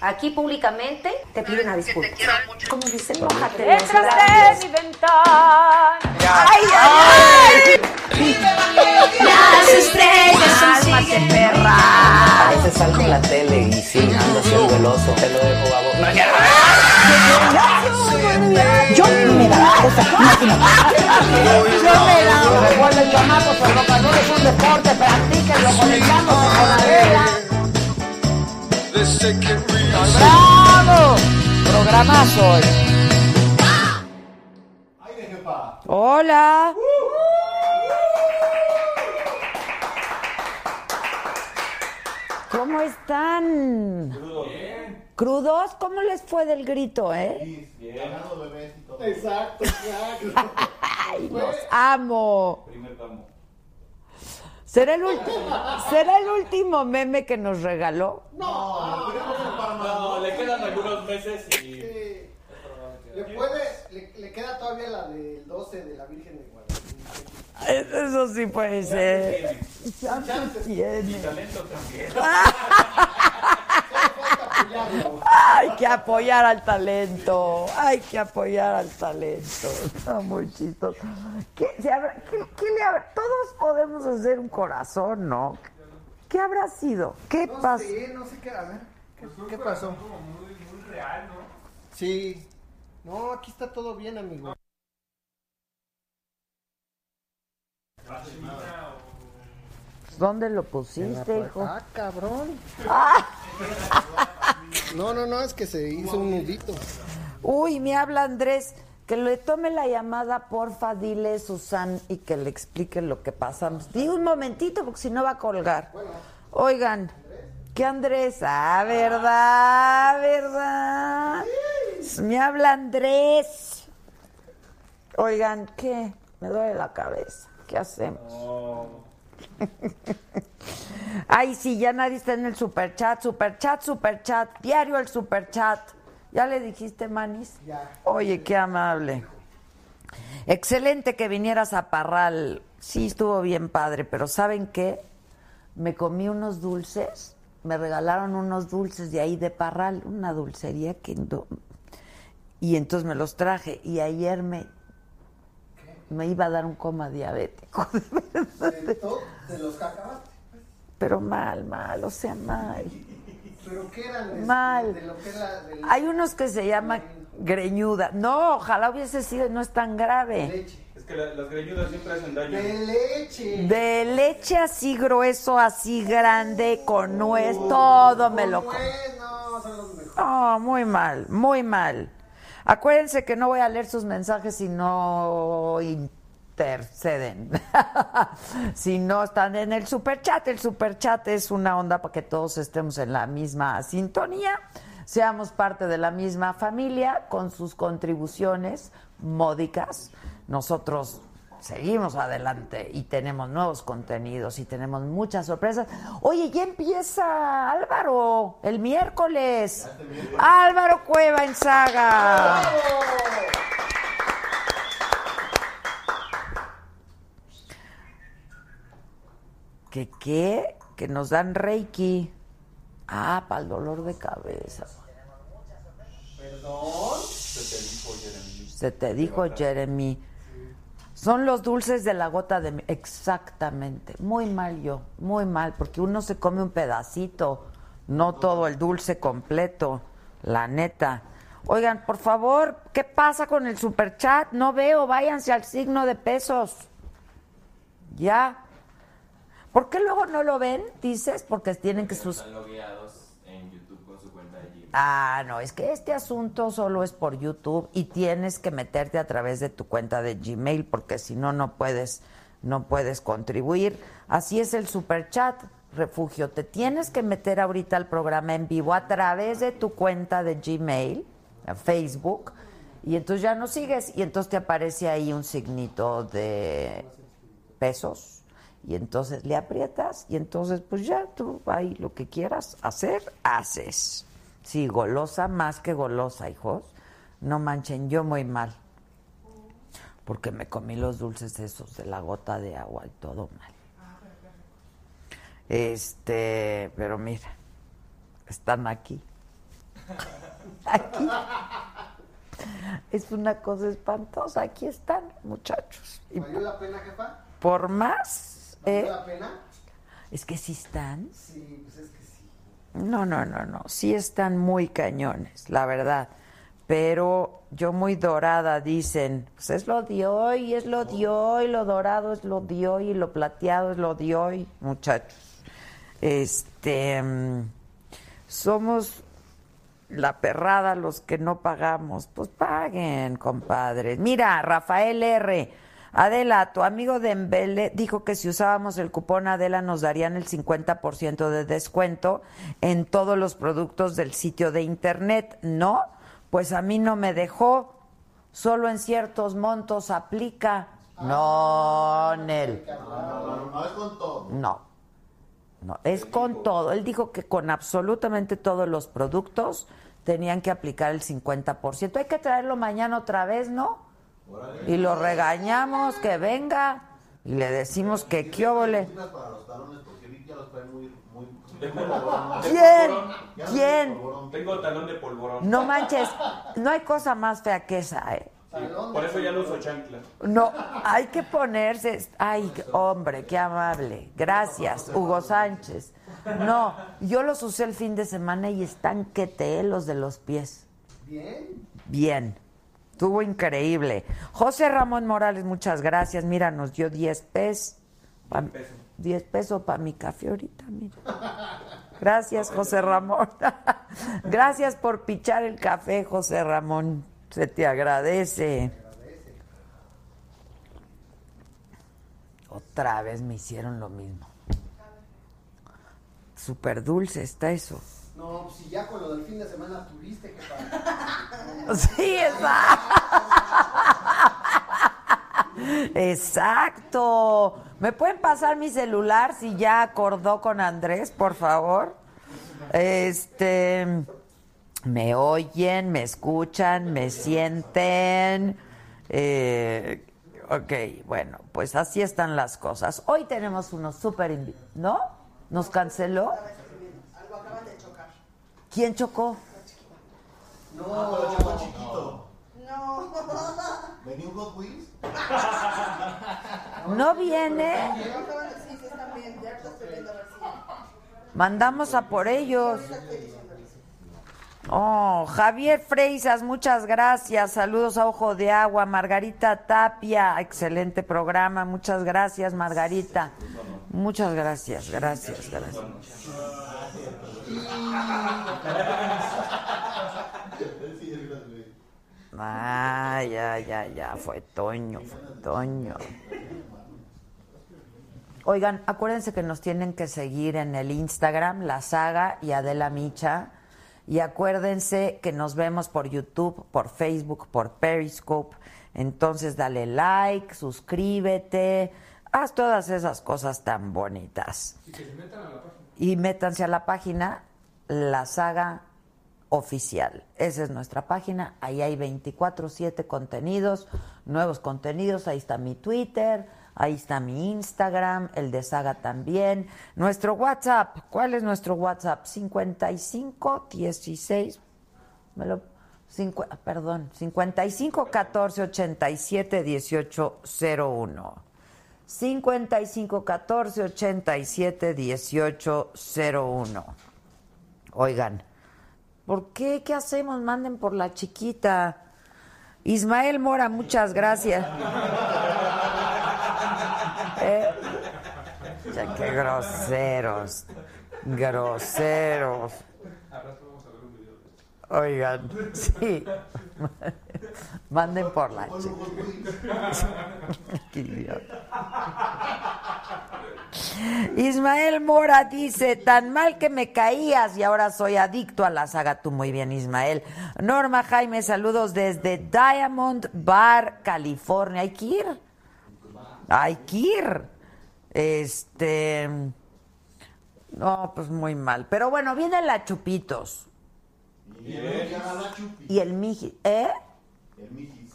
Aquí públicamente te pido una disculpa. Como dicen, mojate los Detrás de mi ventana. ¡Ay, ay, ay! Las estrellas son ¡Cálmate, perra! A veces salgo en la tele y sí, ando haciendo el oso. Te lo dejo, babo. Yo me da cosa. Yo me da. Recuerden, chamacos, el rock and roll es un deporte, practíquenlo, conectándose con la vela. ¡Bravo! Programazo hoy. Hola. ¿Cómo están? ¿Crudos? ¿Cómo les fue del grito, eh? Exacto, exacto. ¡Ay, los amo! ¿Será el, ¿Será el último meme que nos regaló? No, No, le quedan algunos meses y. Le puede, le, le queda todavía la del 12 de la Virgen de Guadalupe. Eso sí puede ser. Ya tiene. Talento también. Hay que apoyar al talento. Hay que apoyar al talento. Está muy chistoso. ¿Qué, se habrá- qué- qué le habrá- Todos podemos hacer un corazón, ¿no? ¿Qué habrá sido? ¿Qué No pasó? sé, no sé qué, a ver, ¿qué, qué pasó? muy, muy real, ¿no? Sí. No, aquí está todo bien, amigo. ¿Dónde lo pusiste, hijo? Ah, cabrón. No, no, no, es que se hizo un nudito. Uy, me habla Andrés. Que le tome la llamada, porfa, dile Susan y que le explique lo que pasamos. Di un momentito, porque si no va a colgar. Oigan, ¿qué Andrés? Ah, ¿verdad? ¿Verdad? Me habla Andrés. Oigan, ¿qué? Me duele la cabeza. ¿Qué hacemos? Ay, sí, ya nadie está en el superchat, superchat, superchat, diario el superchat. ¿Ya le dijiste, Manis? Ya. Oye, qué amable. Excelente que vinieras a Parral. Sí, estuvo bien padre, pero ¿saben qué? Me comí unos dulces, me regalaron unos dulces de ahí de Parral, una dulcería que... Y entonces me los traje y ayer me... Me iba a dar un coma diabético, de los cacahuates. Pero mal, mal, o sea, mal. ¿Pero qué eran? este, Mal. De lo que era del Hay unos que se llaman greñuda. No, ojalá hubiese sido, no es tan grave. leche. Es que la- las greñudas siempre hacen daño. De leche. De leche así grueso, así grande, con nuez, todo me lo como. No, son los mejores. No, muy mal, muy mal. Acuérdense que no voy a leer sus mensajes si no interceden. si no están en el superchat. El superchat es una onda para que todos estemos en la misma sintonía, seamos parte de la misma familia con sus contribuciones módicas. Nosotros seguimos adelante y tenemos nuevos contenidos y tenemos muchas sorpresas. Oye, ya empieza Álvaro el miércoles. Álvaro Cueva en saga. ¿Qué qué? Que nos dan Reiki. Ah, para el dolor de cabeza. Perdón. Se te dijo, Jeremy. Se te dijo, Jeremy. Son los dulces de la gota de... mi- Exactamente. Muy mal yo, muy mal, porque uno se come un pedacito, no todo el dulce completo, la neta. Oigan, por favor, ¿qué pasa con el superchat? No veo, váyanse al signo de pesos. Ya. ¿Por qué luego no lo ven? Dices, porque tienen que sus... Están logueados en YouTube con su cuenta de Gmail. Ah, no, es que este asunto solo es por YouTube y tienes que meterte a través de tu cuenta de Gmail porque si no no puedes no puedes contribuir. Así es el super chat, refugio. Te tienes que meter ahorita al programa en vivo a través de tu cuenta de Gmail, a Facebook, y entonces ya nos sigues y entonces te aparece ahí un signito de pesos y entonces le aprietas y entonces pues ya tú ahí lo que quieras hacer, haces. Sí, golosa más que golosa, hijos. No manchen, yo muy mal. Porque me comí los dulces esos de la gota de agua y todo mal. Este, pero mira, están aquí. Aquí. Es una cosa espantosa. Aquí están, muchachos. Y ¿Valió la pena, jefa? por más, ¿Valió ¿eh? la pena? Es que sí están. Sí, pues es que sí. No, no, no, no. Sí están muy cañones, la verdad. Pero yo muy dorada dicen, pues es lo de hoy, es lo de hoy, lo dorado es lo de hoy, y lo plateado es lo de hoy, muchachos. Este, mm, somos la perrada los que no pagamos. Pues paguen, compadres. Mira, Rafael R. Adela, tu amigo de Embele dijo que si usábamos el cupón Adela nos darían el 50% de descuento en todos los productos del sitio de internet. No, pues a mí no me dejó. Solo en ciertos montos aplica. No, Nel. No es con todo. No. No, es con todo. Él dijo que con absolutamente todos los productos tenían que aplicar el 50%. Hay que traerlo mañana otra vez, ¿no? Y lo regañamos, que venga. Y le decimos que qué óvole. ¿Quién? ¿Quién? Tengo talón de polvorón. No manches, no hay cosa más fea que esa, ¿eh? Por eso ya no uso chancla. No, hay que ponerse. Ay, hombre, qué amable. Gracias, Hugo Sánchez. No, yo los usé el fin de semana y están que te los de los pies. Bien. Bien. Estuvo increíble. José Ramón Morales, muchas gracias. Mira, nos dio 10 pesos. 10 pesos para mi café ahorita, mira. Gracias, José Ramón. Gracias por pichar el café, José Ramón. Se te agradece. Otra vez me hicieron lo mismo. Súper dulce está eso. No, pues si ya con lo del fin de semana tuviste, jefa. Sí, exacto. Exacto. ¿Me pueden pasar mi celular si ya acordó con Andrés, por favor? Este, me oyen, me escuchan, me sienten. Eh, ok, bueno, pues así están las cosas. Hoy tenemos unos súper invi- ¿no? ¿Nos canceló? Algo acaban de chocar. ¿Quién chocó? No, chico chiquito. No. ¿Venía un Hot Wheels? ¿No viene? Mandamos a por ellos. Oh, Javier Freisas, muchas gracias. Saludos a Ojo de Agua. Margarita Tapia, excelente programa. Muchas gracias, Margarita. Muchas gracias, gracias, gracias. Ah, ya, ya, ya, fue Toño, fue Toño. Oigan, acuérdense que nos tienen que seguir en el Instagram, La Saga y Adela Micha. Y acuérdense que nos vemos por YouTube, por Facebook, por Periscope. Entonces dale like, suscríbete, haz todas esas cosas tan bonitas. Y métanse a la página La Saga Oficial. Esa es nuestra página. Ahí hay 24-7 contenidos, nuevos contenidos. Ahí está mi Twitter, ahí está mi Instagram, el de Saga también. Nuestro WhatsApp, ¿cuál es nuestro WhatsApp? 55 16. ¿Me lo, Cincu- perdón, 55 14 87 18 01. 55 14 87 18 01. Oigan, ¿por qué? ¿Qué hacemos? Manden por la chiquita. Ismael Mora, muchas gracias. Eh, ya, qué groseros. Groseros. Oigan, sí. Manden por la. Qué idiota. Ismael Mora dice, tan mal que me caías y ahora soy adicto a la saga. Tú muy bien, Ismael. Norma Jaime, saludos desde Diamond Bar, California. Hay que ir. Hay que ir. Este... No, pues muy mal. Pero bueno, viene la Chupitos. Y el Mijis. ¿Eh?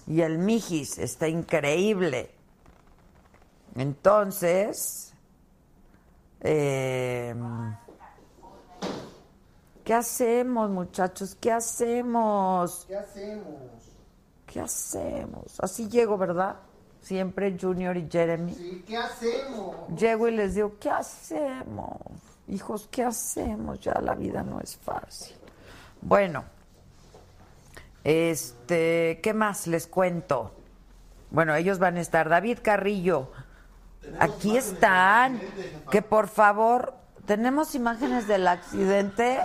Y el Mijis. Está increíble. Entonces... eh, ¿Qué hacemos, muchachos? ¿Qué hacemos? ¿Qué hacemos? ¿Qué hacemos? Así llego, ¿verdad? Siempre Junior y Jeremy. Sí, ¿qué hacemos? Llego y les digo, ¿qué hacemos? Hijos, ¿qué hacemos? Ya la vida no es fácil. Bueno, este, ¿qué más les cuento? Bueno, ellos van a estar. David Carrillo, aquí están. Que por favor, ¿tenemos imágenes del accidente?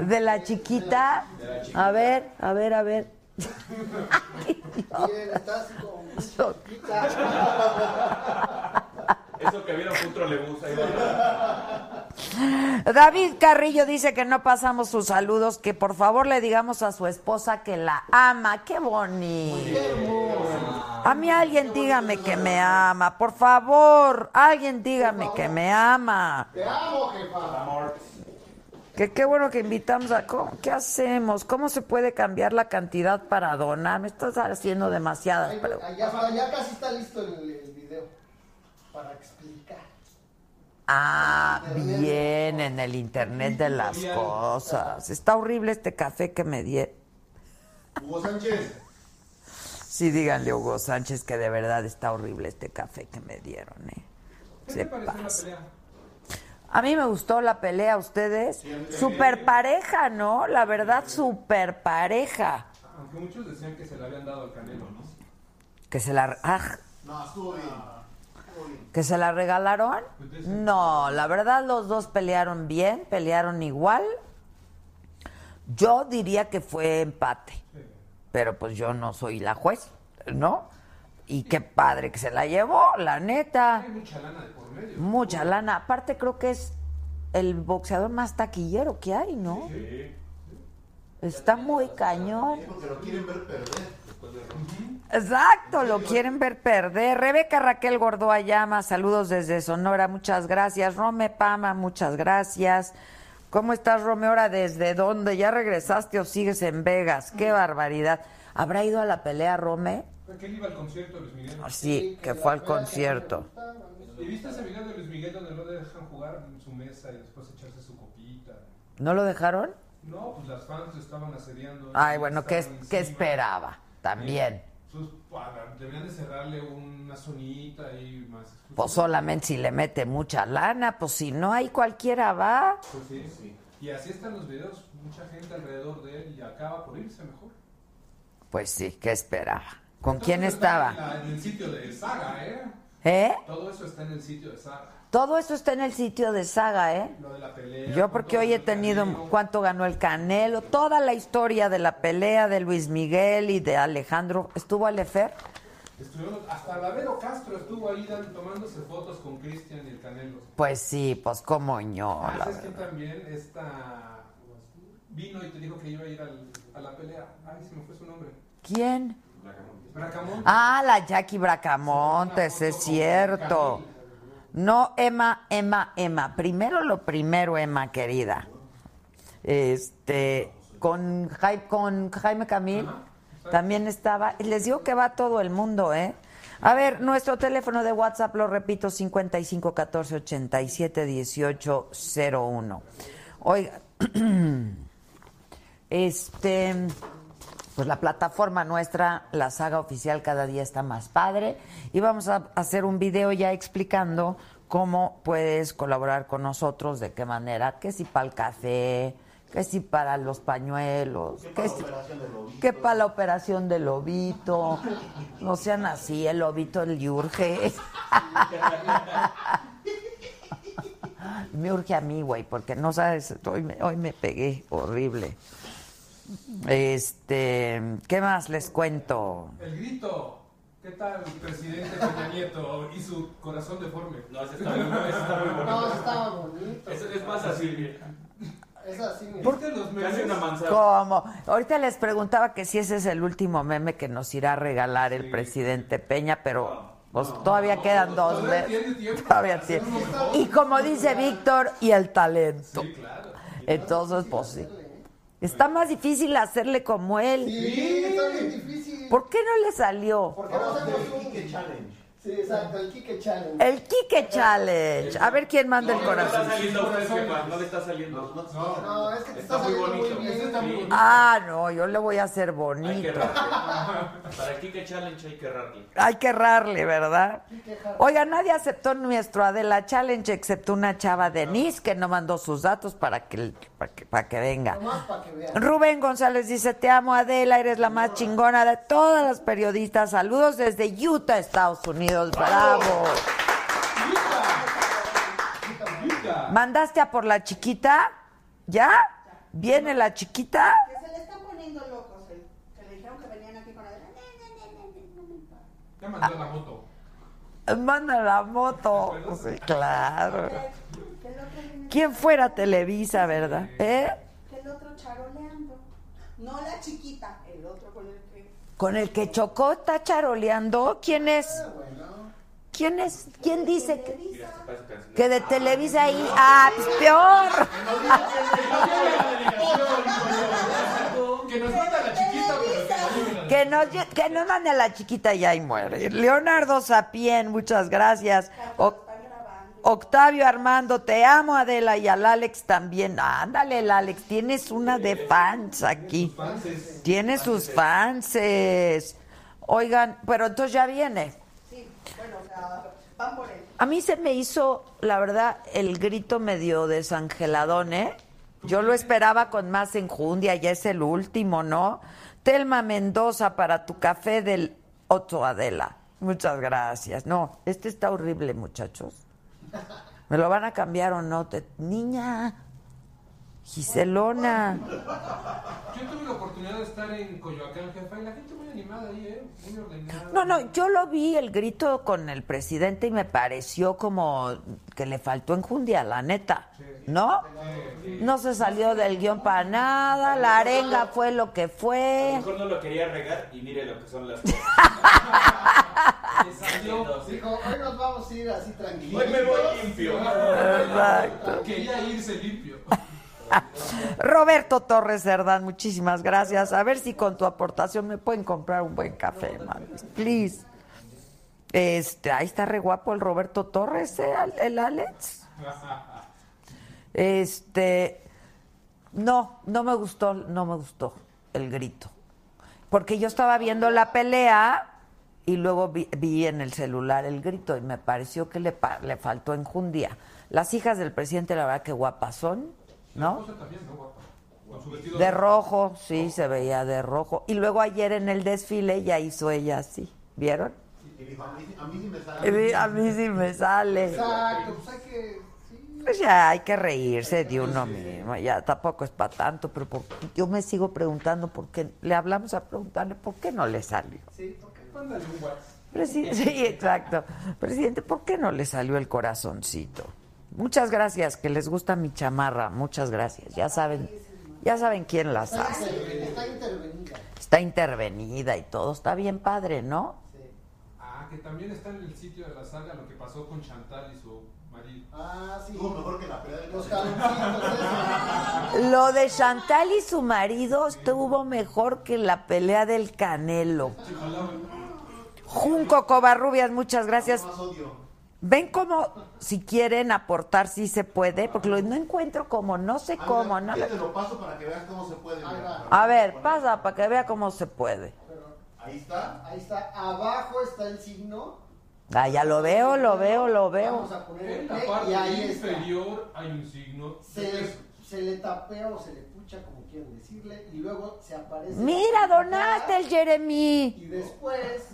De la chiquita. A ver, a ver, a ver. Con Eso que vieron fue un trolebús ahí. David Carrillo dice que no pasamos sus saludos, que por favor le digamos a su esposa que la ama. ¡Qué bonito! A mí alguien dígame que me ama, por favor. Alguien dígame que me ama. Te amo, jefa. Que qué bueno que invitamos a... ¿cómo- ¿Qué hacemos? ¿Cómo se puede cambiar la cantidad para donar? Me estás haciendo demasiadas preguntas. Ya, casi está listo el, el video para explicar. Ah, bien, en el internet de las cosas. Está horrible este café que me di. Hugo Sánchez. Sí, díganle a Hugo Sánchez que de verdad está horrible este café que me dieron, ¿eh? Se pasa. A mí me gustó la pelea, ¿a ustedes? Super pareja, ¿no? La verdad, super pareja. Aunque muchos decían que se le habían dado al Canelo, ¿no? Que se la... ah, No, estuvo bien. ¿Que se la regalaron? No, la verdad los dos pelearon bien, pelearon igual. Yo diría que fue empate, pero pues yo no soy la juez, ¿no? Y qué padre que se la llevó, la neta. Hay mucha lana de por medio. Mucha lana. Aparte creo que es el boxeador más taquillero que hay, ¿no? Está muy cañón. Porque lo quieren ver perder. Exacto, lo quieren ver perder. Rebeca Raquel Gordoa llama, saludos desde Sonora, muchas gracias. Rome Pama, muchas gracias. ¿Cómo estás, Rome? Ahora, ¿desde dónde? ¿Ya regresaste o sigues en Vegas? ¡Qué barbaridad! ¿Habrá ido a la pelea, Rome? Que él iba al concierto Luis Miguel. Sí, que fue al concierto. ¿Y viste ese video de Luis Miguel donde lo dejan jugar en su mesa y después echarse su copita? ¿No lo dejaron? No, pues las fans estaban asediando. Ay, bueno, ¿qué, qué esperaba? También. Para- deberían de cerrarle una zonita y más. Pues solamente si le mete mucha lana, pues si no, ahí cualquiera va. Pues sí, sí. Y así están los videos, mucha gente alrededor de él y acaba por irse mejor. Pues sí, ¿qué esperaba? ¿Con Todo quién estaba? En, la- en el sitio de Saga, ¿eh? ¿Eh? Todo eso está en el sitio de Saga. Todo eso está en el sitio de Saga, ¿eh? Lo de la pelea. Yo porque hoy he tenido Canelo. cuánto ganó el Canelo, toda la historia de la pelea de Luis Miguel y de Alejandro. ¿Estuvo Alefer? Estuvieron, hasta Lavero Castro estuvo ahí dan- tomándose fotos con Cristian y el Canelo. Pues sí, pues como ño. Ah, la ¿sabes quién verdad. también? Esta vino y te dijo que iba a ir al- a la pelea. Ay, se me fue su nombre. ¿Quién? Bracamonte. Ah, la Jackie Bracamontes, es cierto. No, Emma, Emma, Emma. Primero lo primero, Emma, querida. Este, con, con Jaime Camil también estaba. Les digo que va todo el mundo, ¿eh? A ver, nuestro teléfono de WhatsApp, lo repito, 55 14 87 18 01. Oiga, este, pues la plataforma nuestra, la saga oficial cada día está más padre y vamos a hacer un video ya explicando cómo puedes colaborar con nosotros, de qué manera, que si para el café, que si para los pañuelos, que si que para la operación del lobito, no sean así, el lobito le urge. me urge a mí, güey, porque no sabes, hoy me, hoy me pegué horrible. Este, ¿qué más les cuento? El grito. ¿Qué tal, presidente Peña Nieto y su corazón deforme? No, ese está muy, ese está muy bonito. No, estaba bonito. Ese es más así. Es así, mira. ¿Viste los memes? Una manzana. ¿Cómo? Ahorita les preguntaba que si ese es el último meme que nos irá a regalar el presidente Peña, pero pues todavía quedan dos Todavía meses. tiene tiempo Todavía tiene. Y como dice Víctor, y el talento. Sí, claro. Entonces, pues sí. Está más difícil hacerle como él. Sí, está bien difícil. ¿Por qué no le salió? ¿Por qué no un Kike Challenge. Sí, exacto, el Kike Challenge. El Kike Challenge. A ver quién manda el No le está corazón. saliendo no le está saliendo. No, es que te Está está muy saliendo muy bonito. bien. Ese está muy bonito. Ah, no, yo le voy a hacer Hay que bonito. Para Kike Challenge hay que errarle. Hay que errarle, ¿verdad? Oiga, nadie aceptó nuestro Adela Challenge excepto una chava Denise que no mandó sus datos para que, para que, para que venga. Nomás para que vean. Rubén González dice, te amo Adela, eres la más chingona de todas las periodistas. Saludos desde Utah, Estados Unidos. Bravo. ¿Mandaste a por la chiquita? ¿Ya? ¿Viene la chiquita? Que se le están poniendo locos, eh. que le dijeron que venían aquí con la... Ya mandó la moto. Manda la moto. Sí, claro. ¿Quién fuera Televisa, verdad? ¿Eh? Que el otro charoleando. No la chiquita, el otro con el que... Con el que chocó está charoleando. ¿Quién es? ¿Quién es? ¿Quién dice que, que de Televisa ahí? ¡Ah, pues peor! Que nos manda la chiquita, pero que nos Que nos mande a la chiquita y ahí muere. Leonardo Sapien, muchas gracias. O- Octavio Armando, te amo Adela y al Alex también. Ándale, el Alex, tienes una de fans aquí. Tiene sus fanses. Oigan, pero entonces ya viene. Sí, bueno, o sea, van por él. A mí se me hizo, la verdad, el grito medio desangeladón, ¿eh? Yo lo esperaba con más enjundia, ya es el último, ¿no? Telma Mendoza para tu café del Otto Adela. Muchas gracias. No, este está horrible, muchachos. ¿Me lo van a cambiar o no? Te- Niña, Giselona. Yo tuve la oportunidad de estar en Coyoacán, jefa, y la gente muy animada ahí, ¿eh? Muy ordenada. No, no, yo lo vi el grito con el presidente y me pareció como que le faltó enjundia, la neta. ¿No? No se salió del guion para nada, la arenga fue lo que A lo fue. mejor no lo quería regar y mire lo que son las cosas. Dijo, hoy nos vamos a ir así tranquilos. Hoy me voy limpio. Exacto. Quería irse limpio. Roberto Torres Cerdán, muchísimas gracias. A ver si con tu aportación me pueden comprar un buen café, man. Please. Este, ahí está re guapo el Roberto Torres, ¿eh? el Alex. Este, no, no me gustó, no me gustó el grito. Porque yo estaba viendo la pelea y luego vi, en el celular el grito y me pareció que le, le faltó enjundia. Las hijas del presidente, la verdad que guapas son, ¿no? De rojo, sí, se veía de rojo. Y luego ayer en el desfile ya hizo ella así, ¿vieron? Y dijo, a mí, a mí sí me sale. A mí sí me sale. Exacto, pues hay que. Sí. Pues ya hay que reírse de uno mismo, ya tampoco es para tanto, pero por- yo me sigo preguntando por qué, le hablamos a preguntarle por qué no le salió. Sí, porque. WhatsApp. Presi- sí, exacto. Presidente, ¿por qué no le salió el corazoncito? Muchas gracias, que les gusta mi chamarra, muchas gracias. Ya saben, ya saben quién las hace. Está intervenida. Está intervenida y todo, está bien padre, ¿no? Ah, que también está en el sitio de la saga lo que pasó con Chantal y su marido. Ah, sí. Estuvo mejor que la pelea de Los Canelo. esos. Lo de Chantal y su marido estuvo mejor que la pelea del Canelo. Junco Covarrubias, muchas gracias. Más odio. Ven como si quieren aportar, si se puede, porque lo- no encuentro cómo, no sé cómo. No. Ya te lo paso para que veas cómo se puede. mira. A ver, pasa para que vea cómo se puede. Ahí está. Ahí está, abajo está el signo. Ah, ya lo veo, lo veo, lo veo. Vamos a poner En la play y parte ahí está. inferior hay un signo Se le, se le tapea o se le pucha, como quieran decirle, y luego se aparece. Mira, donaste el Jeremy. Y después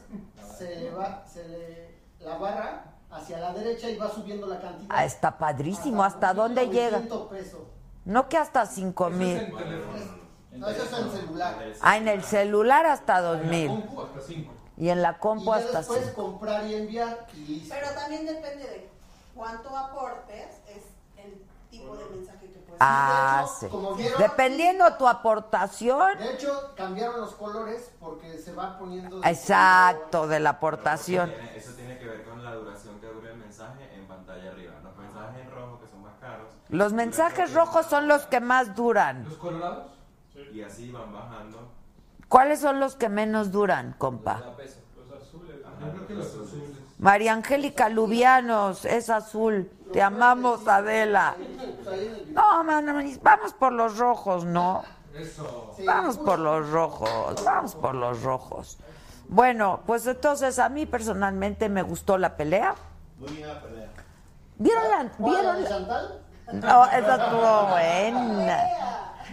se le va, se le la barra hacia la derecha y va subiendo la cantidad. Ah, está padrísimo. ¿Hasta dónde llega? 900 pesos. No que hasta cinco Eso es mil. en teléfono. No, eso es en celular. Ah, en el celular hasta dos En la mil. compu hasta 5. Y en la Y compu ya hasta después cinco. comprar y enviar y listo. Pero también depende de cuánto aportes, es el tipo de mensaje que puedes Ah, de hecho, sí. como vieron- Dependiendo tu aportación. De hecho, cambiaron los colores porque se va poniendo. Exacto, de la aportación. Tiene- Eso tiene que ver con la duración que dura el mensaje en pantalla arriba. Los mensajes en rojo, que son más caros. Los mensajes rojos son los que más duran. ¿Los colorados? Y así van bajando. ¿Cuáles son los que menos duran, compa? Los azules. Yo creo que los azules. María Angélica Lubianos, es azul. Te amamos, Adela. No, mano, vamos por los rojos, ¿no? Eso. Vamos por los rojos, vamos por los rojos. Bueno, pues entonces a mí personalmente me gustó la pelea. Muy bien la pelea. ¿Vieron la, ¿Cuál, la vieron la-? No, esa estuvo buena.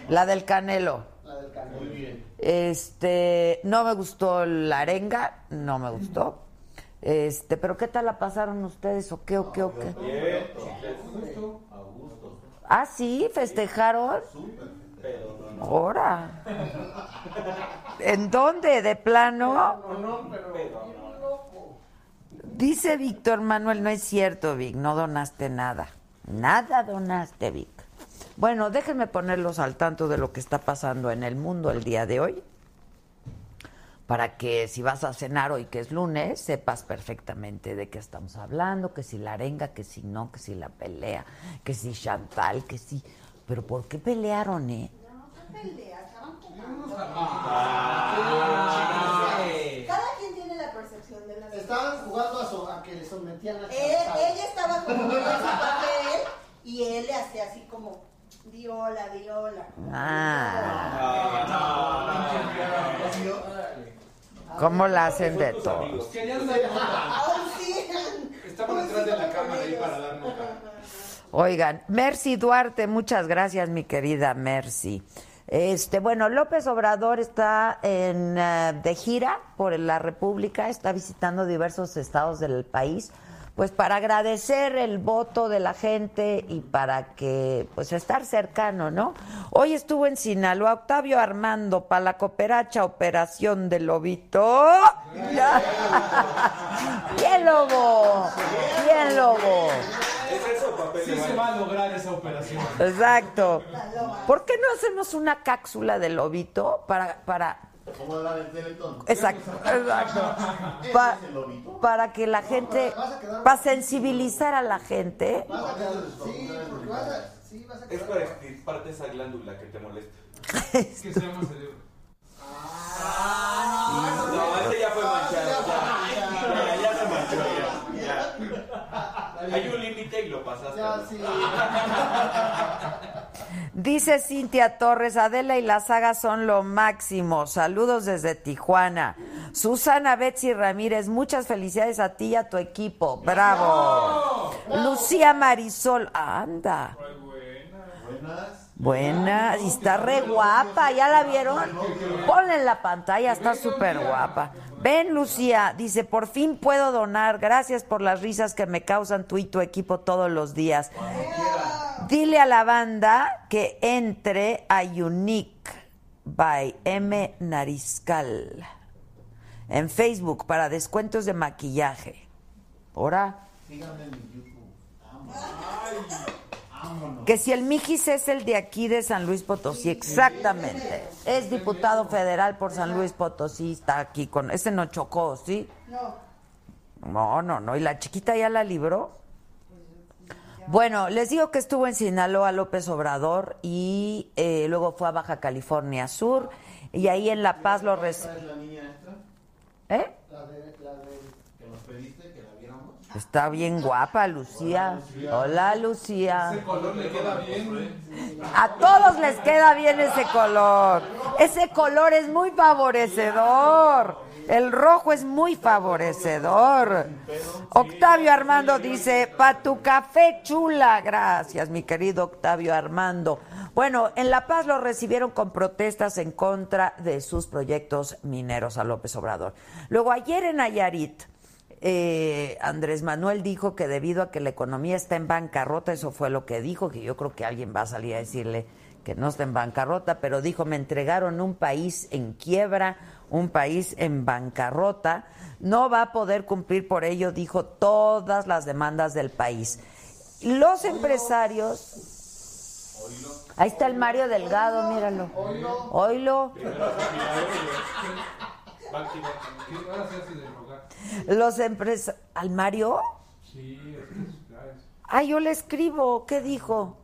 La del Canelo. La del canal. Muy bien. Este, no me gustó la arenga, no me gustó. Este, pero ¿qué tal la pasaron ustedes o qué o qué o qué? Ah, sí, festejaron. Ahora. ¿En dónde? ¿De plano? No, no, pero loco. Dice Víctor Manuel, no es cierto, Vic, no donaste nada. Nada donaste, Vic. Bueno, déjenme ponerlos al tanto de lo que está pasando en el mundo el día de hoy. Para que si vas a cenar hoy, que es lunes, sepas perfectamente de qué estamos hablando, que si la arenga, que si no, que si la pelea, que si Chantal, que si... Pero ¿por qué pelearon, eh? No, no pelea, estaban jugando. Ah, Cada quien tiene la percepción de las Estaban jugando a, so- a que le sometían a Él- ella estaba como en su papel y él le hacía así como diola, diola. Ah, ¿cómo la hacen de todos? Estaban detrás de la cámara ahí para dar nota. Oigan, Mercy Duarte, muchas gracias, mi querida Mercy. Este, bueno, López Obrador está en eh, de gira por la República, está visitando diversos estados del país, pues para agradecer el voto de la gente y para que, pues estar cercano, ¿no? Hoy estuvo en Sinaloa Octavio Armando para la cooperacha Operación del Lobito. Ya. Bien, Lobo. Bien, Lobo. ¿Es eso papel Sí se va a lograr esa operación. Exacto. ¿Por qué no hacemos una cápsula de lobito para para ¿Cómo la del Teletón? exacto, exacto. ¿Ese Pa- es el para que la gente para sensibilizar a la gente? Vas a quedar, sí, porque vas a, sí, vas a Es quedar. para extirparte esa glándula que te molesta. Que se llama cerebro. No, ese ya fue manchado. Ya, ya, ya se manchó. Ya, ya. Hay un límite y lo pasaste. Ya, ¿no? sí. Dice Cintia Torres, Adela y la saga son lo máximo. Saludos desde Tijuana. Susana Betsy Ramírez, muchas felicidades a ti y a tu equipo. Bravo. Lucía Marisol, anda. Buenas. Buena, y está re guapa, ¿ya la vieron? Ponle en la pantalla, está súper guapa. Ven, Lucía, dice, por fin puedo donar, gracias por las risas que me causan tú y tu equipo todos los días. Dile a la banda que entre a Unique by M. Nariscal en Facebook para descuentos de maquillaje. Ahora, Síganme en YouTube. Vámonos. Que si el Mijis es el de aquí de San Luis Potosí, exactamente. Es diputado federal por San Luis Potosí, está aquí con. Ese no chocó, ¿sí? No. No, no, no. ¿Y la chiquita ya la libró? Bueno, les digo que estuvo en Sinaloa López Obrador y eh, luego fue a Baja California Sur y ahí en La Paz lo res... ¿Esta es la niña esta ¿Eh? La de, la de, que nos pediste que la viéramos? Está bien guapa, Lucía. Hola, Lucía. Ese color le queda bien. A todos les queda bien ese color. Ese color es muy favorecedor. El rojo es muy favorecedor. Octavio Armando dice, pa' tu café chula. Gracias, mi querido Octavio Armando. Bueno, en La Paz lo recibieron con protestas en contra de sus proyectos mineros a López Obrador. Luego, ayer en Nayarit, eh, Andrés Manuel dijo que debido a que la economía está en bancarrota, eso fue lo que dijo, que yo creo que alguien va a salir a decirle que no está en bancarrota, pero dijo, me entregaron un país en quiebra, un país en bancarrota, no va a poder cumplir por ello, dijo, todas las demandas del país. Los empresarios... Ahí está el Mario Delgado, míralo. Oilo. Los empresarios... ¿Al Mario? Sí, es que es- ya es- Ah, yo le escribo. ¿Qué dijo?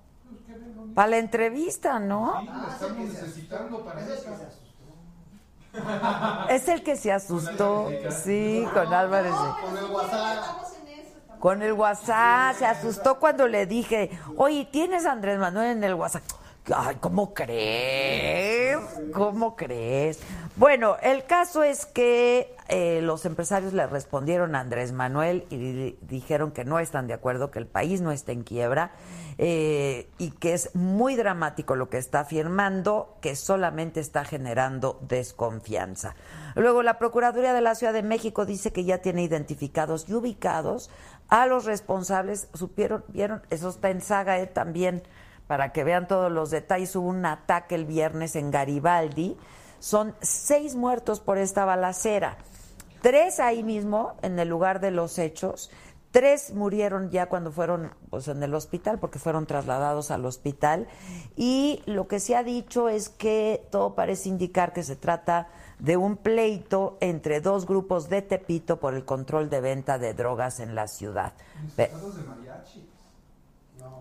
Para la entrevista, ¿no? Sí, lo estamos necesitando para eso. Es el que se asustó. Sí, con Álvarez. Con el WhatsApp. Con el WhatsApp. Se asustó cuando le dije, oye, ¿tienes a Andrés Manuel en el WhatsApp? Ay, ¿cómo crees? ¿Cómo crees? Bueno, el caso es que eh, los empresarios le respondieron a Andrés Manuel y di- dijeron que no están de acuerdo, que el país no está en quiebra eh, y que es muy dramático lo que está afirmando, que solamente está generando desconfianza. Luego, la Procuraduría de la Ciudad de México dice que ya tiene identificados y ubicados a los responsables. Supieron, vieron, eso está en saga eh, también, para que vean todos los detalles. Hubo un ataque el viernes en Garibaldi. Son seis muertos por esta balacera. Tres ahí mismo, en el lugar de los hechos. Tres murieron ya cuando fueron pues, en el hospital, porque fueron trasladados al hospital. Y lo que se ha dicho es que todo parece indicar que se trata de un pleito entre dos grupos de Tepito por el control de venta de drogas en la ciudad. De mariachi.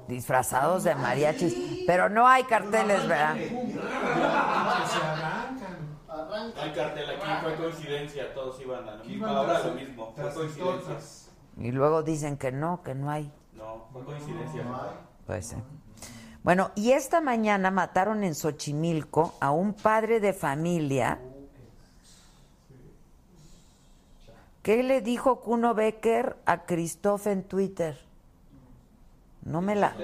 Disfrazados de mariachis, pero no hay carteles, ¿verdad? Que se arrancan. No hay cartel aquí, fue coincidencia, todos iban a lo mismo. iban Ahora tras- lo mismo, fue tras coincidencia. tortas. Y luego dicen que no, que no hay. No, fue coincidencia. Pues sí. Bueno, y esta mañana mataron en Xochimilco a un padre de familia. ¿Qué le dijo Kuno Becker a Christoph en Twitter? No me la.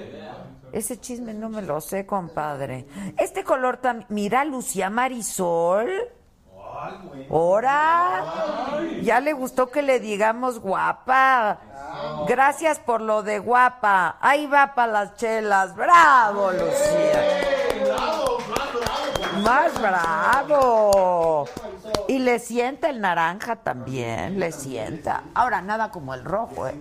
Ese chisme no me lo sé, compadre. Este color también. Mira, Lucía Marisol. Ahora. Ya le gustó que le digamos guapa. Gracias por lo de guapa. Ahí va para las chelas. Bravo, Lucía. Más bravo. Le sienta el naranja también, le sienta. Ahora, nada como el rojo, ¿eh?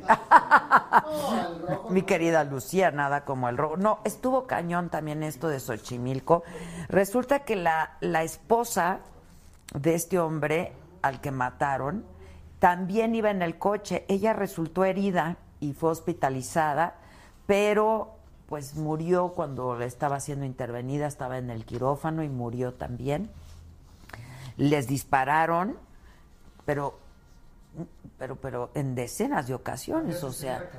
Mi querida Lucía, nada como el rojo. No, estuvo cañón también esto de Xochimilco. Resulta que la, la esposa de este hombre al que mataron también iba en el coche. Ella resultó herida y fue hospitalizada, pero pues murió cuando estaba siendo intervenida, estaba en el quirófano y murió también. Les dispararon, pero pero pero en decenas de ocasiones, o sea,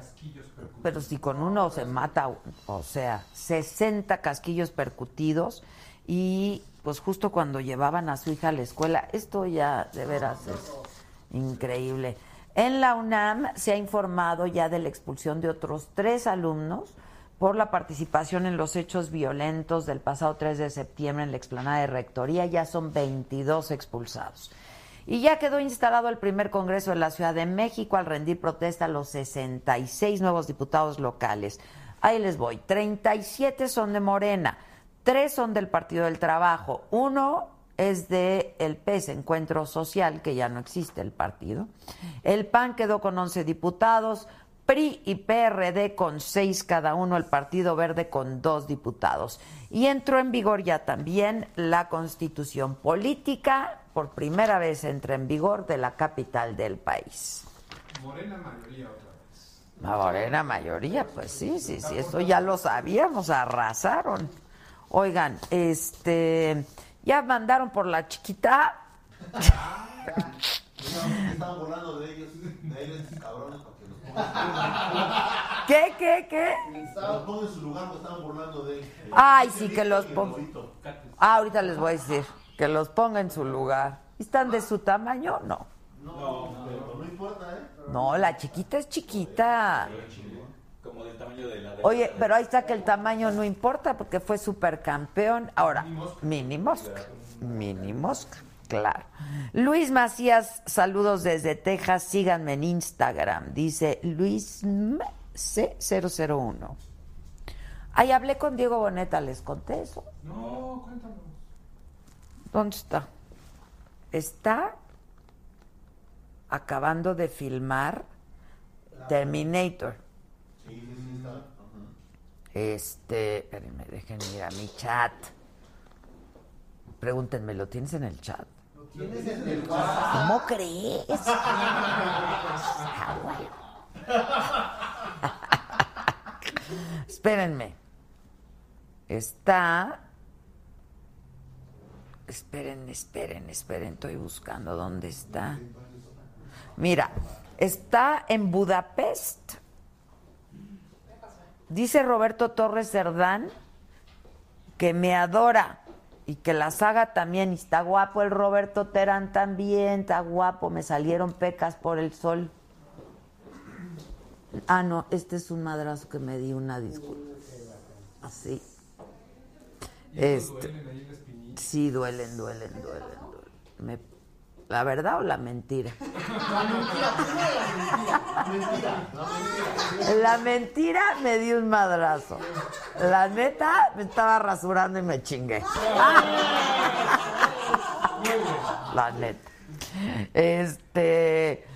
pero si con uno se mata, o sea, 60 casquillos percutidos y pues justo cuando llevaban a su hija a la escuela, esto ya de veras es increíble. En la UNAM se ha informado ya de la expulsión de otros tres alumnos por la participación en los hechos violentos del pasado 3 de septiembre en la explanada de Rectoría. Ya son 22 expulsados. Y ya quedó instalado el primer Congreso de la Ciudad de México al rendir protesta a los 66 nuevos diputados locales. Ahí les voy. 37 son de Morena, 3 son del Partido del Trabajo, uno es de el PES, Encuentro Social, que ya no existe el partido. El PAN quedó con 11 diputados, PRI y PRD con 6 cada uno, el Partido Verde con 2 diputados. Y entró en vigor ya también la constitución política, por primera vez entra en vigor de la capital del país. Morena mayoría otra vez. La morena mayoría, pues sí, sí, sí, eso ya lo sabíamos, arrasaron. Oigan, este, ya mandaron por la chiquita. Estaban burlando de ellos, de ellos, cabrones, ¿Qué, qué, qué? Los pongan en su lugar, porque estaban burlando de ellos. Ay, sí, que los ponga. Ah, ahorita les voy a decir. Que los ponga en su lugar. ¿Están de su tamaño? No. No, pero no importa, ¿eh? No, la chiquita es chiquita. Como del tamaño de la de Oye, pero ahí está que el tamaño no importa porque fue supercampeón. Ahora, mini mosca. Mini mosca, claro. Luis Macías, saludos desde Texas. Síganme en Instagram. Dice Luis C001. Ahí hablé con Diego Boneta, les conté eso. No, cuéntanos. ¿Dónde está? Está acabando de filmar Terminator. Sí, sí, sí, está. Este, espérenme, déjenme ir a mi chat. Pregúntenme, ¿lo tienes en el chat? Tienes WhatsApp. ¿Cómo crees? Ah, bueno. Espérenme. Está. Esperen, esperen, esperen. Estoy buscando dónde está. Mira, está en Budapest. Dice Roberto Torres Cerdán que me adora y que la saga también. Y está guapo el Roberto Terán también. Está guapo. Me salieron pecas por el sol. Ah, no, este es un madrazo que me di una disculpa. Así. Este, sí, duelen, duelen, duelen. duelen. Me- ¿La verdad o la mentira? La mentira me di un madrazo. La neta me estaba rasurando y me chingué. La neta. Este.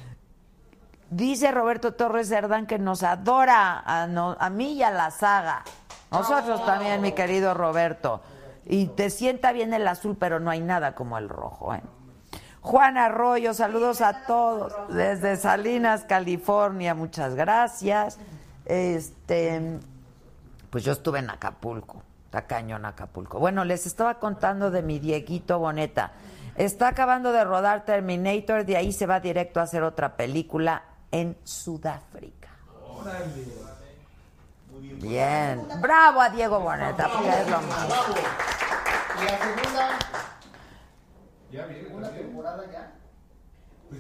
Dice Roberto Torres Cerdán que nos adora a, no- a mí y a la saga. Nosotros también, mi querido Roberto. Y te sienta bien el azul, pero no hay nada como el rojo. ¿eh? Juan Arroyo, saludos a todos desde Salinas, California. Muchas gracias. Este, pues yo estuve en Acapulco, está cañón Acapulco. Bueno, les estaba contando de mi Dieguito Boneta. Está acabando de rodar Terminator, de ahí se va directo a hacer otra película en Sudáfrica. Bien, bravo a Diego Boneta, porque es lo más. Y la segunda, Ya viene segunda también. temporada ya.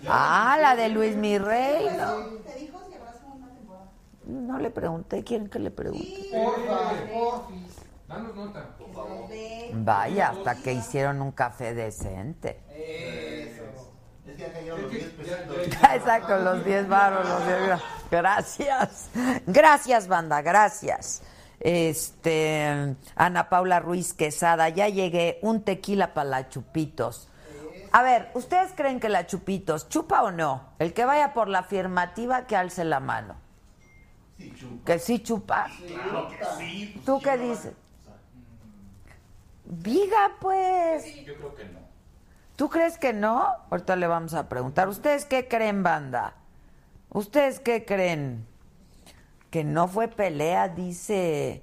Ah, la de Luis Mirrey. No, ¿Te dijo si habrá segunda temporada? no le pregunté, ¿quieren que le pregunte? Porfa, porfis. Danos nota. Nos ve. Vaya, hasta que hicieron un café decente. Eso. Es que ya cayeron los 10 Ya, pesitos. ya, Exacto, los 10 varos, los 10 varos. Gracias. Gracias, banda, gracias. Este, Ana Paula Ruiz Quesada, ya llegué, un tequila para la Chupitos. A ver, ¿ustedes creen que la Chupitos chupa o no? El que vaya por la afirmativa, que alce la mano. Sí, chupa. Que sí chupa. Claro que sí. pues, ¿Tú qué ¿quién no? dices? Diga, pues. Yo creo que no. ¿Tú crees que no? Ahorita le vamos a preguntar. ¿Ustedes qué creen, banda? ¿Ustedes qué creen? Que no fue pelea, dice.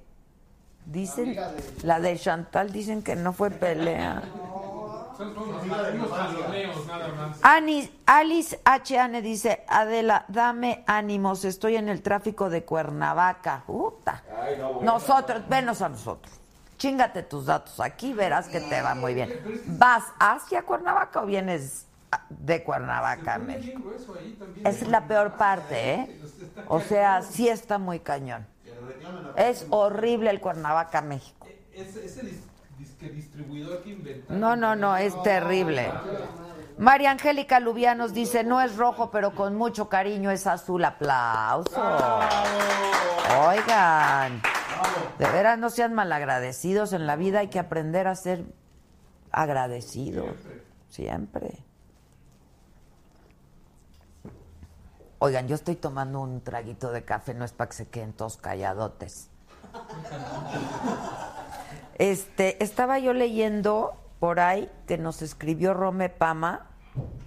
Dicen. Amiga de- La de Chantal dicen que no fue pelea. Son unos, unos jaloneos nada más. Anis, Alice HN dice: Adela, dame ánimos, estoy en el tráfico de Cuernavaca. Puta. Ay, no, bueno. Nosotros, venos a nosotros. Chingate tus datos aquí, verás que te va muy bien. ¿Vas hacia Cuernavaca o vienes de Cuernavaca, México? es la peor parte, ¿eh? O sea, sí está muy cañón. Es horrible el Cuernavaca, México. Dis- distribuidor que inventaron. No, no, no, es terrible. María Angélica Lubianos dice, no es rojo, pero con mucho cariño es azul. Aplauso. Oigan, de veras no sean malagradecidos en la vida, hay que aprender a ser agradecidos. Siempre. Oigan, yo estoy tomando un traguito de café, no es para que se queden todos calladotes. Este, estaba yo leyendo por ahí que nos escribió Rome Pama.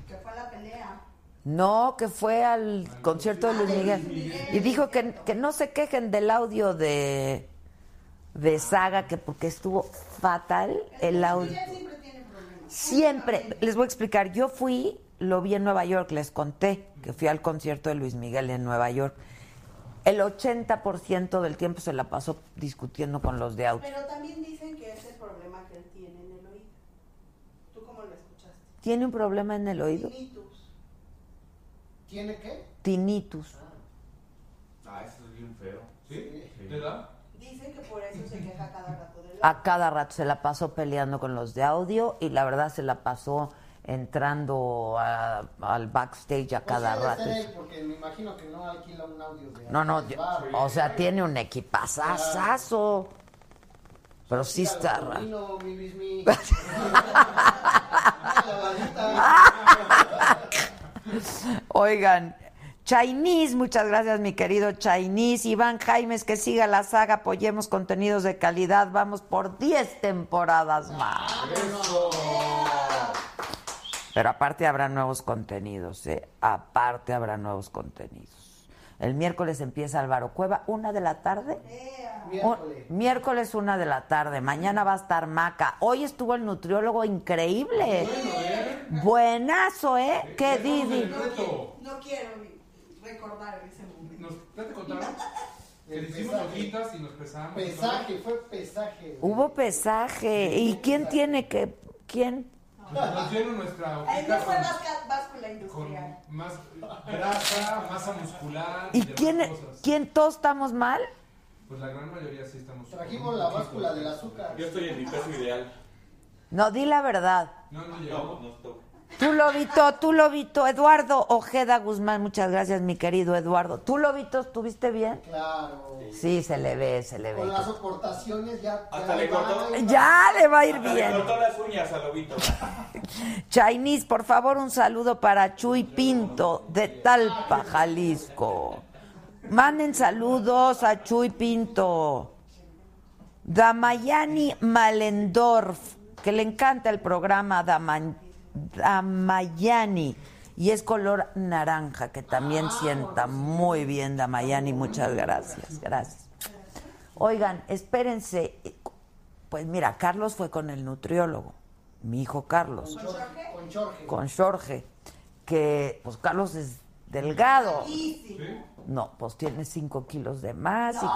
Que fue a la pelea. No, que fue al concierto de Luis Miguel. Y dijo que, que no se quejen del audio de, de Saga, que porque estuvo fatal el audio. Siempre tiene problemas. Siempre, les voy a explicar, yo fui lo vi en Nueva York, les conté que fui al concierto de Luis Miguel en Nueva York. El 80% del tiempo se la pasó discutiendo con los de audio. Pero también dicen que es el problema que él tiene en el oído. ¿Tú cómo lo escuchaste? ¿Tiene un problema en el oído? Tinnitus. ¿Tiene qué? Tinnitus. Ah, eso es bien feo. ¿Sí? ¿Le da? Dicen que por eso se queja cada rato del A cada rato se la pasó peleando con los de audio y la verdad se la pasó entrando a- al backstage a cada Pues sí, rato. él, porque me imagino que no alquila un audio de No, no, de yo- bar. o sea, tiene un equipazazazo. Pero sí está raro. Nino, mi bismi. Oigan, Chinese, muchas gracias mi querido Chinese. Iván Jaimes, que siga la saga, apoyemos contenidos de calidad. Vamos por 10 temporadas más. Pero aparte habrá nuevos contenidos, ¿eh? Aparte habrá nuevos contenidos. El miércoles empieza Álvaro Cueva, una de la tarde. Miércoles. O- miércoles una de la tarde. Mañana va a estar Maca. Hoy estuvo el nutriólogo increíble. Buenazo, ¿eh? ¿Qué Didi? No quiero recordar ese momento. Nos, ¿Ya te contaron? Le hicimos hojitas y nos pesamos. Pesaje, fue pesaje. Hubo pesaje. ¿Y quién tiene que quién? Nos, dieron nuestra Ahí no fue con, báscula, báscula con industrial. más grasa, masa muscular ¿Y quién cosas. quién todos estamos mal? Pues la gran mayoría sí estamos. Trajimos la báscula del azúcar. Yo estoy en mi peso ideal. No, di la verdad. No, no No, llegó. no estoy. Tú lo vito, tú lo vito. Eduardo Ojeda Guzmán, muchas gracias, mi querido Eduardo. ¿Tú lo vito? ¿Estuviste bien? Claro. Sí, se le ve, se le Con ve. las soportaciones ya. Hasta ya le cortó. va. Ya le va a ir Hasta le bien. cortó las uñas a Lobito. Chinese, por favor, un saludo para Chuy Pinto de Talpa, Jalisco. Manden saludos a Chuy Pinto. Damayani Malendorf, que le encanta el programa Dama- Damayani. Y es color naranja, que también sienta muy bien Damayani. Muchas gracias, gracias. Oigan, espérense. Pues mira, Carlos fue con el nutriólogo, mi hijo Carlos Con Jorge. con Jorge, que pues Carlos es delgado. Easy. No, pues tiene 5 kilos de más. y-.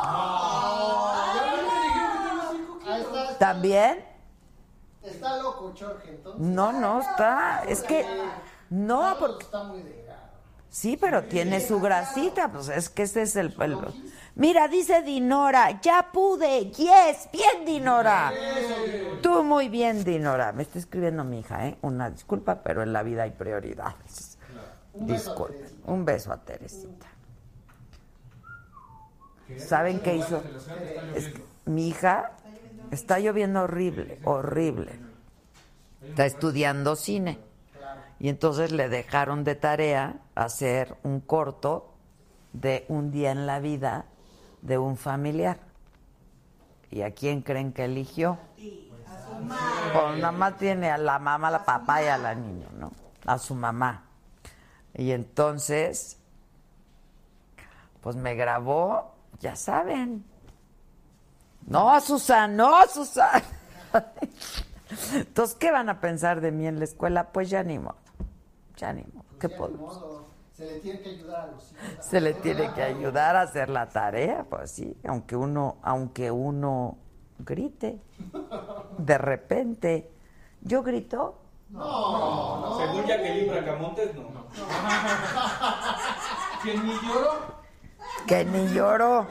¿También? Está loco Jorge, entonces. No, no está. Es que no, porque está muy delgado. sí, pero tiene su grasita, pues es que ese es el, el- Mira, dice Dinora, ya pude. Yes, bien Dinora. Tú muy bien Dinora. Me está escribiendo mi hija, ¿eh? Una disculpa, pero en la vida hay prioridades. Un beso a Disculpe. Teresita. Un beso a Teresita. ¿Saben qué hizo? Es- mi hija está lloviendo horrible, horrible. Está estudiando cine. Y entonces le dejaron de tarea hacer un corto de un día en la vida de un familiar. ¿Y a quién creen que eligió? Pues nada más tiene a la mamá, a la papá y a la niña, ¿no? A su mamá. Y entonces, pues me grabó, ya saben. No, Susana, no, Susana. Entonces, ¿qué van a pensar de mí en la escuela? Pues ya ni modo. Ya ni modo. ¿Qué Ya, ni podemos? Se le tiene que ayudar a los hijos. Se le tiene que ayudar a hacer la tarea, pues sí, aunque uno, aunque uno grite. De repente, yo grito, Según Jacqueline Bracamontes, no. Que ni lloró. que ni lloro.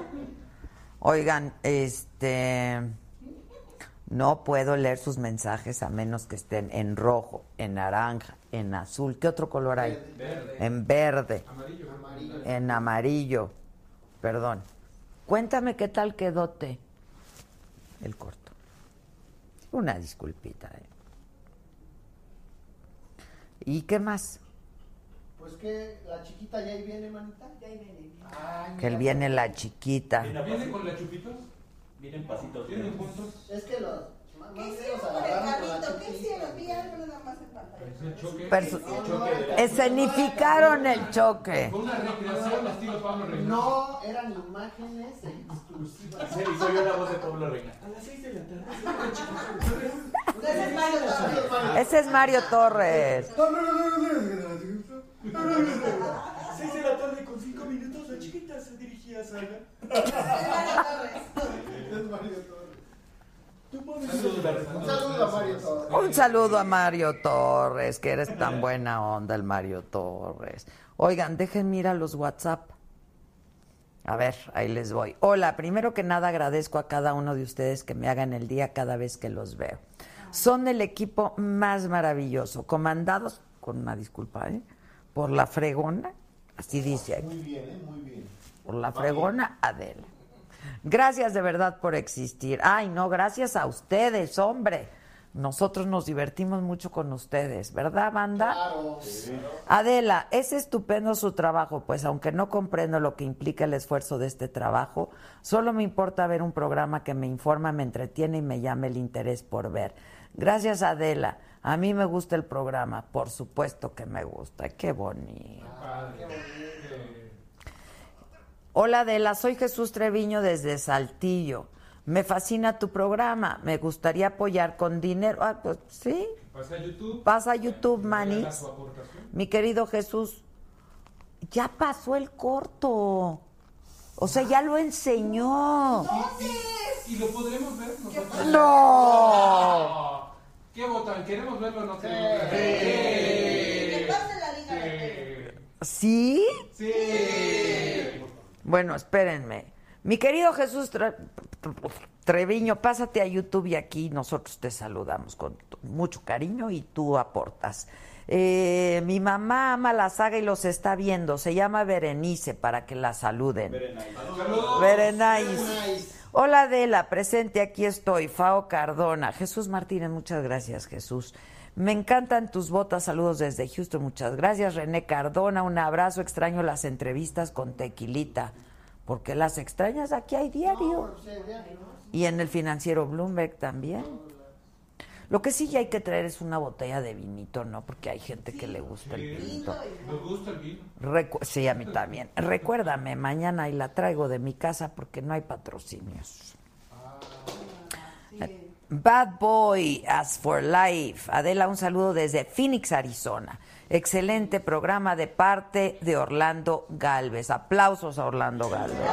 Oigan, este no puedo leer sus mensajes a menos que estén en rojo, en naranja, en azul. ¿Qué otro color hay? En verde. En amarillo. Perdón. Cuéntame qué tal quedó te el corto. Una disculpita. ¿eh? ¿Y qué más? Pues que la chiquita ya ahí viene, manita. Ya ahí viene. Ay, Que él viene la chiquita. ¿Viene con la chupitos? Vienen pasitos. ¿Vienen juntos? Es que los. ¿Qué hicieron con el agarraron con la carrito? ¿Qué chiquita. hicieron? Vi algo nada más en pantalla. El choque. Perso- escenificaron el choque. Fue una recreación estilo Pablo Reynoso. No, eran imágenes exclusivas. Sí, soy yo la voz de Pablo Reina. Ese es Mario Torres. Ese es Mario Torres. No, no, no, no, no, no, no, Seis de la tarde con cinco minutos, la chiquita se dirigía a Saga. Es Mario Torres. Tú pones Un saludo a Mario Torres. Un saludo a Mario Torres, que eres tan buena onda el Mario Torres. Oigan, dejen mirar los WhatsApp. A ver, ahí les voy. Hola, primero que nada agradezco a cada uno de ustedes que me hagan el día cada vez que los veo. Son el equipo más maravilloso, comandados, con una disculpa, ¿eh? por la fregona, así dice aquí. Muy bien, ¿eh? Muy bien. Por la fregona Adela. Gracias de verdad por existir. Ay, no, gracias a ustedes, hombre. Nosotros nos divertimos mucho con ustedes, ¿verdad, banda? Claro. Adela, es estupendo su trabajo, pues aunque no comprendo lo que implica el esfuerzo de este trabajo, solo me importa ver un programa que me informa, me entretiene y me llame el interés por ver. Gracias, Adela. A mí me gusta el programa, por supuesto que me gusta. Qué bonito. Hola Adela, soy Jesús Treviño desde Saltillo. Me fascina tu programa. Me gustaría apoyar con dinero. Ah, pues sí. Pasa a YouTube. Pasa a YouTube, aportación. Mi querido Jesús, ya pasó el corto. O sea, ya lo enseñó. Y lo podremos ver nosotros. No. ¿Qué votan? ¿Queremos verlo o no queremos verlo? Que pase la liga ¿Sí? Sí. Bueno, espérenme. Mi querido Jesús Tre- Treviño, pásate a YouTube y aquí nosotros te saludamos con mucho cariño y tú aportas. Eh, mi mamá ama la saga y los está viendo. Se llama Berenice para que la saluden. Berenice. Hola Adela, presente, aquí estoy. Fao Cardona. Jesús Martínez, muchas gracias Jesús. Me encantan tus botas, saludos desde Houston, muchas gracias. René Cardona, un abrazo, extraño las entrevistas con Tequilita, porque las extrañas aquí hay diario. Y en el financiero Bloomberg también. Lo que sí ya hay que traer es una botella de vinito, ¿no? Porque hay gente que le gusta el vinito. Nos gusta el vino. Recu- sí, a mí también. Recuérdame, mañana y la traigo de mi casa porque no hay patrocinios. Bad Boy, As for Life. Adela, un saludo desde Phoenix, Arizona. Excelente programa de parte de Orlando Galvez. Aplausos a Orlando Galvez.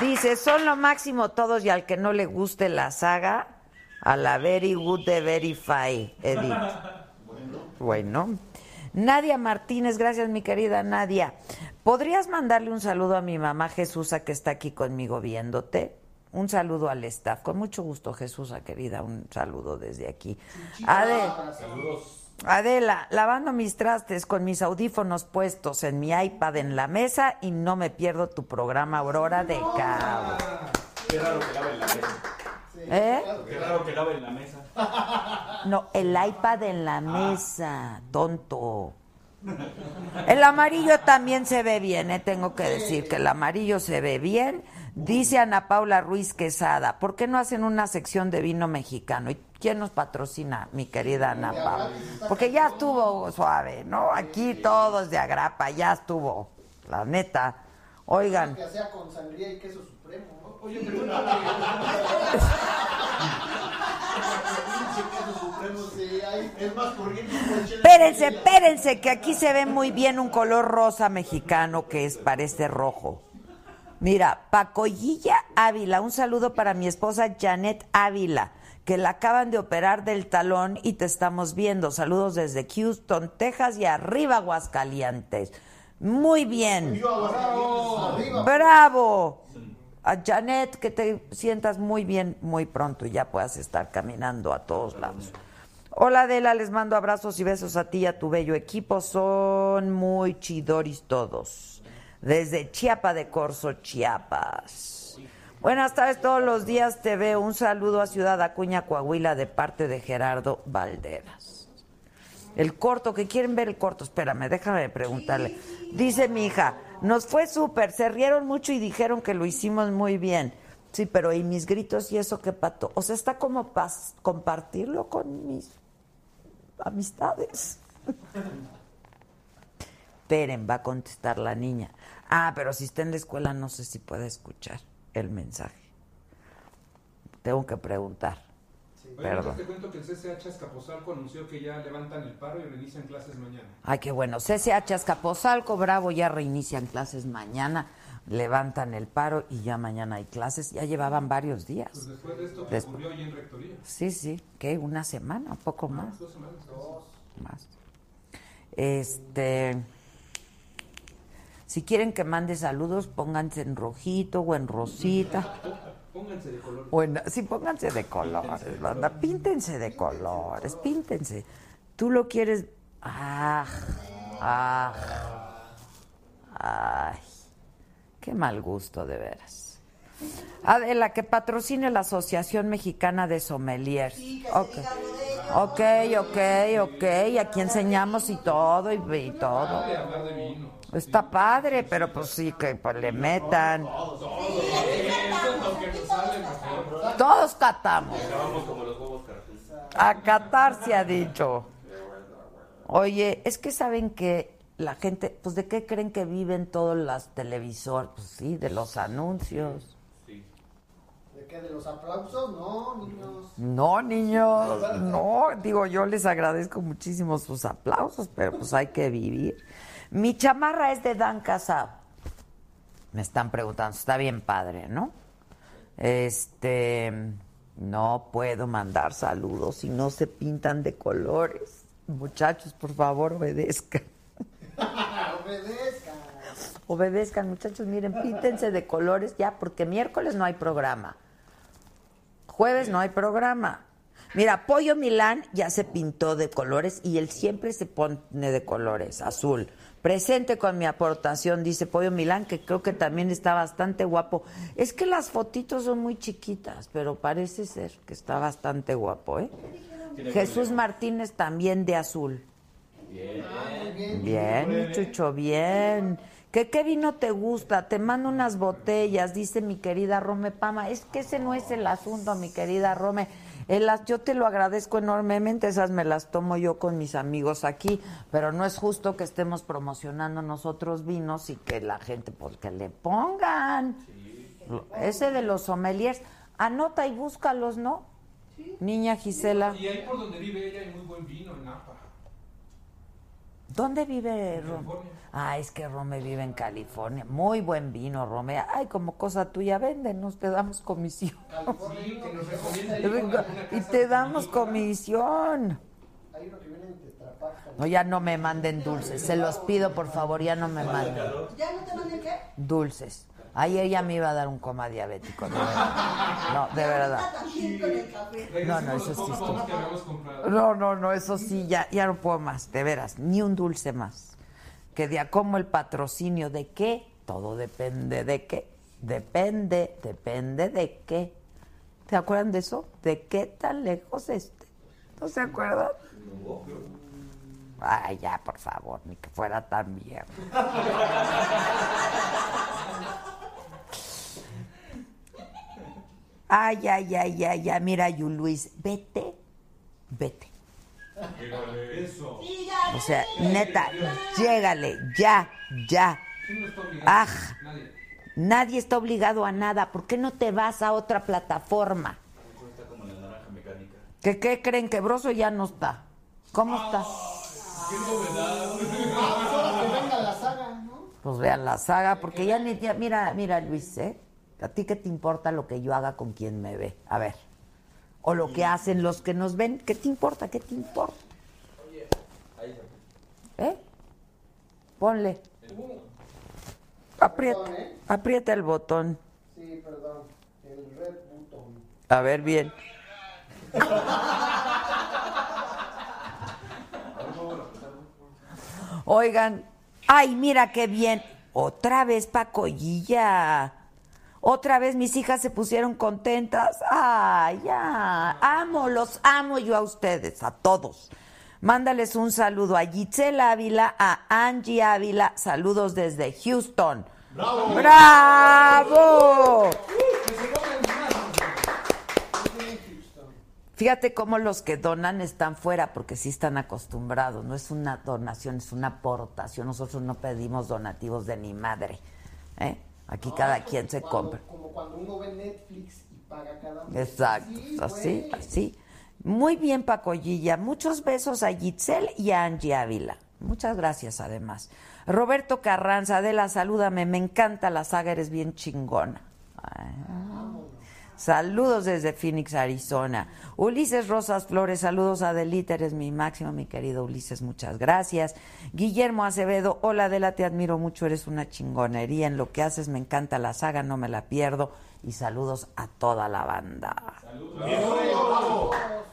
Dice, son lo máximo todos y al que no le guste la saga, a la Very Good de Verify, Edith. Bueno. Nadia Martínez, gracias mi querida Nadia. ¿Podrías mandarle un saludo a mi mamá Jesusa que está aquí conmigo viéndote? Un saludo al staff. Con mucho gusto, Jesusa querida, un saludo desde aquí. Ade- Adela, lavando mis trastes con mis audífonos puestos en mi iPad en la mesa y no me pierdo tu programa Aurora de Cabo. Qué raro que lave en la mesa. ¿Eh? Qué raro que lave en la mesa. No, el iPad en la mesa, tonto. El amarillo también se ve bien, ¿eh? tengo que decir que el amarillo se ve bien. Dice Ana Paula Ruiz Quesada, ¿por qué no hacen una sección de vino mexicano? ¿Y quién nos patrocina, mi querida Ana Paula? Porque ya estuvo suave, ¿no? Aquí todos de agrapa, ya estuvo, la neta. Oigan, Que sea con sangría y queso supremo. ¿no? Oye, chile. espérense, espérense, que aquí se ve muy bien un color rosa mexicano que es, parece rojo. Mira, Pacoyilla Ávila, un saludo para mi esposa Janet Ávila, que la acaban de operar del talón y te estamos viendo. Saludos desde Houston, Texas y arriba Aguascalientes. Muy bien. Bravo. A Janet, que te sientas muy bien muy pronto y ya puedas estar caminando a todos lados. Hola Adela, les mando abrazos y besos a ti y a tu bello equipo. Son muy chidoris todos. Desde Chiapa de Corzo, Chiapas. Buenas tardes, todos los días te veo. Un saludo a Ciudad Acuña, Coahuila, de parte de Gerardo Valderas. El corto, que quieren ver el corto, espérame, déjame preguntarle. Dice mi hija, nos fue súper, se rieron mucho y dijeron que lo hicimos muy bien. Sí, pero ¿y mis gritos y eso qué pato? O sea, está como compartirlo con mis amistades. Esperen, va a contestar la niña. Ah, pero si está en la escuela no sé si puede escuchar el mensaje. Tengo que preguntar. Sí. Oye, Perdón. te cuento que el CCH Azcapotzalco anunció que ya levantan el paro y reinician clases mañana. Ay, qué bueno. CCH Azcapotzalco, Bravo, ya reinician clases mañana, levantan el paro y ya mañana hay clases. Ya llevaban varios días. Pues después de esto que Des- ocurrió ahí en Rectoría. Sí, sí, ¿qué? ¿Una semana? ¿Un poco más? Dos semanas. Más. Este. Si quieren que mande saludos, pónganse en rojito o en rosita. Pónganse de color. O en- sí, pónganse de colores, banda. Píntense de colores, píntense. Tú lo quieres. Ah, ah, ay. Qué mal gusto, de veras. Adela, que patrocine la Asociación Mexicana de Sommeliers. Ok, ok, ok, ok. Aquí enseñamos y todo, y, y todo. Está padre, pero pues sí, que pues, le metan. Todos catamos. A Qatar se ha dicho. Oye, es que saben que la gente, pues de qué creen que viven todos los televisores, pues sí, de los anuncios. ¿De los aplausos? No, niños. No, niños, no, digo, yo les agradezco muchísimo sus aplausos, pero pues hay que vivir. Mi chamarra es de Dan Casab. Me están preguntando, está bien padre, ¿no? Este, no puedo mandar saludos si no se pintan de colores. Muchachos, por favor, obedezcan. Obedezcan. Obedezcan, muchachos, miren, píntense de colores ya, porque miércoles no hay programa. Jueves no hay programa. Mira, Pollo Milán ya se pintó de colores y él siempre se pone de colores, azul. Presente con mi aportación, dice Pollo Milán, que creo que también está bastante guapo. Es que las fotitos son muy chiquitas, pero parece ser que está bastante guapo, ¿eh? Jesús Martínez también de azul. Bien, mi chucho, bien. ¿Qué, ¿Qué vino te gusta? Te mando unas botellas, dice mi querida Rome Pama. Es que ese no es el asunto, mi querida Rome. El as- yo te lo agradezco enormemente, esas me las tomo yo con mis amigos aquí, pero no es justo que estemos promocionando nosotros vinos y que la gente, pues que le pongan. Ese de los sommeliers, anota y búscalos, ¿no? Niña Gisela. Y ahí por donde vive ella hay muy buen vino en Napa. ¿Dónde vive Rome? Ah, es que Rome vive en California. Muy buen vino, Rome. Ay, como cosa tuya, véndenos, te damos comisión. Sí, que nos recomienda ahí una- una y te damos comisión. No, ya no me manden dulces. Se los pido, por favor, ya no me manden ¿Ya no te manden qué? dulces. Ahí ella me iba a dar un coma diabético. De verdad. No, de verdad. No, no, eso sí. No, no, no, eso sí, ya, ya no puedo más, de veras, ni un dulce más. Que de a como el patrocinio de qué, todo depende de qué, depende, depende de qué. ¿Se acuerdan de eso? ¿De qué tan lejos esté? ¿No se acuerdan? Ay, ya, por favor, ni que fuera tan viejo. Ay, ay, ay, ay, ay, mira, Yu Luis, vete, vete. Eso. O sea, neta, llégale, ya, ya. ¿Quién no está obligado? Ah, Nadie. nadie está obligado a nada. ¿Por qué no te vas a otra plataforma? Está como la naranja mecánica. ¿Que qué creen? Que Broso ya no está. ¿Cómo está? Qué novedad. Ahora que venga la saga, ¿no? Pues vean la saga, porque ya ni... ya- mira, mira, Luis, ¿eh? ¿A ti qué te importa lo que yo haga con quien me ve? A ver. O lo que hacen los que nos ven. ¿Qué te importa? ¿Qué te importa? ¿Eh? Ponle. Aprieta, Perdón, ¿eh? aprieta el botón. Sí, perdón. El red button. A ver bien. Oigan, ay, mira qué bien. Otra vez Pacollilla. Otra vez mis hijas se pusieron contentas. Ay, ya. Amo, los amo yo a ustedes, a todos. Mándales un saludo a Gisela Ávila, a Angie Ávila. Saludos desde Houston. ¡Bravo! ¡Bravo! Fíjate cómo los que donan están fuera, porque sí están acostumbrados. No es una donación, es una aportación. Nosotros no pedimos donativos de ni madre. ¿eh? Aquí cada quien se Cuando- compra. Como cuando uno ve Netflix y paga cada mes. Exacto, Sí, así, güey. así. Muy bien, Pacollilla. Muchos besos a Gitzel y a Angie Ávila. Muchas gracias, además. Roberto Carranza, Adela, salúdame. Me encanta la saga, eres bien chingona. Ah. Saludos desde Phoenix, Arizona. Ulises Rosas Flores, saludos a Adelita, eres mi máximo, mi querido Ulises, muchas gracias. Guillermo Acevedo, hola Adela, te admiro mucho, eres una chingonería en lo que haces, me encanta la saga, no me la pierdo. Y saludos a toda la banda.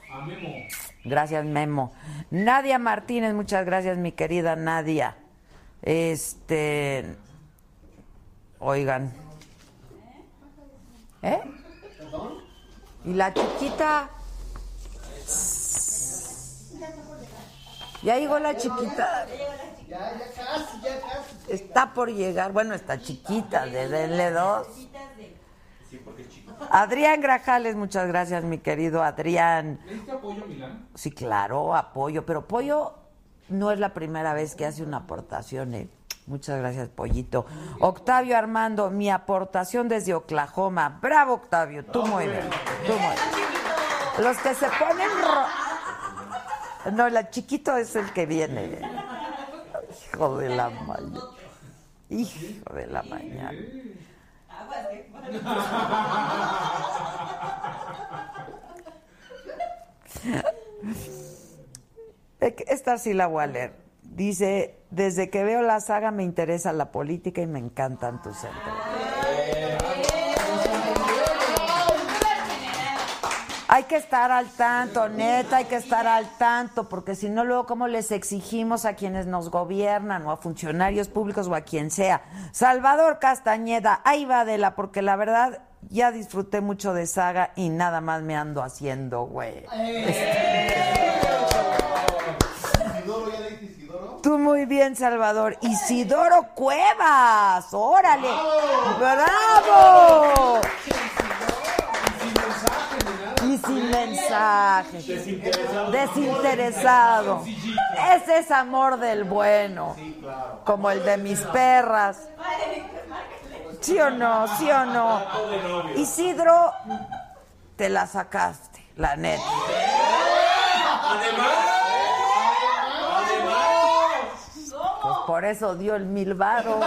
A Memo. Gracias, Memo. Nadia Martínez, muchas gracias, mi querida Nadia. Este. Oigan. ¿Eh? ¿Y la chiquita? Ya llegó la chiquita. Ya, ya casi, ya casi. Está por llegar. Bueno, está chiquita, de denle dos. Adrián Grajales, muchas gracias, mi querido Adrián. ¿Le diste apoyo, Milán? Sí, claro, apoyo, pero Pollo no es la primera vez que hace una aportación, ¿eh? Muchas gracias, Pollito. Octavio Armando, mi aportación desde Oklahoma. Bravo, Octavio, tú muy bien. Los que se ponen No, el chiquito es el que viene. Hijo de la mañana. Hijo de la mañana. Esta sí la voy a leer. Dice, desde que veo la saga me interesa la política y me encantan tus entrevistas. Hay que estar al tanto, neta, hay que estar al tanto, porque si no, luego, ¿cómo les exigimos a quienes nos gobiernan, o a funcionarios públicos, o a quien sea? Salvador Castañeda, ahí va Adela, porque la verdad ya disfruté mucho de saga y nada más me ando haciendo, güey. Isidoro, ¿ya leíste Isidoro? Tú muy bien, Salvador. Isidoro Cuevas, órale. ¡Bravo! Y sin mensaje. Desinteresado. Desinteresado. Ese es amor del bueno. Como el de mis perras. ¿Sí o no? ¿Sí o no? Isidro, te la sacaste, la neta. Pues por eso dio el mil varo.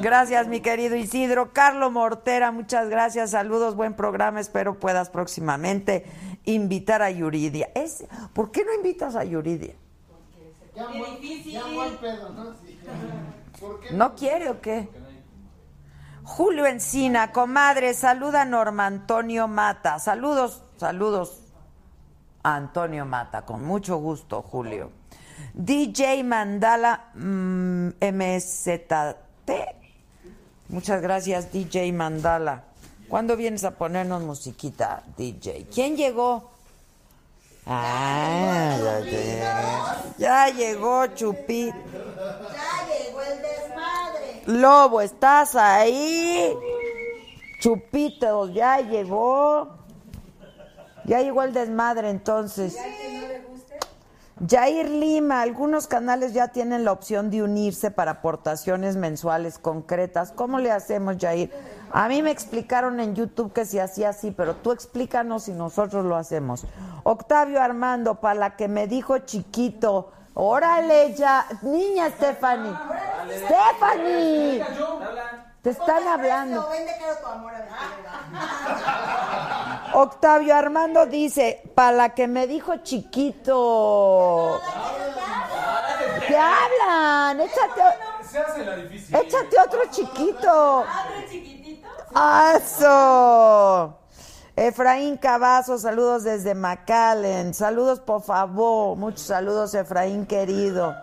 Gracias, mi querido Isidro. Carlos Mortera, muchas gracias. Saludos, buen programa. Espero puedas próximamente invitar a Yuridia. Es, ¿Por qué no invitas a Yuridia? Ya muy, ya muy pedo, ¿no? Sí. ¿Por qué? ¿No quiere o qué? Julio Encina, comadre, saluda a Norma Antonio Mata. Saludos, saludos a Antonio Mata, con mucho gusto, Julio. DJ Mandala mm, MZT. Muchas gracias, DJ Mandala. ¿Cuándo vienes a ponernos musiquita, DJ? ¿Quién llegó? Ah, ya, llegó. ya llegó Chupit. Ya llegó el desmadre. Lobo, ¿estás ahí? Chupitos, ya llegó. Ya llegó el desmadre entonces. Jair Lima, algunos canales ya tienen la opción de unirse para aportaciones mensuales concretas. ¿Cómo le hacemos, Jair? A mí me explicaron en YouTube que se hacía así, pero tú explícanos y nosotros lo hacemos. Octavio Armando, para la que me dijo chiquito, órale ya, niña Stephanie. Stephanie, te están hablando. Vende caro tu amor a ver Octavio Armando dice, para la que me dijo chiquito. ¿Qué hablan? Échate, Se hace la difícil. échate otro chiquito. ¡Eso! Efraín Cavazo, saludos desde McAllen. Saludos, por favor. Muchos saludos, Efraín querido.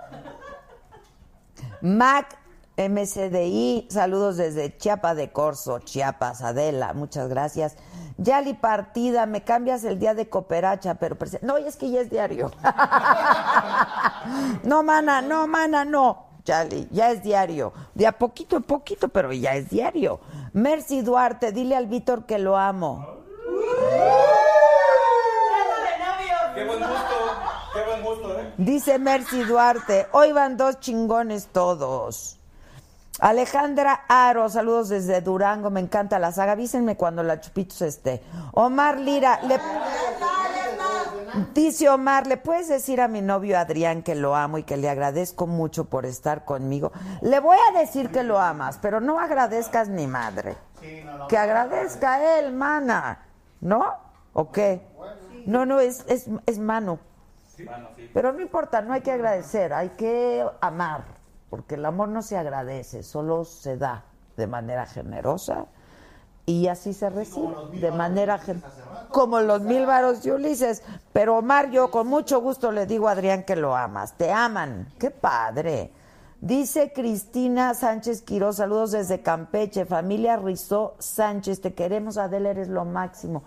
Mac MCDI, saludos desde Chiapa de Corzo, Chiapas, Adela, muchas gracias. Yali Partida, me cambias el día de cooperacha, pero... No, es que ya es diario. no, mana, no, mana, no. Yali, ya es diario. De a poquito a poquito, pero ya es diario. Mercy Duarte, dile al Víctor que lo amo. Qué buen gusto, qué buen gusto, ¿eh? Dice Mercy Duarte, hoy van dos chingones todos. Alejandra Aro, saludos desde Durango, me encanta la saga. Avísenme cuando la Chupitos esté. Omar Lira, le... dice Omar, ¿le puedes decir a mi novio Adrián que lo amo y que le agradezco mucho por estar conmigo? Le voy a decir que lo amas, pero no agradezcas ni madre. Que agradezca a él, mana. ¿No? ¿O qué? No, no, es, es, es mano. Pero no importa, no hay que agradecer, hay que amar, porque el amor no se agradece, solo se da de manera generosa y así se recibe, de manera como los mil varos de Ulises. Pero Omar, yo con mucho gusto le digo a Adrián que lo amas, te aman, qué padre. Dice Cristina Sánchez Quiroz, saludos desde Campeche, familia Rizó Sánchez, te queremos, Adela, eres lo máximo.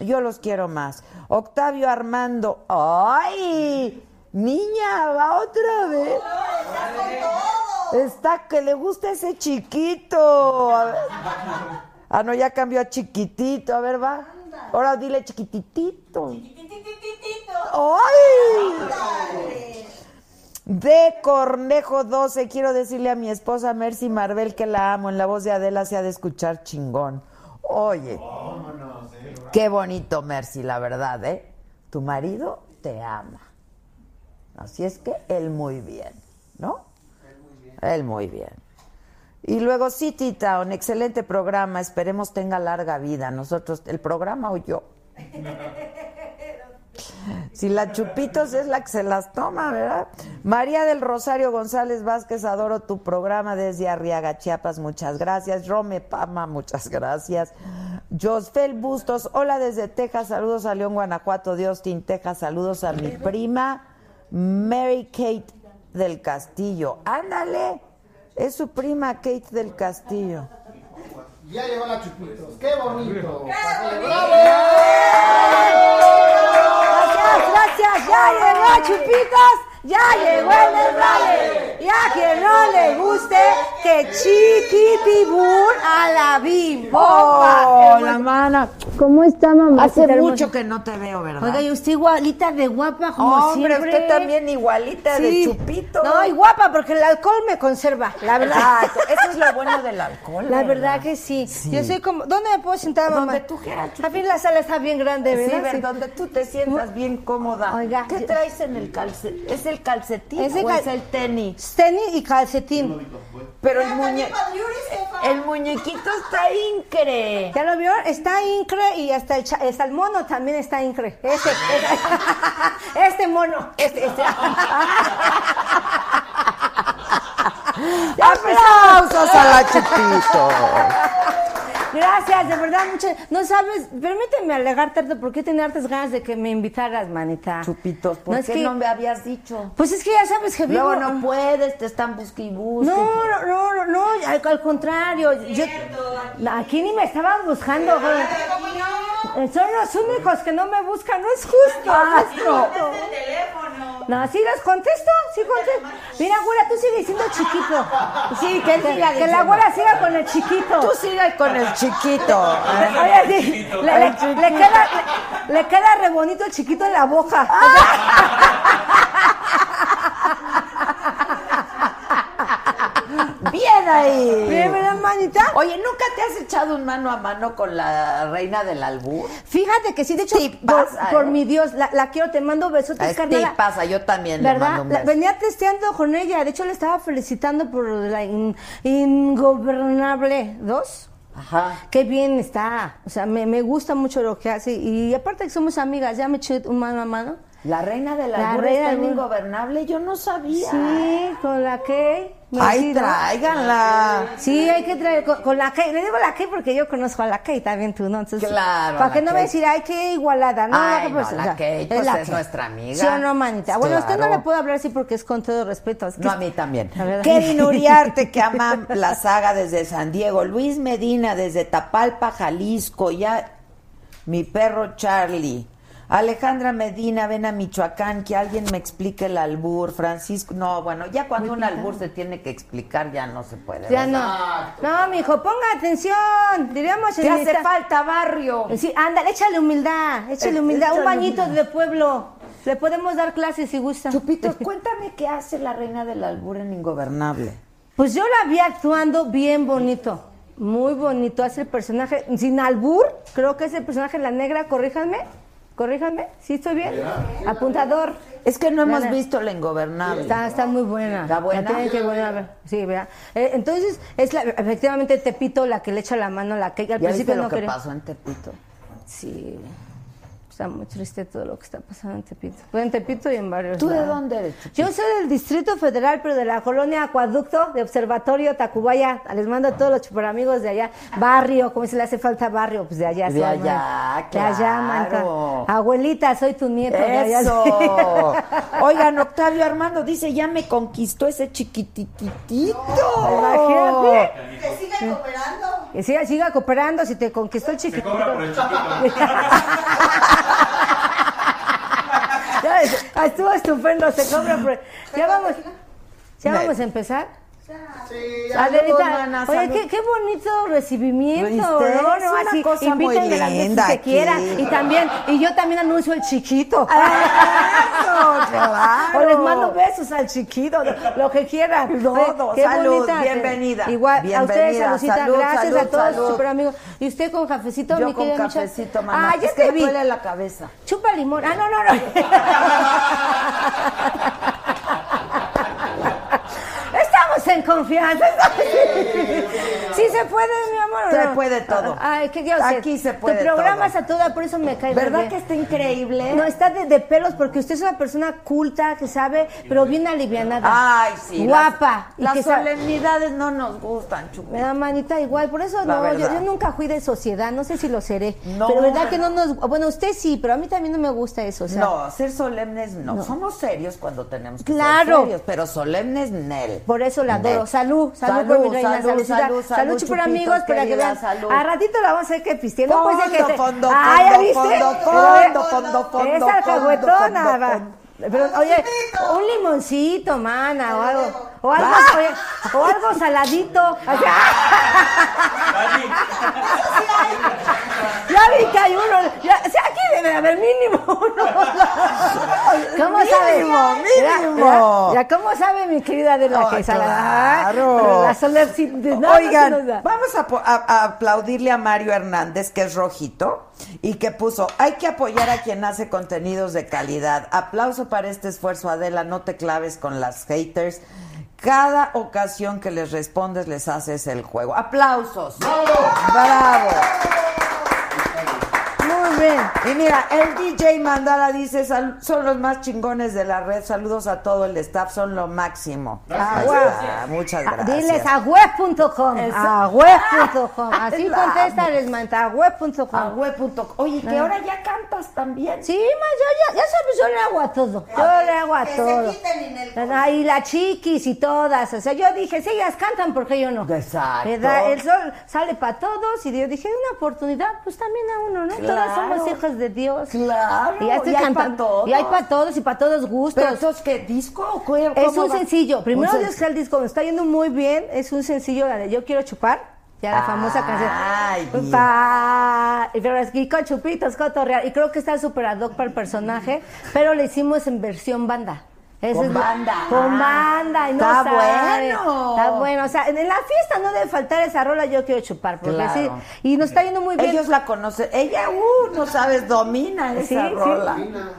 Yo los quiero más. Octavio Armando, ¡ay! Niña, va otra vez. Está que le gusta ese chiquito. A ver. Ah, no, ya cambió a chiquitito. A ver, va. Ahora dile chiquititito. ¡Ay! De Cornejo 12, quiero decirle a mi esposa Mercy Marvel que la amo. En la voz de Adela se ha de escuchar chingón. Oye, qué bonito Mercy, la verdad, ¿eh? Tu marido te ama. Así es que él muy bien, ¿no? Él muy bien. Y luego City Town, excelente programa, esperemos tenga larga vida. Nosotros, el programa o yo. Si la Chupitos es la que se las toma, ¿verdad? María del Rosario González Vázquez, adoro tu programa desde Arriaga, Chiapas, muchas gracias. Rome Pama, muchas gracias. Josfel Bustos, hola desde Texas, saludos a León, Guanajuato, de Austin, Texas, saludos a mi prima Mary Kate del Castillo. Ándale, es su prima Kate del Castillo. Ya llegó la Chupitos. ¡Qué bonito! Gracias, gracias, ya llegó Chupitos, ya llegó el desvale. Y a quien no le guste, que chiquitibur a la bimbo. Hola, mana. ¿Cómo está, mamá? Hace mucho que no te veo, ¿verdad? Oiga, y usted igualita de guapa como Hombre, siempre. usted también igualita de Sí. chupito. No, y guapa porque el alcohol me conserva, la verdad. Exacto, eso es lo bueno del alcohol. La ¿verdad? verdad que sí. Yo soy como, ¿dónde me puedo sentar, mamá? Donde tú quieras, A mí la sala está bien grande, Sí, ¿verdad? ver, donde tú te sientas bien cómoda. Oiga, ¿Qué yo- traes en el calcetín? ¿Es el calcetín Es el o cal- es el tenis? Tenis y calcetín. Pero el, muñe... el muñequito está incre. ¿Ya lo vio? Está incre y hasta el, hasta el mono también está incre. Este, este, este mono. Este, este. ¡Aplausos a la Chupito! Gracias, de verdad, muchas. No sabes, permíteme alegar porque tenía hartas ganas de que me invitaras, manita. Chupitos, ¿por No, es que- no me habías dicho? Pues es que ya sabes que vivo. Luego no puedes, te están busque y busque. No, no, no, no, no, al, al contrario. Yo, aquí ni me estaban buscando. joder. Eh, Son los únicos que no me buscan, no es justo. Ah, no es justo. No, sí los contesto, sí contesto. Mira, güera, tú sigues siendo chiquito. Sí, que él Que, siga que la güera siga con el chiquito. Tú sigas con el chiquito. Oye, sí, le, le- le queda, le, le queda re bonito el chiquito en la boca. Bien ahí. Bien, ¿verdad, manita? Oye, ¿nunca te has echado un mano a mano con la reina del albur? Fíjate que sí, de hecho, Sí por, pasa, por ¿eh? mi Dios, la, la quiero, te mando besotes, Sí carnala. pasa, yo también le ¿Verdad? mando un La- venía testeando con ella, de hecho le estaba felicitando por la in- Ingobernable 2. Ajá. Qué bien está, o sea, me, me gusta mucho lo que hace y aparte que somos amigas, ya me eché un mano a mano. La reina del La albur reina está del ingobernable, yo no sabía. Sí, con la que... Ay, tráiganla. Sí, hay que traer con, con la Kay. Le digo la Kay porque yo conozco a la Kay también tú, ¿no? Entonces, Claro, Para que no me decir, ay, qué igualada. No, Ay, no, pues, no, la Kay, pues, es nuestra amiga. Sí o no, manita. Bueno, usted no le puedo hablar así porque es con todo respeto. es que No, a mí también. Kevin Uriarte, que ama la saga desde San Diego. Luis Medina, desde Tapalpa, Jalisco. Ya, mi perro Charlie. Alejandra Medina, ven a Michoacán, que alguien me explique el albur. Francisco, no, bueno, ya cuando un albur se tiene que explicar, ya no se puede. Ya ¿verdad? no. No, mijo, ponga atención. Diríamos Te hace esta- falta barrio. Sí, ándale, échale humildad, échale Eh, humildad. Un bañito humildad. de pueblo. Le podemos dar clases si gusta. Chupitos, cuéntame qué hace la reina del albur en Ingobernable. Pues yo la vi actuando bien bonito. Muy bonito. Hace el personaje, sin albur, creo que es el personaje La Negra, corríjanme. Corríjanme, ¿sí estoy bien? Apuntador. Es que no hemos Nada. visto La Ingobernable. Está, está muy buena. ¿Está buena? La tienen que volver a ver. Sí, vea. Eh, entonces, es la, efectivamente Tepito la que le echa la mano a la que al ¿Ya principio viste lo no que quería. pasó en Tepito? Sí. Está muy triste todo lo que está pasando en Tepito. Pues en Tepito y en varios ¿Tú de dónde eres? Yo soy del Distrito Federal, pero de la colonia Acueducto, de Observatorio Tacubaya. Les mando a todos los chuparamigos de allá. Barrio, como si le hace falta barrio, pues de allá. De soy, allá, man. De allá, manta. claro. Abuelita, soy tu nieto. de allá. Eso. Oigan, Octavio Armando dice, ya me conquistó ese chiquititito. Imagínate. Que sigan cooperando. Que siga, siga cooperando si te conquistó el chiquitito. cobra por el chiquito. Estuvo estupendo, se cobra por... Ya vamos, ya vamos a empezar. Sí, Saludos, oye, salud. qué, qué bonito recibimiento, ¿Viste? ¿no? Es no una así, cosa muy linda que aquí. quiera. Y también, y yo también anuncio el chiquito. Eso, claro. O les mando besos al chiquito, lo, que quieran. Todo, Oye, qué salud, bonita. bienvenida. Igual, a ustedes, Bienvenida, saludcita, salud, gracias salud, a todos, salud. super amigos. ¿Y usted con cafecito, Yo mi con querida cafecito, mamá. Ah, ya es que te me vi. duele la cabeza. Chupa limón. Ah, no, no, no. Estamos en confianza. Sí se puede, mi amor. ¿o Se no? puede todo. Ay, ¿qué quiero hacer? Aquí se puede Tu programa todo. es a toda, por eso me cae ¿Verdad que está increíble? No, está de, de pelos porque usted es una persona culta, que sabe, pero bien alivianada. Ay, sí. Guapa. Las, que solemnidades no nos gustan, Chupi. me da manita igual, por eso La no, yo, nunca fui de sociedad, no sé si lo seré. No. Pero verdad que no nos, bueno, usted sí, pero a mí también no me gusta eso, o sea. no, ser solemnes no. No. Somos serios cuando tenemos que Claro. ser serios, pero solemnes Nel. Por eso la adoro. Salud, salud, Salud, por mi reina. salud, salud, salud, chupitos, amigos, para que vean. salud. A ratito la vamos a hacer que piste. No puede ser que Fondo, se- fondo, Ah, ¿ya fondo, viste? fondo, Pero ve- fondo, fondo, fondo, Esa fondo, alcahuetona. Pero, oye, un limoncito, mana, o algo. O algo, Ah. oye, o algo saladito. Así- Ya vi que hay uno. Ya, o sea, aquí debe haber mínimo uno. ¿Cómo sabe? Mínimo, mínimo. Ya, ¿cómo sabe mi querida de la Ay, que salada? claro. La solemnidad no Oigan, da. vamos a, a- a aplaudirle a Mario Hernández, que es rojito, y que puso, hay que apoyar a quien hace contenidos de calidad. Aplauso para este esfuerzo, Adela, no te claves con las haters. Cada ocasión que les respondes les haces el juego. Aplausos. Bravo. Bien. Y mira, el DJ Mandala dice, "Sal- son los más chingones de la red. Saludos a todo el staff, son lo máximo. Ah, Muchas Ah, gracias. Diles a web.com. A web.com. Así La contesta, les manda a web.com. A web.com. Oye, que Ah. ahora ya cantas también. Sí, ma, yo ya, ya sabes, yo le hago a todo. Yo le hago a Que todo. se quiten en el Ah, Y las chiquis y todas. O sea, yo dije, si ellas cantan, ¿por qué yo no? Exacto. El sol sale para todos y yo dije, una oportunidad, pues también a uno, ¿no? Todas Claro. Somos hijas de Dios. Claro, Y hay cantando. pa' todos. Y hay para todos y para todos gustos. Pero entonces, ¿qué? ¿Disco o qué? Es ¿Cómo un va? sencillo. Primero Dios que el disco me está yendo muy bien. Es un sencillo, la de Yo quiero chupar. Ya la famosa canción. Ay, Pero es que con chupitos, cotorrear. Y creo que está súper ad hoc para el personaje. Pero le hicimos en versión banda. Ese Con es lo- banda. Con Ah, banda. Y no está sabe. bueno. Está bueno. O sea, en la fiesta no debe faltar esa rola Yo quiero chupar. Porque Claro. sí. Y nos está yendo muy bien. Ellos la conocen. Ella, uh, no sabes, domina Sí, esa sí. rola.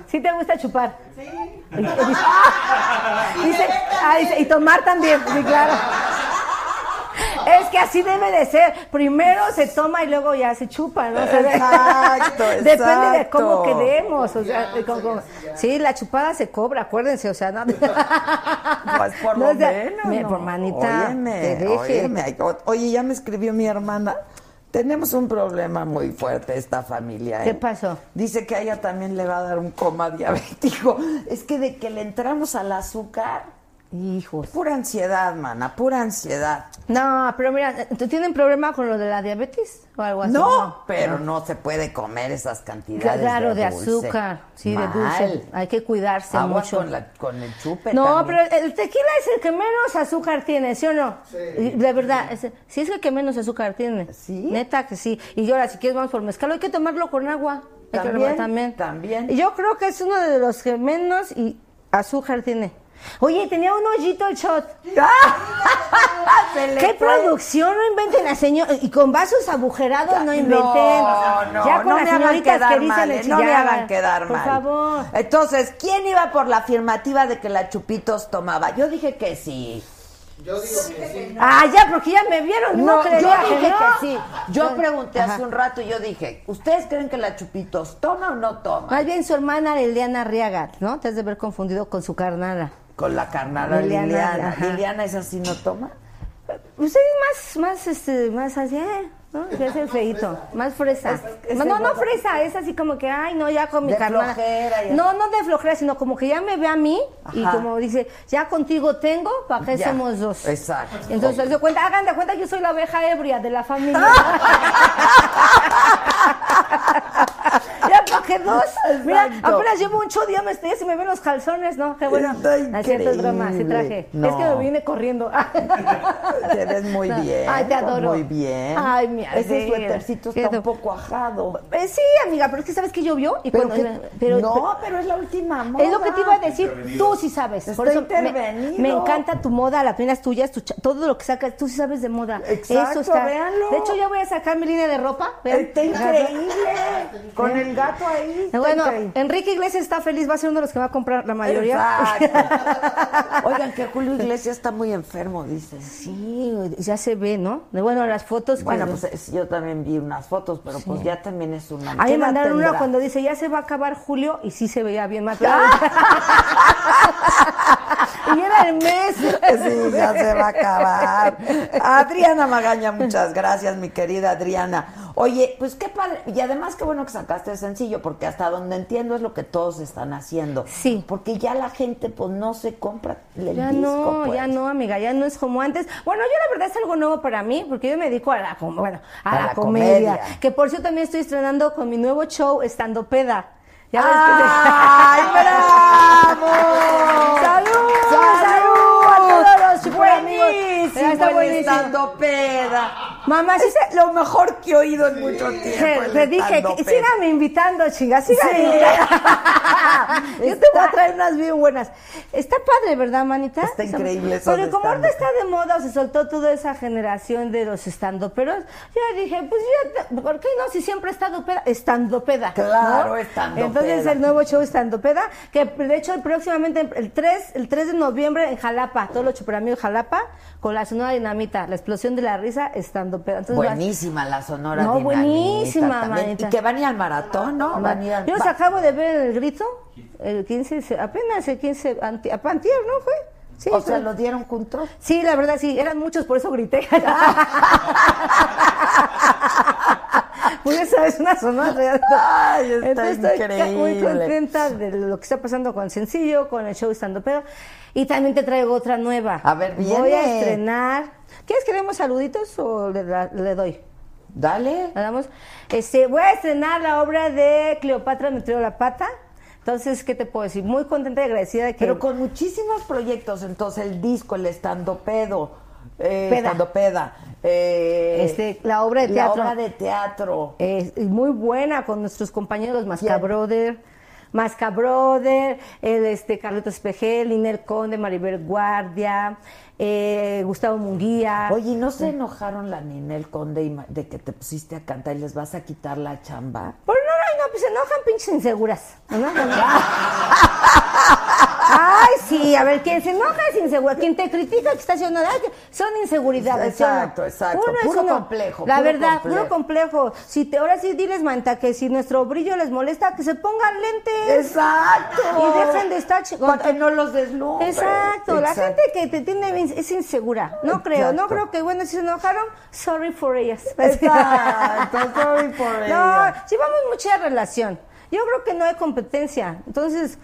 ¿Sí te gusta chupar? Sí. Dice, ah, dice, y tomar también, sí, claro. Es que así debe de ser. Primero se toma y luego ya se chupa, ¿no? O sea, Exacto, Depende de cómo exacto. quedemos. O sea, de cómo- cómo- sí, la chupada se cobra, acuérdense, o sea, no. Pues por No, lo o sea, menos. me- ¿no? por manita, Óyeme, que deje. óyeme. Oye, ya me escribió mi hermana. Tenemos un problema muy fuerte esta familia. ¿eh? ¿Qué pasó? Dice que a ella también le va a dar un coma diabético. Es que de que le entramos al azúcar. Hijos. Pura ansiedad, mana, pura ansiedad. No, pero mira, ¿tú tienen problema con lo de la diabetes o algo así? No, pero no se puede comer esas cantidades Claro, de, dulce. azúcar, sí, Mal. de dulce. Hay que cuidarse mucho. con, la- con el chupe No, también. pero el tequila es el que menos azúcar tiene, ¿sí o no? Y De verdad, es, sí es el que menos azúcar tiene. ¿Sí? Neta que sí. Y ahora, si quieres, vamos por mezcal. Hay que tomarlo con agua. Hay que También, también. también. Y yo creo que es uno de los que menos y azúcar tiene. Oye, tenía un hoyito el shot. le ¿Qué producción? No inventen la señora. Y con vasos agujerados no inventen. No, no, ya con no las me hagan señoritas quedar que dicen mal, el eh, no me hagan quedar Por mal. favor. Entonces, ¿quién iba por la afirmativa de que la Chupitos tomaba? Yo dije que sí. Yo digo que sí. Ah, ya, porque ya me vieron. No, No, yo creía dije que no. que sí. Yo pregunté Ajá. hace un rato y yo dije, ¿ustedes creen que la Chupitos toma o no toma? Más bien su hermana Liliana Arriaga, ¿no? Te has de haber confundido con su carnala. Con la carnala Liliana, Liliana. Liliana, ¿esa sí no toma? Usted es más, más, este, más así, ¿eh? ¿no? Que es el feito, más fresa. es no, de no, fresa, es así como que, ay, no, ya con mi De y- No, no de flojera, sino como que ya me ve a mí y como dice, ya contigo tengo, ¿para qué Ya. somos dos? Exacto. Entonces, se cuenta, hagan de cuenta que yo soy la oveja ebria de la familia. ya, ¿para qué dos? Mira, apenas llevo un show, ya me estoy, se me ven los calzones, ¿no? Qué bueno. Está No es es broma, sí traje. No. Es que me vine corriendo. Te ves muy No. bien. Ay, te adoro. Muy bien. Ay, mi Ese suétercito está un poco ajado. Eh, sí, amiga, pero es que sabes que llovió y Pero cuando- que- pero- no, pero es la última moda. Es lo que te iba a decir, tú sí sabes. Por eso me, intervenido. me encanta tu moda, las primeras tuyas, tu cha- todo lo que sacas, tú sí sabes de moda. Exacto, Eso está. véanlo. De hecho, ya voy a sacar mi línea de ropa. vean. Está increíble. Con el gato ahí. Bueno. Enrique Iglesias está feliz, va a ser uno de los que va a comprar la mayoría. Exacto. Oigan, que Julio Iglesias está muy enfermo, dicen. Sí, ya se ve, ¿no? De bueno, las fotos. que- Bueno, pues es- yo también vi unas fotos, pero pues ya también es una. A mí ¿Qué me edad mandaron una cuando dice, ya se va a acabar julio, y sí se veía bien matado. y era el mes. Sí, ya se va a acabar. Adriana Magaña, muchas gracias, mi querida Adriana. Oye, pues qué padre. Y además, qué bueno que sacaste el sencillo, porque hasta donde entiendo es lo que todos están haciendo. Sí. Porque ya la gente, pues no se compra el Ya disco. no, pues. ya no, amiga, ya no es como antes. Bueno, yo la verdad es algo nuevo para mí, porque yo me dedico a la, bueno, a A la, la comedia. comedia. Que por cierto también estoy estrenando con mi nuevo show, Estando Peda. Ya ves ¡Ay, bravo! ¡Salud! ¡Salud! ¡Salud! A todos los Ya está buenísimo. estando peda. Mamá, sí Es lo mejor que he oído en mucho tiempo. Te, dije, estando peda. síganme invitando, chinga, síganme Sí. invitando. Yo te voy a traer unas bien buenas. Está padre, ¿verdad, manita? Está increíble eso Pero de como ahorita está de moda, o se soltó toda esa generación de los estandoperos, yo dije, pues ya, te- ¿por qué no? Si siempre he estado peda, estandopeda. Claro, ¿no? estandopeda. Entonces el nuevo show estandopeda, que de hecho próximamente el 3, el 3 de noviembre en Jalapa, todos los chuperamigos Jalapa, con la Sonora Dinamita, la explosión de la risa, Entonces, vas- Buenísima la sonora No, Dinamita buenísima, manita. Y que van a ir al maratón, ¿no? Van a ir al- Yo va- acabo de ver el grito, el 15, se- apenas el 15, anti, a Pantier, ¿no fue? Sí, o sea, lo dieron juntos. Sí, la verdad sí, eran muchos, por eso grité. Pues esa es una sonora. Ay, está Entonces estoy ca- muy increíble. contenta de lo que está pasando con sencillo, con el show estando pedo. Y también te traigo otra nueva. A ver, Voy a viene. estrenar. ¿Quieres que demos saluditos o le, doy? Dale. ¿La damos? Este, voy a estrenar la obra de Cleopatra Metió la Pata. Entonces, ¿qué te puedo decir? Muy contenta y agradecida de que... Pero con muchísimos proyectos, entonces el disco, el estando pedo, eh, Peda. estando peda, eh, Este, la obra de teatro. la obra de teatro. Es muy buena con nuestros compañeros Mascabroder, Mascabroder, el este Carlitos Espejel, Liner Conde, Maribel Guardia, eh, Gustavo Munguía. Oye, ¿y ¿no se enojaron la Ninel Conde y de que te pusiste a cantar y les vas a quitar la chamba? Pues no, no, no, pues se enojan pinches inseguras. Ay, sí, a ver, quien se enoja es insegura. Quien te critica que está haciendo nada, son inseguridades. Exacto, exacto. Uno es Puro uno. complejo, La puro verdad, complejo. puro complejo. Si te, ahora sí diles, manta, que si nuestro brillo les molesta, que se pongan lentes. Exacto. Y dejen de estar Para que no los deslumbre. Exacto, la Exacto. gente que te tiene bien- es insegura. No creo, no creo que, bueno, si se enojaron, sorry for ellas. Exacto, sorry for No, ellas. llevamos mucha relación. Yo creo que no hay competencia. Entonces,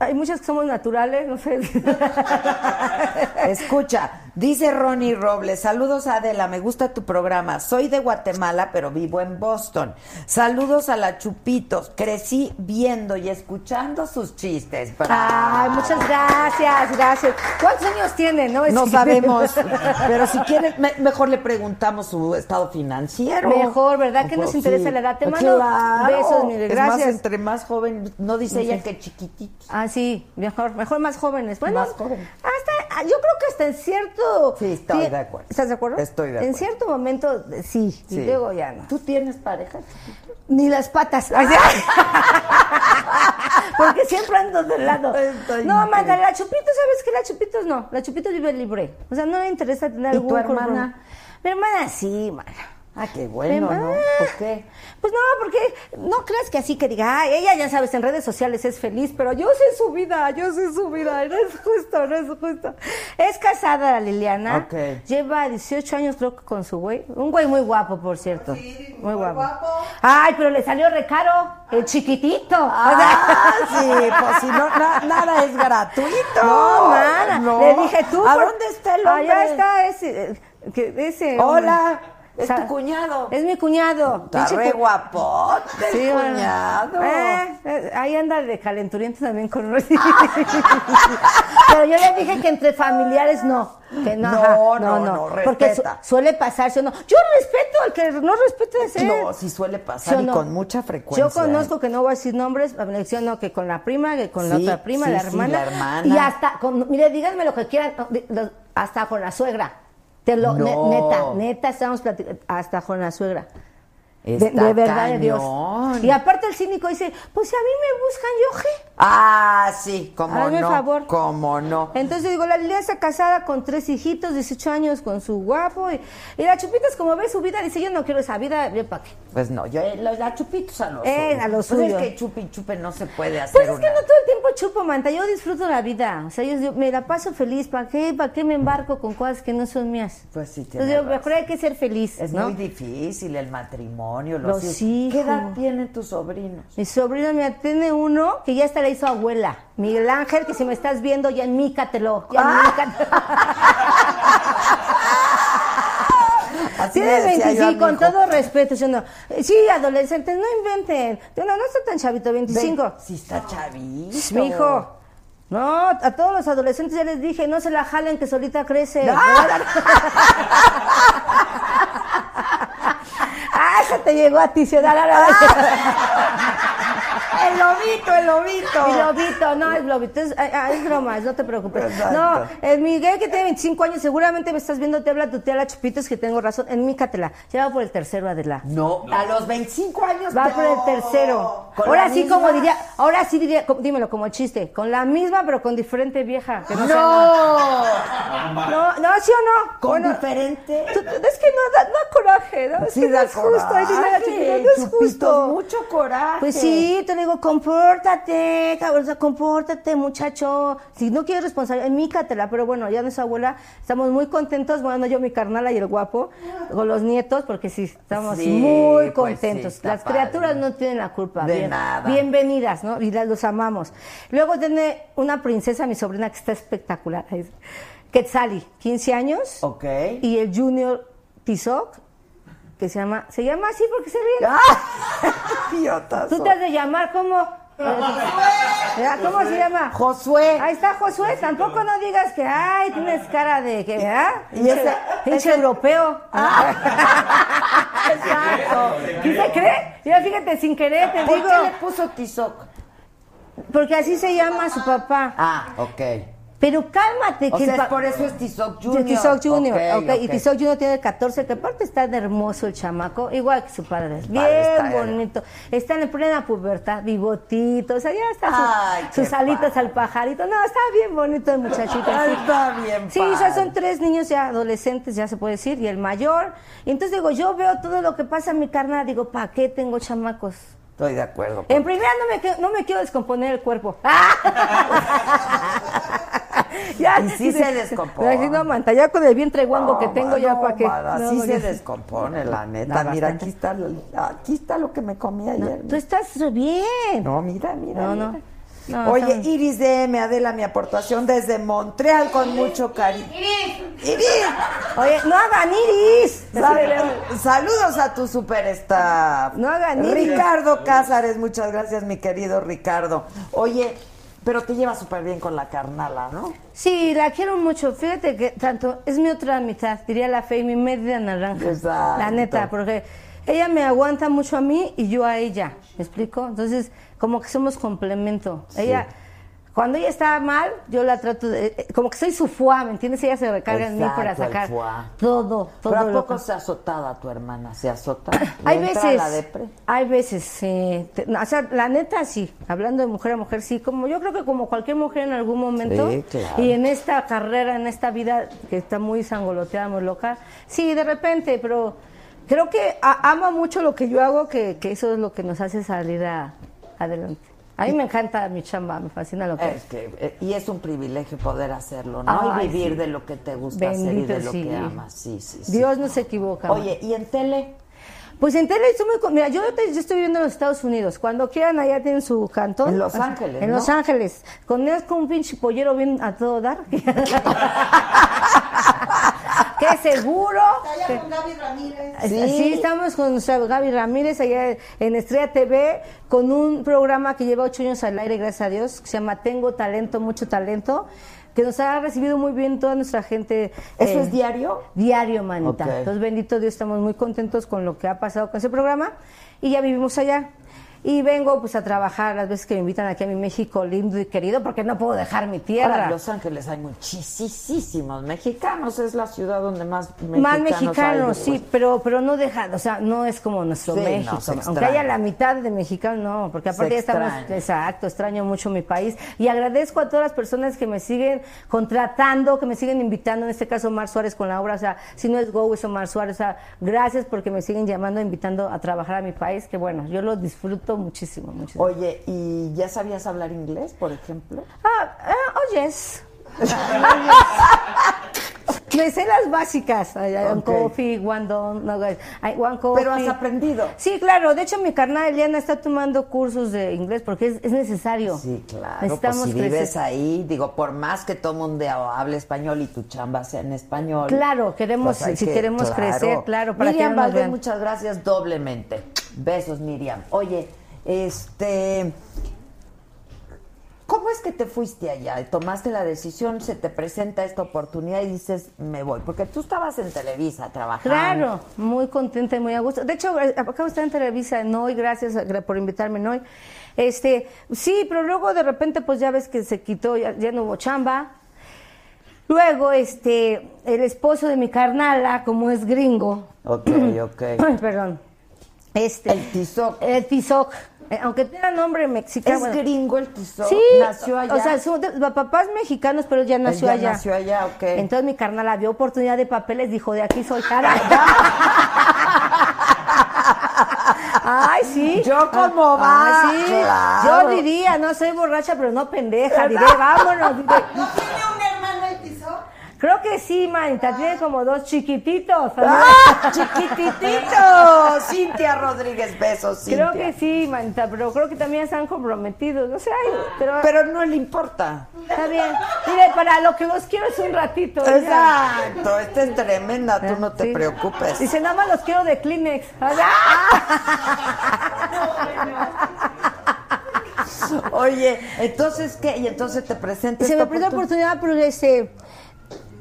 hay muchas que somos naturales, no sé. Escucha, dice Ronnie Robles, saludos a Adela, me gusta tu programa. Soy de Guatemala, pero vivo en Boston. Saludos a la Chupitos. Crecí viendo y escuchando sus chistes. Ay, muchas gracias, gracias. ¿Cuántos años tienen? No, No que- sabemos, pero si quieres, me- mejor le preguntamos su estado financiero. Mejor, ¿verdad? ¿Qué nos interesa la edad? Te mando Claro. besos, mire, Es más, gracias. entre más joven, no dice ella que chiquitito. Ah, sí, mejor, mejor más jóvenes. Bueno, Más jóvenes. hasta yo creo que hasta en cierto... Sí, estoy de acuerdo. ¿Estás de acuerdo? Estoy de En acuerdo. cierto momento, sí, Sí. y luego ya no. ¿Tú tienes pareja? Ni las patas. Sí. Porque siempre ando del lado. Estoy no, manda, la Chupito, ¿sabes qué? La Chupitos no. La Chupitos vive libre. O sea, no le interesa tener ¿Y algún tu hermana? Mi hermana sí, mana. Ah, qué bueno, ¿no? ¿Por qué? Pues no, porque no creas que así que diga, ay, ella ya sabes, en redes sociales es feliz, pero yo sé su vida, yo sé su vida, no es justo, no es justo. Es casada la Liliana, Ok. lleva 18 años creo que con su güey, un güey muy guapo, por cierto, muy guapo. Ay, pero le salió recaro, el chiquitito. Ah, sí, pues si no, na- nada es gratuito. No, mana, No. le dije tú. ¿A por- dónde está el hombre? Allá está ese, eh, que, ese Hola, hombre. Es tu cuñado. Es mi cuñado. Está re cu- guapote el Sí, bueno. cuñado. Eh, eh, ahí anda de calenturiento también con Pero yo le dije que entre familiares no. Que no, No, ajá, no, no, Porque su- suele pasarse o no. Yo respeto al que no respeta es él. No, sí suele pasar ¿Sí o y no? con mucha frecuencia. Yo conozco que no voy a decir nombres, me menciono que con la prima, que con la otra prima, la hermana. la hermana. Y hasta, con, mire, díganme lo que quieran, no, hasta con la suegra. Te lo, ne- neta, neta, estamos platicando, hasta con la suegra. De, verdad de Dios. Y aparte el cínico dice, pues si a mí me buscan, yo qué. Ah, sí, como Hazme no. favor. Como no. Entonces digo, la Lilia está casada con tres hijitos, 18 años, con su guapo. Y, y la Chupita es como ve su vida, dice, yo no quiero esa vida, yo para qué. Pues no, yo eh, los la chupitos a lo Eh, a lo Pues es que chupe y chupe no se puede hacer Pues es una... que no todo el tiempo chupo, manta. Yo disfruto la vida. O sea, yo, yo me la paso feliz. ¿Para qué? ¿Para qué me embarco con cosas que no son mías? Pues sí, tienes Entonces, yo mejor hay que ser feliz. Es ¿no? muy difícil el matrimonio, los, Los hijos. ¿Qué edad tienen tus sobrinos? Mi sobrino, mira, tiene uno que ya hasta le hizo abuela. Miguel Ángel, que si me estás viendo, ya enmícatelo. Ya enmícatelo. Así Tiene le decía yo a 25, mi con todo respeto. yo no. Sí, adolescentes, no inventen. Yo no, no está tan chavito, 25. Ven, sí está chavito. Mi hijo. No, a todos los adolescentes ya les dije, no se la jalen que solita crece. ah, eso te llegó a ti, ciudad. El lobito, el lobito. El lobito, no, es lobito, es, ah, es broma, no te preocupes. Exacto. No, el Miguel que tiene 25 años, seguramente me estás viendo, te habla tu tía la Chupitos, que tengo razón, enmícatela. Ya va por el tercero, Adela. No, a los 25 años. Va por el tercero. ¿Con Ahora sí, misma? como diría, ahora sí diría, dímelo como chiste, con la misma pero con diferente vieja. que No. No, no, sí o no. Con Bueno, diferente. tú- es que no da, da coraje, ¿no? Es Sí que no da es justo. Ay, dile a la Chupita, coraje, no es Chupitos, justo. mucho coraje. Pues sí, te digo, compórtate, cabrón, o sea, compórtate, muchacho. Si no quieres responsabilidad, enmícatela. Pero bueno, ya nuestra abuela, estamos muy contentos. Bueno, yo, mi carnala y el guapo, con los nietos, porque sí, estamos Sí, muy pues sí, contentos. Las padre. criaturas no tienen la culpa. De nada. Bienvenidas, ¿no? Y las, los amamos. Luego tiene una princesa, mi sobrina, que está espectacular. Es Quetzali, 15 años. Ok. Y el Junior Tizoc, que se llama, se llama así porque se ríe. Idiotas. Tú te has de llamar como. ¿Verdad? ¿Cómo se llama? Josué. Ahí está Josué. Tampoco no digas que, ay, tienes cara de que, ¿verdad? Y ese- pinche europeo. Exacto. ¿Sí se cree? Yo fíjate, sin querer te ¿Por digo. qué le puso Tizoc? Porque así se llama su papá. Ah, ok. Pero cálmate. O que sea, el es por eso es Tizoc Junior. Tizoc Junior, Ok, ok, y. Tizoc Junior tiene 14, que aparte está de hermoso el chamaco, igual que su padre, bien padre está, bonito, está en plena pubertad, bigotito, o sea, ya está Ay, sus, alitas padre. al pajarito, no, está bien bonito el muchachito. Ay, sí. está bien Sí, o sea, padre. son tres niños ya adolescentes, ya se puede decir, y el mayor, y entonces digo, yo veo todo lo que pasa en mi carnal, digo, ¿para qué tengo chamacos? Estoy de acuerdo. En primera no me, no me quiero descomponer el cuerpo. ya, Y sí se descompone. No, manta, ya con el vientre guango que No, tengo, ya para. Mara, No, sí se descompone, la neta. No, mira, aquí está, aquí está lo que me comí ayer. Tú estás bien. No, mira, mira. No, no. mira. No, Oye, Iris DM, Adela, mi aportación desde Montreal con mucho cariño. Iris. Oye, no hagan iris. Sal- saludos a tu superstar. No hagan iris. Ricardo Cázares, muchas gracias, mi querido Ricardo. Oye, pero te llevas súper bien con la carnala, ¿no? Sí, la quiero mucho. Fíjate que tanto es mi otra mitad, diría la fe, y mi media naranja. Exacto. La neta, porque ella me aguanta mucho a mí y yo a ella. ¿Me explico? Entonces, como que somos complemento. Ella, Cuando ella está mal, yo la trato de... eh, Como que soy su fuá, ¿me entiendes? Ella se recarga en mí para Exacto, sacar todo, todo ¿Pero a poco se azotada tu hermana? ¿Se azota? Hay ¿Le entra veces, la depre? hay veces, sí. O sea, la neta sí, hablando de mujer a mujer, sí, como yo creo que como cualquier mujer en algún momento, Sí, claro. y en esta carrera, en esta vida que está muy sangoloteada, muy loca, sí, de repente, pero creo que ama mucho lo que yo hago, que, que eso es lo que nos hace salir a- adelante. A mí me encanta mi chamba, me fascina lo que Es que, eh, y es un privilegio poder hacerlo, ¿no? Ay, y vivir sí. de lo que te gusta hacer y de lo sí. que amas. Sí, sí, sí. Dios no se equivoca. Oye, ¿y en tele? Pues en tele estoy muy... Mira, yo, estoy viviendo en los Estados Unidos. Cuando quieran, allá tienen su cantón. En Los Ángeles, En ¿no? Los Ángeles. Con es con un pinche pollero bien a todo dar. ¡Qué seguro! Está allá con Gaby Ramírez. Sí. estamos con nuestra Gaby Ramírez allá en Estrella TV con un programa que lleva ocho años al aire, gracias a Dios, que se llama Tengo Talento, Mucho Talento, que nos ha recibido muy bien toda nuestra gente. ¿Eso eh, es diario? Diario, manita. Ok. Entonces, bendito Dios, estamos muy contentos con lo que ha pasado con ese programa y ya vivimos allá. Y vengo pues a trabajar las veces que me invitan aquí a mi México lindo y querido porque no puedo dejar mi Ahora, tierra. en Los Ángeles hay muchísimos mexicanos. Es la ciudad donde más mexicanos Más mexicanos, sí, pero pero no deja, o sea, no es como nuestro Sí, México. Aunque haya la mitad de mexicanos, no, porque Se aparte ya estamos, extraña. exacto, extraño mucho mi país y agradezco a todas las personas que me siguen contratando, que me siguen invitando, en este caso Mar Suárez con la obra, o sea, si no es Go, es Omar Suárez, o sea, gracias porque me siguen llamando, invitando a trabajar a mi país, que bueno, yo lo disfruto muchísimo, muchísimo. Oye, ¿y ya sabías hablar inglés, por ejemplo? Ah, ah, oh yes. Me sé las básicas. Ay, ay, One Ok. coffee, one don, no, one coffee. Pero has aprendido. Sí, claro. De hecho, mi carnal Eliana está tomando cursos de inglés porque es, es necesario. Sí, claro. Necesitamos pues si vives ahí, digo, por más que todo mundo hable español y tu chamba sea en español. Claro, queremos- hay si queremos crecer, claro, para que Miriam no vean. muchas gracias doblemente. Besos, Miriam. Oye, este. ¿Cómo es que te fuiste allá? Tomaste la decisión, se te presenta esta oportunidad y dices, me voy. Porque tú estabas en Televisa trabajando. Claro, muy contenta y muy a gusto. De hecho, eh, acabo de estar en Televisa en hoy, gracias eh, por invitarme en hoy. Este, sí, pero luego de repente pues ya ves que se quitó, ya, ya no hubo chamba. Luego, este, el esposo de mi carnala, como es gringo. Ok, ok. Perdón. Este, El Tizoc. El Tizoc. Eh, aunque tenga nombre mexicano. ¿Es bueno. gringo el Tizoc? Sí, ¿Nació allá? o sea, de- papás mexicanos, pero ya nació ya allá. nació allá, ok. Entonces mi carnal vio oportunidad de papeles, dijo, de aquí soy cara. Ay, sí. Yo como Ay, va, sí. claro. Yo diría, no soy borracha, pero no pendeja. Diré, vámonos. diré. ¿Tiene un hermano el piso? Creo que sí, manita. Tiene como dos chiquititos. ¡Ah! ¡Chiquititito! Cintia Rodríguez, besos, Cintia. Creo que sí, manita, pero creo que también están comprometidos. No sé, ay, pero, Pero no le importa. está bien. Mire, para lo que los quiero es un ratito. ya. Exacto, esta es tremenda, tú no te Sí. preocupes. Dice, nada más los quiero de Kleenex. Oye, entonces, ¿qué? Y entonces te presentes. se me prestó la oportunidad porque este,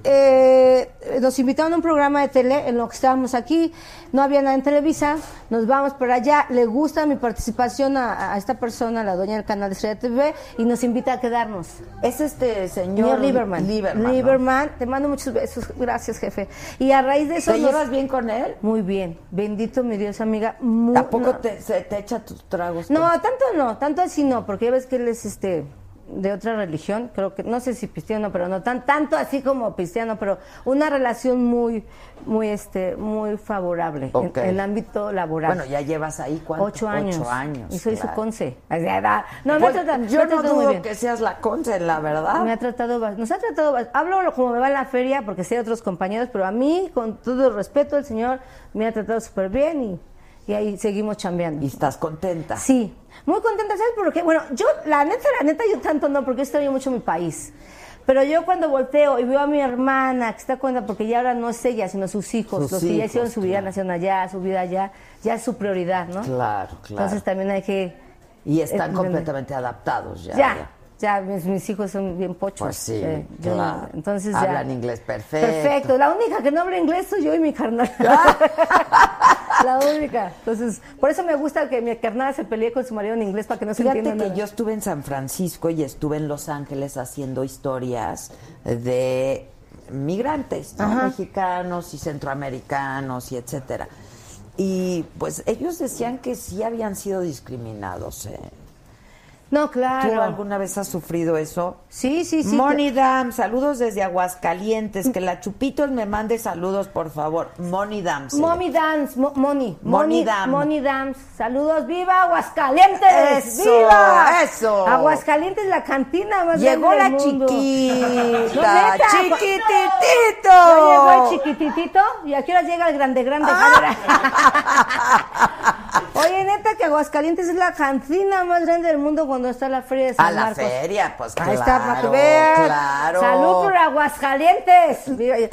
eh, nos invitaron a un programa de tele en lo que estábamos aquí, no había nada en Televisa, nos vamos para allá, le gusta mi participación a, a esta persona, la dueña del canal de Estrella TV, y nos invita a quedarnos. Es este señor Señor Lieberman. Lieberman, ¿no? Lieberman, te mando muchos besos, gracias jefe. Y a raíz de eso... ¿Te nos- llevas bien con él? Muy bien, bendito mi Dios, amiga. Muy, ¿Tampoco no. te, se te echa tus tragos? No, tanto no, tanto así no, porque ya ves que él es este de otra religión, creo que no sé si cristiano, pero no tan tanto así como cristiano, pero una relación muy muy este muy favorable en- el ámbito laboral. Bueno, ya llevas ahí cuánto? Ocho años. Ocho años. Y soy su conce. O sea, da- No, me Pues, ha tratado, yo me ha no tratado muy dudo bien. que seas la conce, la verdad. Me ha tratado, nos ha tratado, hablo como me va en la feria porque sé otros compañeros, pero a mí, con todo el respeto, el señor me ha tratado súper bien y, y ahí seguimos chambeando. Y estás contenta. Sí, muy contenta, ¿sabes por qué? Bueno, yo, la neta, la neta, yo tanto no, porque yo extraño mucho mi país. Pero yo cuando volteo y veo a mi hermana, que está cuenta, porque ya ahora no es ella, sino sus hijos, Sus los que ya hicieron su vida, claro. nacieron allá, su vida allá, ya es su prioridad, ¿no? Claro, claro. Entonces también hay que... y están entender. completamente adaptados ya. Ya, ya, mis, mis hijos son bien pochos. Pues sí, eh, yo entonces ya. Hablan inglés perfecto. Perfecto. La única que no habla inglés soy yo y mi carnal. La única. Entonces, por eso me gusta que mi carnal se pelee con su marido en inglés para que no se Fíjate entienda que nada. yo estuve en San Francisco y estuve en Los Ángeles haciendo historias de migrantes, mexicanos y centroamericanos y etcétera. Y pues ellos decían que sí habían sido discriminados. ¿eh? No, claro. ¿Tú alguna vez has sufrido eso? Sí, sí, sí. Moni Dam, saludos desde Aguascalientes. Que la Chupitos me mande saludos, por favor. Moni Dam. se Mommy Dance, Mo- Moni, Moni Moni, Dam. Moni Dams. Saludos, viva Aguascalientes, Eso, viva. eso. Aguascalientes, la cantina más Llegó grande la del mundo. chiquita, No, chiquititito. Ya llegó el chiquititito y aquí ahora llega el grande, grande. Oye, neta que Aguascalientes es la cantina más grande del mundo cuando está la feria de San A la feria, pues Ahí está, para que claro, claro. Salud por Aguascalientes.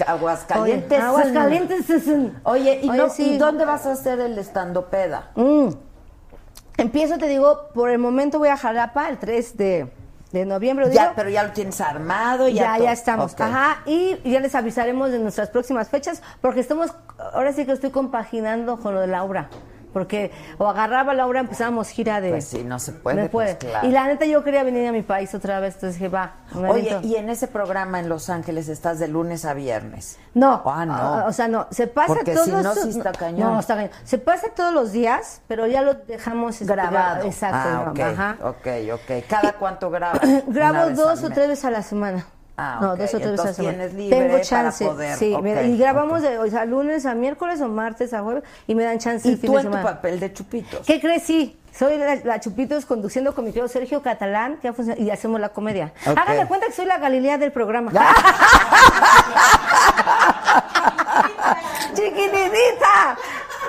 Aguascalientes. Oye, Aguascalientes es un- Oye, ¿y, Oye, no- sí. ¿y dónde vas a hacer el estandopeda? Mm. Empiezo, te digo, por el momento voy a Jalapa el 3 de, de noviembre. Ya, digo. pero ya lo tienes armado, ya ya, ya estamos. Ajá, y ya les avisaremos de nuestras próximas fechas, porque estamos, ahora sí que estoy compaginando con lo de Laura. Porque o agarraba a Laura, empezábamos gira de... Pues sí, no se puede, No puede. pues, claro. Y la neta yo quería venir a mi país otra vez, entonces dije, va. Oye, y en ese programa en Los Ángeles estás de lunes a viernes. No, Ah, no. ah, o sea, no, se pasa Porque todos si no, sí está cañón. No, está cañón. Se pasa todos los días, pero ya lo dejamos este, Grabado. Exacto, Ah, no, ajá. ok, ok. ¿Cada cuánto grabas? Grabo dos o tres veces a la semana. Ah, No, dos o tres veces a la Entonces semana. tienes libre Tengo para chance. poder, Sí, ok, mira, y grabamos de o sea, lunes a miércoles o martes a jueves y me dan chance ¿Y el fin tú de en tu semana. papel de chupitos? ¿Qué crees? Sí. Soy la, la Chupitos conduciendo con mi querido Sergio Catalán que y hacemos la comedia. Háganme cuenta que soy la Galilea del programa. ¡Chiquititita!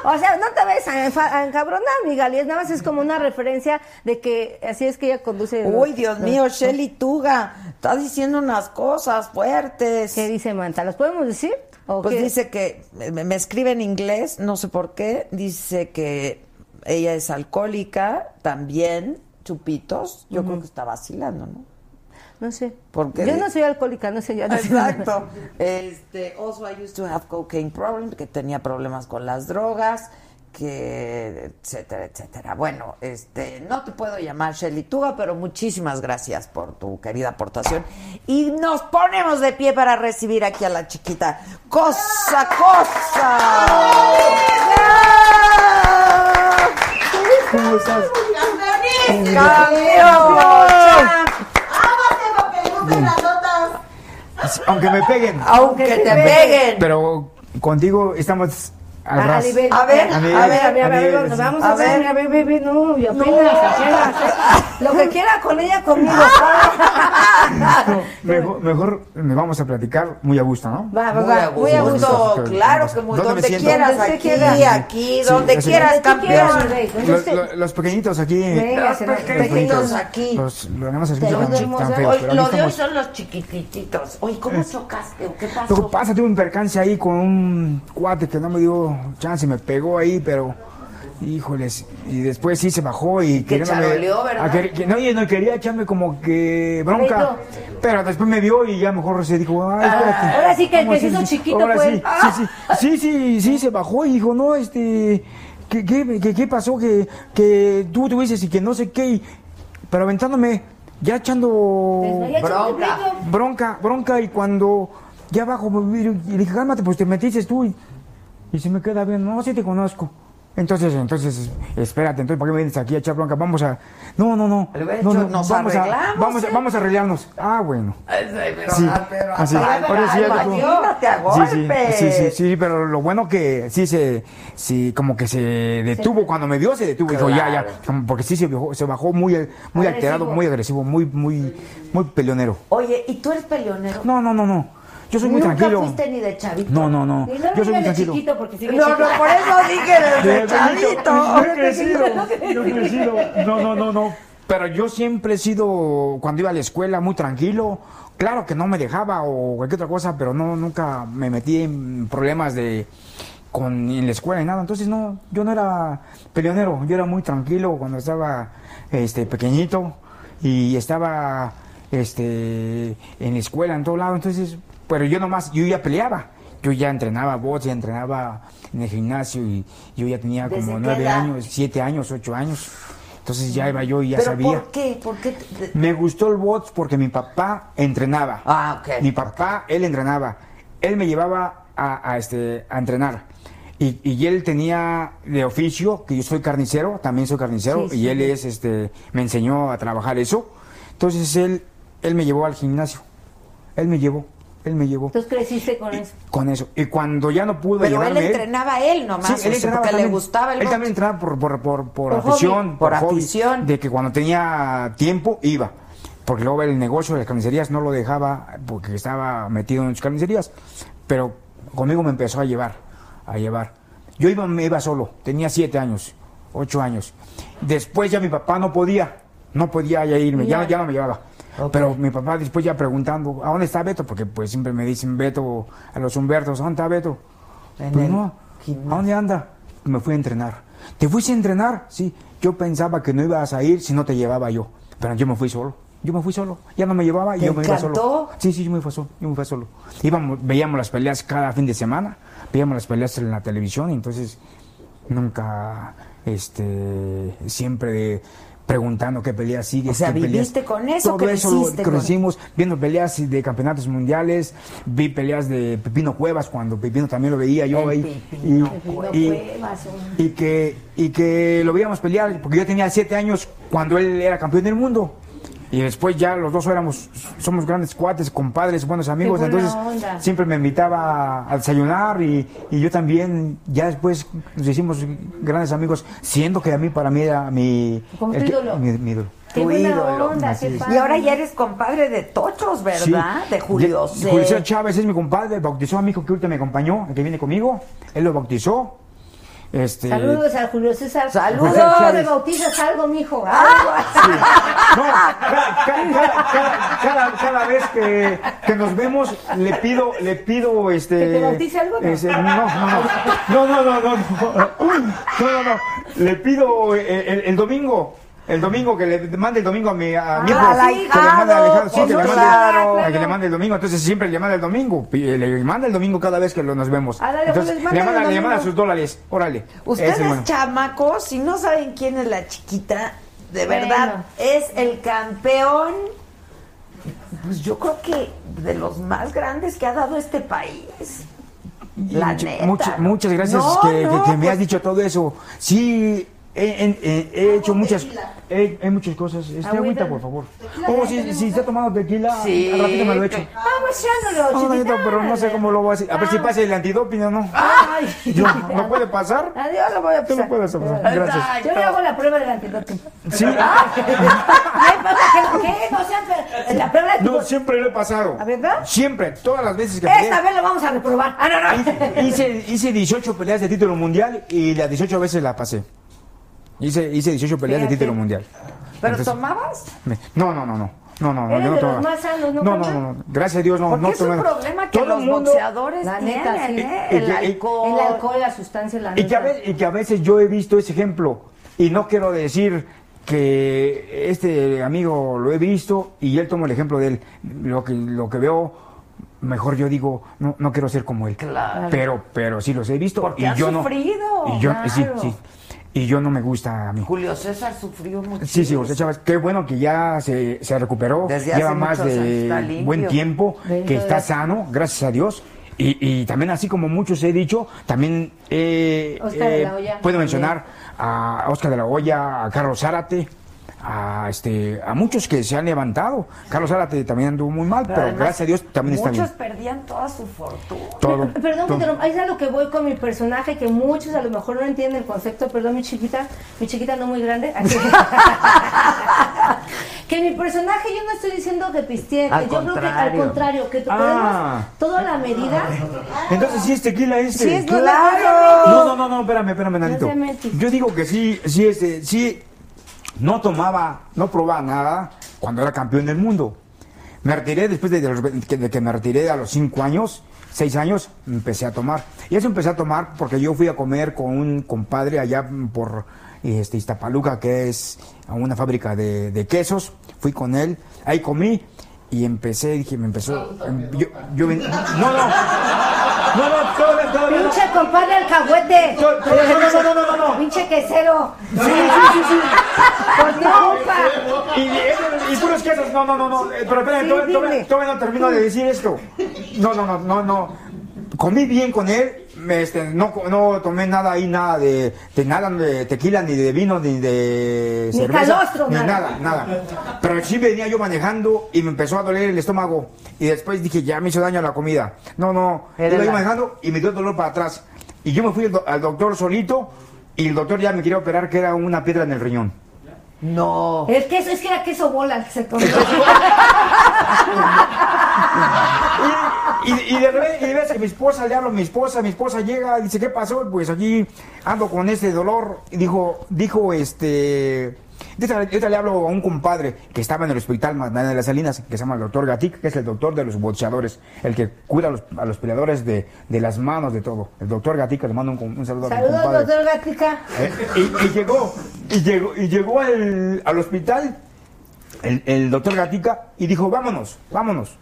O sea, no te ves a, encabronar, mi Gali. Nada más es como una referencia de que así es que ella conduce. Uy, Dios mío, Shelly Tuga, está diciendo unas cosas fuertes. ¿Qué dice Manta? ¿Los podemos decir? ¿O Pues qué? dice que me, me escribe en inglés, no sé por qué. Dice que ella es alcohólica, también, chupitos. Yo creo que está vacilando, ¿no? No sé. Porque Yo no soy alcohólica, no sé. No sé. Exacto. Este, also I used to have cocaine problems, que tenía problemas con las drogas, que etcétera, etcétera. Bueno, este, no te puedo llamar Shelly Tuga, pero muchísimas gracias por tu querida aportación y nos ponemos de pie para recibir aquí a la chiquita. Cosa, cosa. ¿Cómo estás? Aunque me peguen. Aunque te peguen. Pero contigo estamos A ras. nivel. A ver, a ver, a ver, a ver, a ver, nos vamos A a ver, ver. a ver, bebé, no, y apenas, apenas, ¿eh? Lo que quiera con ella, conmigo. No, mejor, mejor me vamos a platicar muy a gusto, ¿no? Va, va, Muy a va, muy a gusto, gusto. claro que muy, ¿Dónde me donde siento? quieras, Donde usted aquí, quiera. aquí, Sí, donde así. quieras, campeón. Los, los- los pequeñitos aquí. Venga, Los pequeñitos aquí. Los, los lo aquí de hoy son los chiquititos. Oye, ¿cómo chocaste? o ¿Qué Lo pasó? que pasa, tuve un percance ahí con un cuate que no me dio chance, me pegó ahí, pero híjoles, y después sí se bajó y Que charoleó, ¿verdad? a que- que- no, y no quería echarme como que bronca, pero después me vio y ya mejor se dijo, ay, espérate. ahora sí que el ¿Cómo que se hizo chiquito Ahora fue sí, él. sí, sí, sí, sí, sí, se bajó y dijo, no, este, ¿qué, qué, qué- qué pasó? Que, que tú tuviste y que no sé qué, y- pero aventándome, ya echando Bronca. bronca, bronca, y cuando ya bajo, y le dije, cálmate, pues te metiste tú, y, y se me queda bien, no, sí te conozco. Entonces, entonces, espérate, entonces, ¿para qué me vienes aquí a echar bronca? Vamos a, no, no, no, no, no, "Nos vamos a, arreglamos, vamos, a, ¿eh?" vamos a arreglarnos. Ah, bueno. pero, Sí, pero, así. Ahora sí, imagínate a Sí, sí, sí, sí, sí, pero lo bueno que sí se, sí, como que se detuvo, cuando me vio se detuvo, dijo, ya, ya, porque sí se bajó, se bajó muy, muy alterado, muy agresivo, muy, muy, muy peleonero. Oye, ¿y tú eres peleonero? No, no, no, no, yo soy muy Nunca tranquilo. fuiste ni de chavito. No, no, no, Y no yo soy muy tranquilo. chiquito porque sigue No, no, por eso dije De chavito. Yo he crecido, yo he crecido. No, no, no, no. Pero yo siempre he sido, cuando iba a la escuela, muy tranquilo. Claro que no me dejaba o cualquier otra cosa, pero no, nunca me metí en problemas de con en la escuela y nada. Entonces no, yo no era peleonero, yo era muy tranquilo cuando estaba este pequeñito y estaba este en la escuela en todo lado. Entonces, pero yo nomás, yo ya peleaba. yo ya entrenaba box, ya entrenaba en el gimnasio y yo ya tenía ¿Desde como nueve años, siete años, ocho años. Entonces ya iba yo y ya ¿Pero sabía. por qué? ¿Por qué? Me gustó el box porque mi papá entrenaba. Ah, ok. Mi papá, él entrenaba. Él me llevaba a, a, este, a entrenar. Y, y él tenía de oficio, que yo soy carnicero, también soy carnicero, Sí, y él es, este, me enseñó a trabajar eso. Entonces él, él me llevó al gimnasio. Él me llevó, él me llevó Entonces creciste con eso. con eso. Y cuando ya no pudo Pero él llevarme entrenaba a él nomás, Sí, él entrenaba porque le también. gustaba el Él box. también entrenaba por, por, por, por afición. hobby, por hobby, afición. De que cuando tenía tiempo iba. Porque luego el negocio de las carnicerías no lo dejaba porque estaba metido en sus carnicerías. Pero conmigo me empezó a llevar, a llevar. Yo iba, me iba solo, tenía siete años, ocho años. Después ya mi papá no podía, no podía ya irme, Ya. ya no me llevaba. Pero mi papá después ya preguntando, ¿a dónde está Beto? Porque pues siempre me dicen Beto, a los Humbertos, ¿a dónde está Beto? En Pues el no, ¿a dónde anda? Me fui a entrenar. ¿Te fuiste a entrenar? Sí. Yo pensaba que no ibas a ir si no te llevaba yo. Pero yo me fui solo. Yo me fui solo. Ya no me llevaba y ¿Te yo me iba encantó? solo. Sí, sí, yo me fui solo. Yo me fui solo. Íbamos, veíamos las peleas cada fin de semana. Veíamos las peleas en la televisión y entonces nunca, este, siempre de- preguntando qué pelea sigue. O sea, peleas- viviste con eso, Todo eso lo con- crecimos viendo peleas de campeonatos mundiales, vi peleas de Pepino Cuevas cuando Pepino también lo veía yo El ahí. Pepino y, y- Cuevas, y que, y que lo veíamos pelear, porque yo tenía siete años cuando él era campeón del mundo. Y después ya los dos éramos, somos grandes cuates, compadres, buenos amigos. buena Entonces onda. siempre me invitaba a desayunar y, y yo también, ya después nos hicimos grandes amigos, siendo que a mí, para mí era mi, Como el ídolo. mi, mi ídolo. Qué Tu buena ídolo. onda, Así qué es. padre. Y ahora ya eres compadre de Tochos, ¿verdad? Sí. De Julio C. Julio César Chávez es mi compadre, bautizó a mi hijo que ahorita me acompañó, el que viene conmigo, él lo bautizó. Este, Saludos a Julio César. Saludos. Me bautizas algo, mijo. Ah. No, cada, cada- cada- cada- cada vez que, que nos vemos le pido, le pido este. ¿Que te bautice algo, no? ese- no, no, no, no, no, no, no, no, no, no, le pido el, el- el domingo. El domingo, que le mande el domingo a mi, a mi Ah, hijo. al que le mande al ahijado, ahijado, sí, que le mande, claro. a que le mande el domingo. Entonces siempre le manda el domingo. Le manda el domingo cada vez que lo- nos vemos. Entonces le manda, le manda sus dólares. Órale. Ustedes, bueno. chamacos, si no saben quién es la chiquita, de Bueno. verdad, es el campeón, pues yo creo que de los más grandes que ha dado este país. La Mucha- neta. mucha- muchas gracias No, que, no, que- que me pues, has dicho todo eso. Sí, he, he- he- he hecho muchas he, he muchas cosas. Este, Agüita. agüita, por favor. Oh, si, si está tomando tequila, Sí, al ratito me lo echo. Vamos echándolo, No, chiquita. Danito, pero no sé cómo lo voy a hacer. A ver si pasa el antidoping o no. Ay. Yo, ¿No puede pasar? Adiós, lo voy a Tú pasar. lo puedes pasar. Gracias. Yo le hago la prueba del antidoping. Sí. ¿Qué? ¿Qué? No fe- La prueba del No, siempre lo he pasado. ¿A verdad? Siempre, todas las veces que Esta vez lo vamos a reprobar. Ah, no, no. Hice, hice 18 peleas de título mundial y las 18 veces la pasé. Hice, hice 18 peleas de título mundial. ¿Pero Entonces- tomabas? Me- No, no, no, no. No, no, no, Eres yo no de los tomaba. más sanos, ¿no, No, no, Carla? no, no, gracias a Dios no. Porque no es un tomé. problema que Todo los el mundo- boxeadores La neta, tienen, sí. ¿eh? Y El y- alcohol. El alcohol, la sustancia, la Y que, a neta. veces, y que a veces yo he visto ese ejemplo y no quiero decir que este amigo lo he visto y él toma el ejemplo de él. Lo que, lo que veo, mejor yo digo, no, no quiero ser como él. Claro. Pero, pero sí los he visto Porque y han yo no. sufrido, Y yo, sí, claro. sí. Y yo no me gusta a mí. Julio César sufrió mucho. Sí, sí, José Chávez, qué bueno que ya se, se recuperó, Desde lleva hace más de buen tiempo, que está Dios. sano, gracias a Dios. Y, y también así como muchos he dicho, también eh, Oscar de eh, la Hoya. puedo mencionar a Oscar de la Hoya, a Carlos Zárate, a este a muchos que se han levantado. Carlos Zárate también anduvo muy mal, pero, además, gracias a Dios también está Muchos bien. perdían toda su fortuna. Todo. Perdón que todo. ahí es a lo que voy con mi personaje, que muchos a lo mejor no entienden el concepto, perdón mi chiquita, mi chiquita no muy grande. que mi personaje yo no estoy diciendo que pisteen, Al yo creo que al contrario. que Ah. toda la medida. Entonces sí es tequila este. Sí, es ¡Claro! No, no, no, no, espérame, espérame, Nanito. Yo digo que sí, sí, este, sí, no tomaba, no probaba nada cuando era campeón del mundo. Me retiré después de, los de que me retiré a los cinco años, seis años, empecé a tomar. Y eso empecé a tomar porque yo fui a comer con un compadre allá por este, Iztapaluca, que es una fábrica de, quesos. Fui con él, ahí comí y empecé, dije, me empezó. em, no, no. No, no, todavía no. Pinche compadre alcahuete. No, no, no, no, no, no. Pinche quesero. Sí, sí, sí, sí. Por tu culpa. Y, y, puros quesos, no, no, no, no. eh, Pero dime. todavía no termino de decir esto. No, no, no, no, no. Comí bien con él. Me, este, no, no tomé nada ahí, nada de, de nada de tequila, ni de vino, ni de Ni cerveza. calostro, ni nada. nada, nada. Pero sí venía yo manejando y me empezó a doler el estómago. Y después dije, ya me hizo daño la comida. No, no. Era Iba yo manejando y me dio dolor para atrás. Y yo me fui al do- al doctor solito y el doctor ya me quería operar que era una piedra en el riñón. No. El queso, es que era queso bola el que se comió. Y, y de repente, y de vez que mi esposa le hablo a mi esposa, mi esposa llega y dice, ¿qué pasó? Pues aquí ando con este dolor. Y dijo, dijo este. Yo le hablo a un compadre que estaba en el hospital Magdalena de las Salinas, que se llama el doctor Gatic, que es el doctor de los boxeadores, el que cuida a los, a los peleadores de, de las manos, de todo. El doctor Gatic, le mando un, un saludo a mi Saludos, compadre. doctor Gatica. Eh, y, y llegó, y llegó, y llegó al, al hospital el, el doctor Gatica y dijo, vámonos, vámonos.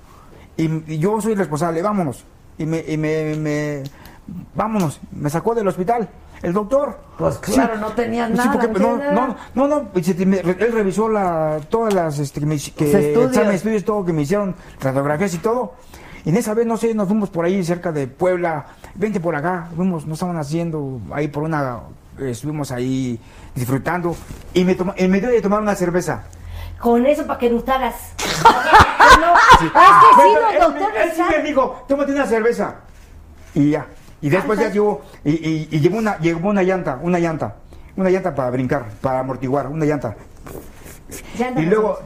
Y, y yo soy responsable, vámonos. Y me, y me, me- vámonos, me sacó del hospital. El doctor. Pues claro, no tenía Sí, nada, porque, no no, no, no, él revisó la, todas las este, que me, que, Los estudios. exámenes, estudios, todo que me hicieron, radiografías y todo. Y en esa vez, no sé, nos fuimos por ahí cerca de Puebla, vente por acá, fuimos, nos estaban haciendo ahí por una, eh, estuvimos ahí disfrutando y me, toma, y me dio de tomar una cerveza. Con eso para que gustaras. no, es que sí, Pero los él- doctores él sí me dijo, tómate una cerveza. Y ya. Y después ya llegó, y, y, y llevó una, llevó una llanta, una llanta, una llanta para brincar, para amortiguar, una llanta. Y luego,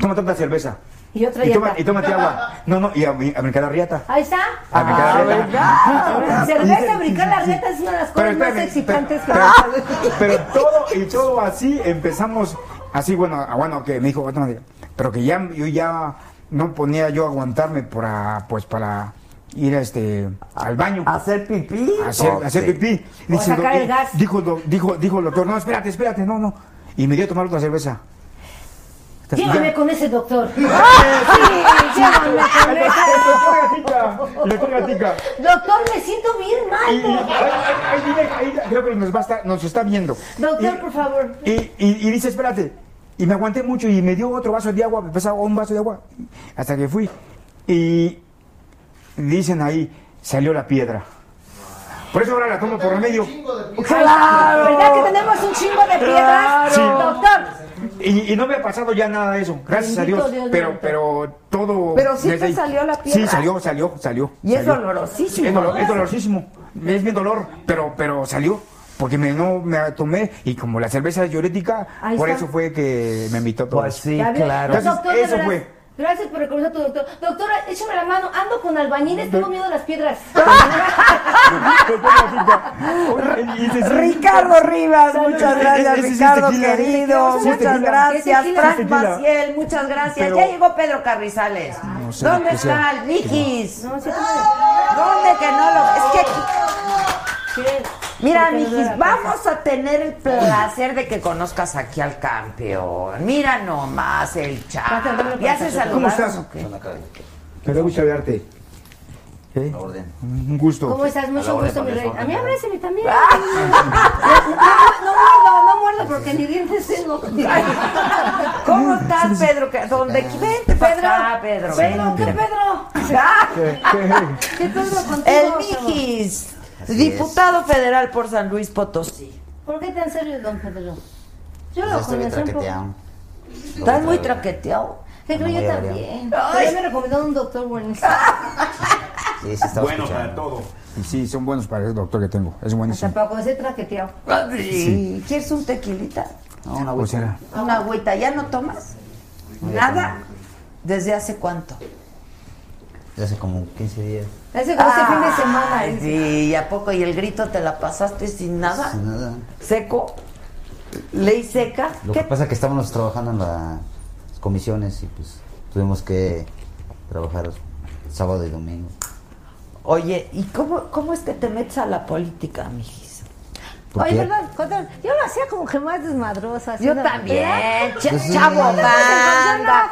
tómate otra cerveza. Y otra Y, toma- y tómate agua. No, no, y a, a brincar la riata. Ahí está. A brincar la riata. ¿verdad? Cerveza, brincar la rieta es una de las Pero cosas más excitantes que pero, hay. pero todo y todo así empezamos así bueno ah, bueno que me dijo "Bueno, pero que ya yo ya no ponía yo a aguantarme para pues para ir este al baño hacer pipí hacer, Oh, hacer sí. pipí O sacar el gas. dijo el doc- dijo dijo el doctor no espérate espérate no no y me dio a tomar otra cerveza Llévame Ya. con ese doctor. Sí, Sí, llévame con ese. doctor doctor Gatica. Doctor, me siento bien mal. ahí- ahí- ahí viene- ahí creo que nos va a estar, nos está viendo. Doctor, Y- por favor. Y, y- y dice, espérate. Y me aguanté mucho y me dio otro vaso de agua, me pesaba un vaso de agua, hasta que fui. Y dicen ahí, salió la piedra. Por eso ahora la tomo por remedio. Claro. ¿Verdad que tenemos un chingo de piedras? Sí. Doctor. Y, y no me ha pasado ya nada de eso, gracias a Dios. Dios pero, pero todo. Pero sí te salió la piedra. Sí, salió, salió, salió. Y es dolorosísimo. Sí, es, dolor- es dolorosísimo. Es bien dolor, pero, pero salió. Porque me, no me tomé y como la cerveza es diurética, Ahí por está. eso fue que me invitó todo. Pues sí, claro. Entonces, doctor, eso fue. Gracias por reconocer a tu doctor. Doctora, échame la mano. Ando con albañiles, tengo miedo a las piedras. Ricardo Rivas, muchas gracias, es Ricardo tequila, querido, muchas tequila. gracias. Frank. Maciel, muchas gracias. Pero- Ya llegó Pedro Carrizales. No sé ¿Dónde está el Mijis? No, sí, ¿Dónde que no lo? Es que. Mira, Mijis, vamos a tener el placer de que conozcas aquí al campeón. Mira nomás el chat. ¿Ya se ¿Cómo saludaron estás? o qué? Me da gusto verte. ¿Eh? Un gusto. ¿Cómo estás? Mucho gusto, mi rey. A mí abrázame también. Ah. No, no muerdo, no muerdo porque ni dientes tengo. ¿Cómo estás, Pedro? ¿Qué- ¿Dónde? Vente, Pedro. Ah, Pedro, Pedro, ¿qué vente. Pedro? Ah, ¿Qué Pedro contigo? El chavo? Diputado federal por San Luis Potosí. ¿Por qué tan serio, don Pedro? Yo Ya lo conocí un poco. traqueteado. Estás muy traqueteado. ¿Qué creo Muy yo también? Ya me recomendó un doctor buenísimo. Sí, sí, Bueno para escuchando. todo. Y sí, son buenos para el doctor que tengo. Es Hasta buenísimo. para conocer traqueteado. Sí. ¿Quieres un tequilita? No, una Pues agüita. era. Una agüita. ¿Ya no tomas? ¿Nada? ¿Desde hace cuánto? Ya hace como 15 días. Hace como este fin de semana. Sí, ¿y a poco? ¿Y el grito te la pasaste sin nada? Sin nada. ¿Seco? ¿Ley seca? Lo ¿Qué? que pasa es que estábamos trabajando en las comisiones y pues tuvimos que trabajar sábado y domingo. Oye, ¿y cómo, cómo es que te metes a la política, mijis? ¿Por Oye, qué? perdón, yo lo hacía como que más desmadrosa. Yo también, ¿Verdad? Pues chavo No, banda.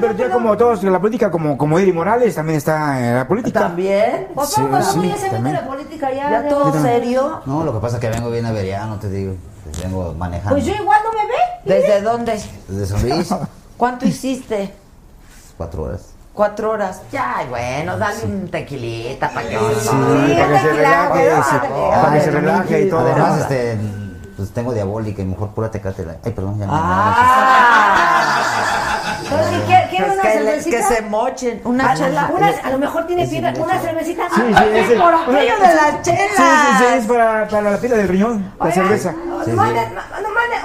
Pero ya como todos en la política, como, como Eddie Morales también está en la política. También. ¿O Sí, poco, sí, cómo ya se mete también. la política ya? Todo serio. No, lo que pasa es que vengo bien averiado, te digo. Pues vengo manejando. Pues yo igual no me ve. ¿Desde dónde? Desde San Luis, ¿Cuánto hiciste? cuatro horas. Cuatro horas. Ya, bueno, dale un tequilita para que Sí, se para que se relaje, sí, para que se relaje y todo. Además, este, pues tengo diabólica y mejor pura tecate. la- Ay, perdón, ya me Ah, Entonces, quiere pues una que, le- cervecita. que se mochen. Una A, chela. una- a lo mejor tiene piedra, una cervecita. Sí, sí, Ay, ese- por aquello de las chelas. Sí, sí, sí, es para, para la pila del riñón, la cerveza. no Sí, sí. manden,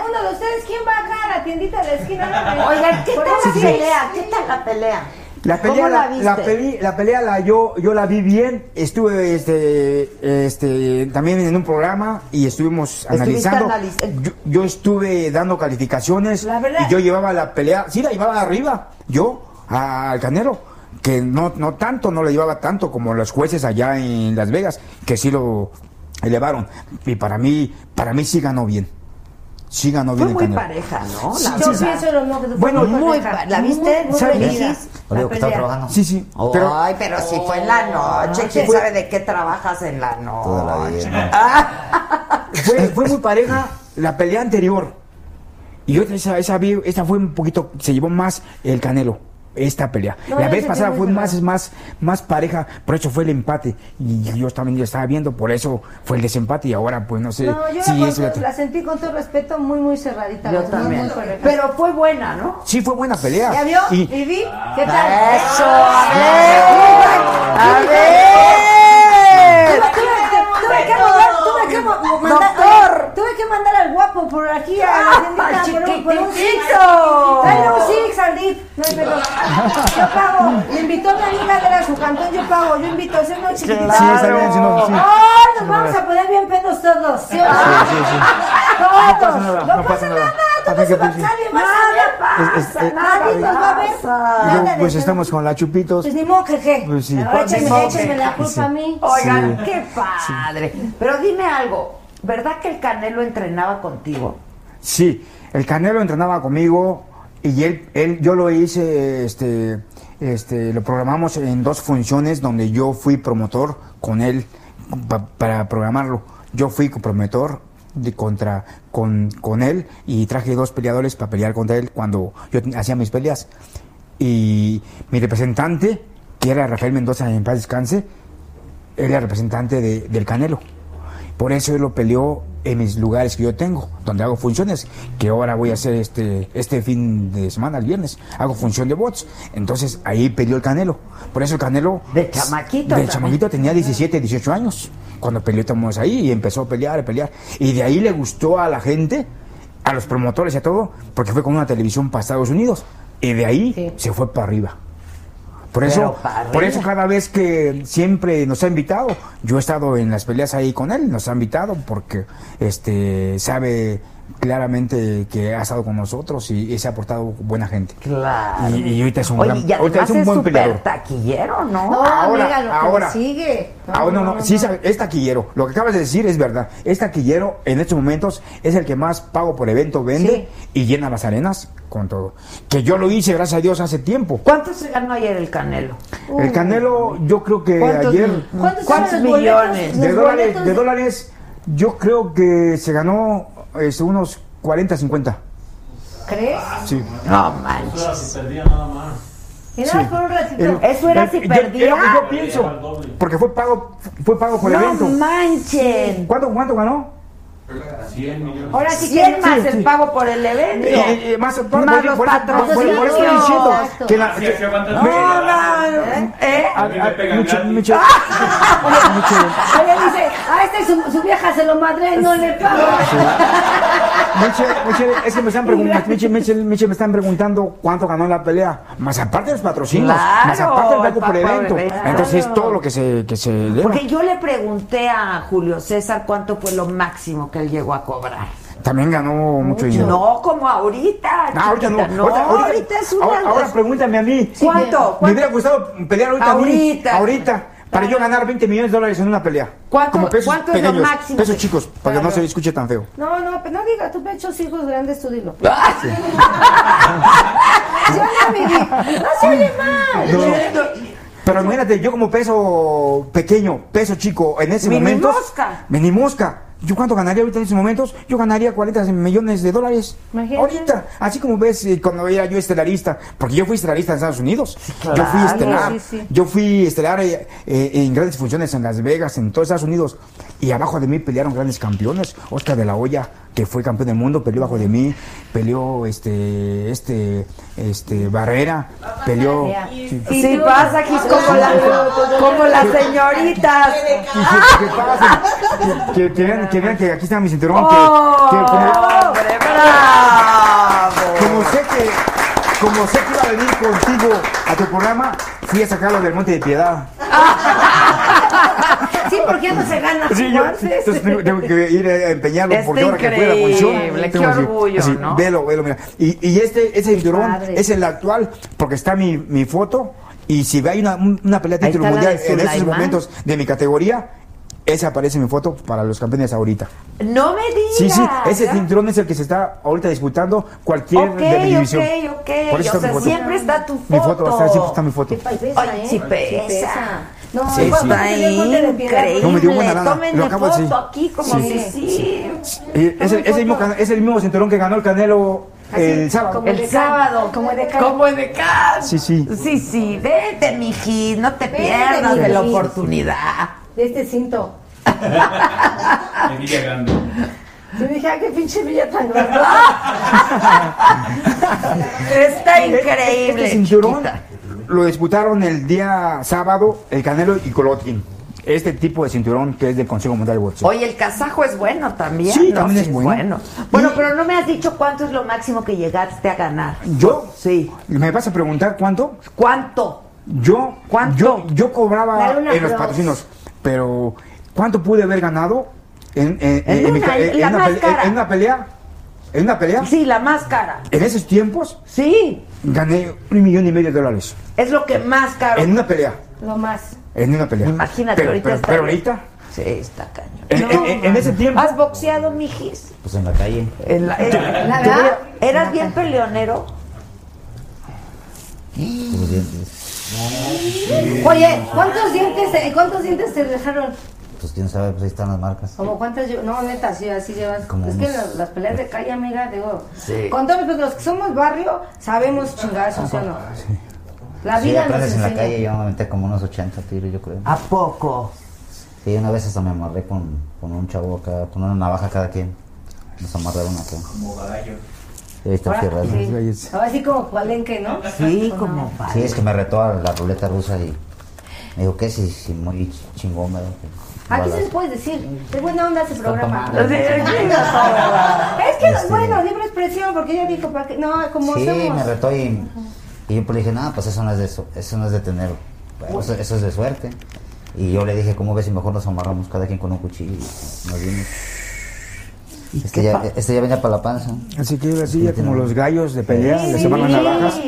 uno de ustedes, ¿quién va acá a la tiendita de la esquina? Oigan, ¿qué tal la sí. pelea? ¿Qué tal la pelea? La pelea, ¿Cómo la la, viste? la peli- la pelea la, yo, yo la vi bien, estuve este, este, también en un programa y estuvimos analizando. analiz- Yo, yo estuve dando calificaciones La verdad- y yo llevaba la pelea, sí la llevaba arriba, yo, al Canelo, que no, no tanto, no la llevaba tanto como los jueces allá en Las Vegas, que sí lo elevaron. Y para mí, para mí sí ganó bien. Sí ganó Fue bien muy el Canelo. pareja, ¿no? Sí, La sí, Yo sí. pienso lo mismo. Bueno, fue muy pareja. pa- ¿la viste? Muy ¿Sabes? reñida, Lo que estaba pelea. trabajando. Sí, sí. Ay, Pero, pero si fue en la noche, ¿quién Fue- sabe de qué trabajas en la noche? Toda la vida. fue, fue muy pareja la pelea anterior. Y otra, esa, esa, vi- esta fue un poquito, se llevó más el Canelo, esta pelea. No, la vez pasada fue más, más, más pareja, por eso fue el empate. Y yo también lo estaba viendo, por eso fue el desempate y ahora pues no sé No, yo si la, es con- la sentí con todo respeto muy, muy cerradita. Yo también. Muy. Pero fue buena, ¿no? Sí, fue buena pelea. ¿Ya vio? Y, ¿Vivi? ¿Qué tal? Eso, a ver, a ver. Tuve, tuve- tuve que mandar, tuve que ma- mandar, Doctor. tuve que mandar al guapo por aquí a la tiendita por un, por un six. Dale un six al dip. No hay. Yo pago. Le invitó a mi amiga a ver a su cantón. Yo pago. Yo invito a hacer una chiquitita. Sí, está bien, sí, no, sí. ¡Ay, nos vamos a poner bien pedos todos! ¿sí? Sí, sí, sí. Todos. No pasa nada, no pasa nada. Se pues, sí. nadie más es- Nadie nos va a ver. y luego, Ándale, pues pero- estamos con la chupitos. Pues ni modo que qué. Pues sí. Ahora échenme, échenme la culpa Sí. a mí. Oigan, Sí. qué padre. Pero dime algo, ¿verdad que el Canelo entrenaba contigo? Sí, el Canelo entrenaba conmigo y él, él yo lo hice, este, este, lo programamos en dos funciones donde yo fui promotor con él pa- para programarlo. Yo fui promotor de contra con, con él y traje dos peleadores para pelear contra él cuando yo hacía mis peleas. Y mi representante, que era Rafael Mendoza en paz descanse, era representante de- del Canelo. Por eso él lo peleó en mis lugares que yo tengo, donde hago funciones, que ahora voy a hacer este, este fin de semana, el viernes, hago función de bots. Entonces ahí peleó el Canelo. Por eso el Canelo... De chamaquito De chamaquito tenía 17, 18 años, cuando peleó estamos ahí y empezó a pelear, a pelear. Y de ahí le gustó a la gente, a los promotores y a todo, porque fue con una televisión para Estados Unidos. Y de ahí se fue para arriba. Por eso, por eso cada vez que siempre nos ha invitado, yo he estado en las peleas ahí con él, nos ha invitado porque este sabe claramente que ha estado con nosotros y, y se ha portado buena gente. Claro. Y, y ahorita es un Oye, gran, y ahorita es un es buen peleador. taquillero, ¿no? No, Ahora, amiga, lo que ahora. le sigue. Ah, no, no, sí, es taquillero. Lo que acabas de decir es verdad. Es taquillero, en estos momentos es el que más pago por evento vende y llena las arenas con todo. Que yo lo hice, gracias a Dios, hace tiempo. ¿Cuánto se ganó ayer el Canelo? El Canelo, yo creo que ¿Cuántos- ayer... ¿Cuántos, ¿Cuántos millones? De dólares, de dólares, yo creo que se ganó este, unos 40, 50. ¿Crees? Sí. No manches. Si perdía nada más. Y nada más por un ratito. El- Eso era el- si yo- perdía. Yo, yo pienso, porque fue pago, fue pago por No evento. manchen. ¿Cuánto, cuánto ganó? 100 millones. Ahora sí que 100 más Sí, el pago por el evento. Eh, eh, más, por, Más por- los por- por- por- por eso estoy diciendo patrocinios. que la, el No, no, no. ¿Eh? a- A mí me a- pegan mucho- mucho- dice, a este su, su vieja se lo madre, no le pago. Miche, Miche, es que me están preguntando, Miche, Miche, me están preguntando cuánto ganó la pelea, más aparte de los patrocinios, Claro, más aparte del pago por el evento. Entonces es todo lo que se, que se debe. Porque yo le pregunté a Julio César cuánto fue lo máximo que él llegó a cobrar. También ganó mucho dinero. No, como ahorita. Ah, ahorita no. chiquita, no, ahorita, ahorita- ahorita es una. ahora, ahora pregúntame a mí. ¿Cuánto? Me hubiera gustado pelear ahorita. a mí. Ahorita. Ahorita. Para yo ganar 20 millones de dólares en una pelea. ¿Cuánto- Como pesos cuánto es lo máximo pesos chicos, para que no se escuche tan feo. No, no, pero no diga, tú pechos hijos grandes, tú dilo. Ah, Yo no, se oye mal. No. Pero imagínate, yo como peso pequeño, peso chico, en ese Mini momento. mosca. Mini mosca. ¿Yo cuánto ganaría ahorita en esos momentos? Yo ganaría 40 millones de dólares. Imagínate. Ahorita. Así como ves eh, cuando era yo estelarista. Porque yo fui estelarista en Estados Unidos. claro. Yo fui estelar. Sí, sí. Yo fui estelar eh, eh, en grandes funciones en Las Vegas, en todos Estados Unidos. Y abajo de mí pelearon grandes campeones. Oscar de la Hoya, que fue campeón del mundo, peleó abajo de mí. Peleó este, este, este, Barrera. Peleó. sí. Sí, pasa aquí como, la, como las señoritas. ¿Qué pasa? Que, que vean, que vean que aquí está mi cinturón. Que, ¡Oh, que como, hombre, bravo! como sé que como sé que iba a venir contigo a tu programa, fui a sacarlo del Monte de Piedad. Sí, porque ya no se gana Sí, yo, entonces tengo, tengo que ir a empeñarlo Está porque ahora que fue la función. increíble, tengo qué orgullo, así, ¿no? Velo, velo, mira. Y, y este, ese cinturón es el actual porque está mi, mi foto. Y si hay una, un- una pelea de título mundial de en estos momentos de mi categoría, esa aparece mi foto para los campeones ahorita. No me digas. Sí, sí, ese cinturón es el que se está ahorita disputando cualquier Ok, de mi división. ok, ok. Eso O está sea, mi foto. siempre está tu foto. Mi foto, o sea, siempre está mi foto. Pesa, Ay, ¿eh? sí pesa. No, Sí, sí. de Piedad, Increíble. No me dio buena Tómenle lo acabo de foto aquí como Sí. si sí. Eh, es, el, es el mismo, es el mismo cinturón que ganó el Canelo el sábado. como de El cal, sábado. Como de cal. Como de cal. Sí, sí. Sí, sí. Vete, miji. No te Vete, pierdas de la oportunidad. De este cinto. Grande. Yo dije, ah, qué pinche villa tan grande. Está Este increíble. cinturón chiquita. Lo disputaron el día sábado el Canelo y Colotin. Este tipo de cinturón que es del Consejo Mundial de Boxeo. Oye, el kazajo es bueno también. Sí, ¿no? también es bueno. Bueno, Bueno, pero no me has dicho cuánto es lo máximo que llegaste a ganar. Yo, Sí. ¿me vas a preguntar cuánto? ¿Cuánto? Yo, ¿Cuánto? yo, yo cobraba en los cross. patrocinios, pero ¿cuánto pude haber ganado en, en- En mi en una pelea? ¿En una pelea? Sí, la más cara. En esos tiempos Sí. gané un millón y medio de dólares. Es lo que más caro. En una pelea. Lo más. En una pelea. Imagínate, pero, ahorita pero, está pero ahorita, Sí, está cañón. en, No, en- en- en ese tiempo, ¿Has boxeado, mijis? Pues en la calle. En la- en- ¿La ¿Tú verdad? ¿Eras bien peleonero? Oye, ¿cuántos dientes, te- ¿cuántos dientes te dejaron? Pues quién sabe, pues ahí están las marcas. Como cuántas lle- No, neta, sí, así llevas. Como es que unos- las, las peleas de calle, amiga, digo. Sí. Con todos los que somos barrio, sabemos chingar eso, ¿sí o no? La Sí, vida nos aprendes en la enseña. calle, yo me metí como unos 80 tiros, yo creo. ¿A poco? Sí, una vez hasta me amarré con, con un chavo acá, con una navaja cada quien. Nos amarraron acá. Como gallo. Ahí está Ahora, sí. Ahora sí como palenque, ¿no? Sí, ¿O como vale. Sí, es que me retó a la ruleta rusa y me dijo que si, si muy chingón, me dijo que- Aquí se les puede decir, es buena onda ese programa. Sí, Sí, sí, sí, Es que, Este- bueno, libre expresión, porque ella dijo, ¿para qué? No, como Sí, somos... me retó y, y yo pues le dije, no, pues eso no es de, su- eso no es de tener, bueno, eso, eso es de suerte. Y yo le dije, ¿cómo ves si mejor nos amarramos cada quien con un cuchillo y nos vimos? Este ya, este ya venía para la panza. así que así ya como los gallos de pelea, les amarran navajas.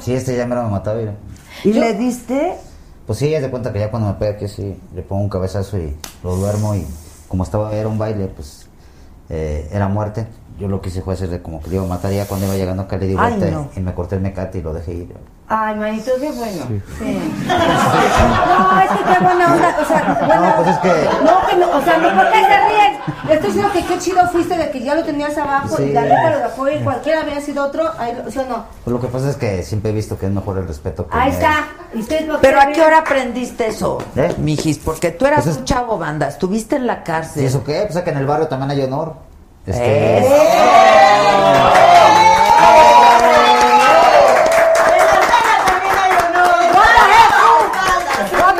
Sí, este ya me lo mataba, mira. ¿Y le diste? Pues sí, ella de cuenta que ya cuando me pega aquí así, le pongo un cabezazo y lo duermo y como estaba, era un baile, pues eh, era muerte. Yo lo que hice fue hacerle como que le iba a matar y ya cuando iba llegando acá le di Ay, vuelta y- no. y, me corté el mecate y lo dejé ir. Ay, manito, qué bueno. Sí. No, es que qué buena onda. O sea, buena- No, pues es que- No, que no, o sea, no, ¿por qué se ríen? Estoy diciendo que qué chido fuiste de que ya lo tenías abajo Sí. y la neta lo dejó ir. Cualquiera había sido otro, ahí, lo- ¿sí o no? Pues lo que pasa es que siempre he visto que es mejor el respeto que Ahí está. ¿Y usted lo ¿Pero que a qué hora aprendiste eso, ¿Eh? mijis? Porque tú eras Pues es- un chavo banda, estuviste en la cárcel. ¿Y eso qué? Pues es que en el barrio también hay honor. Este,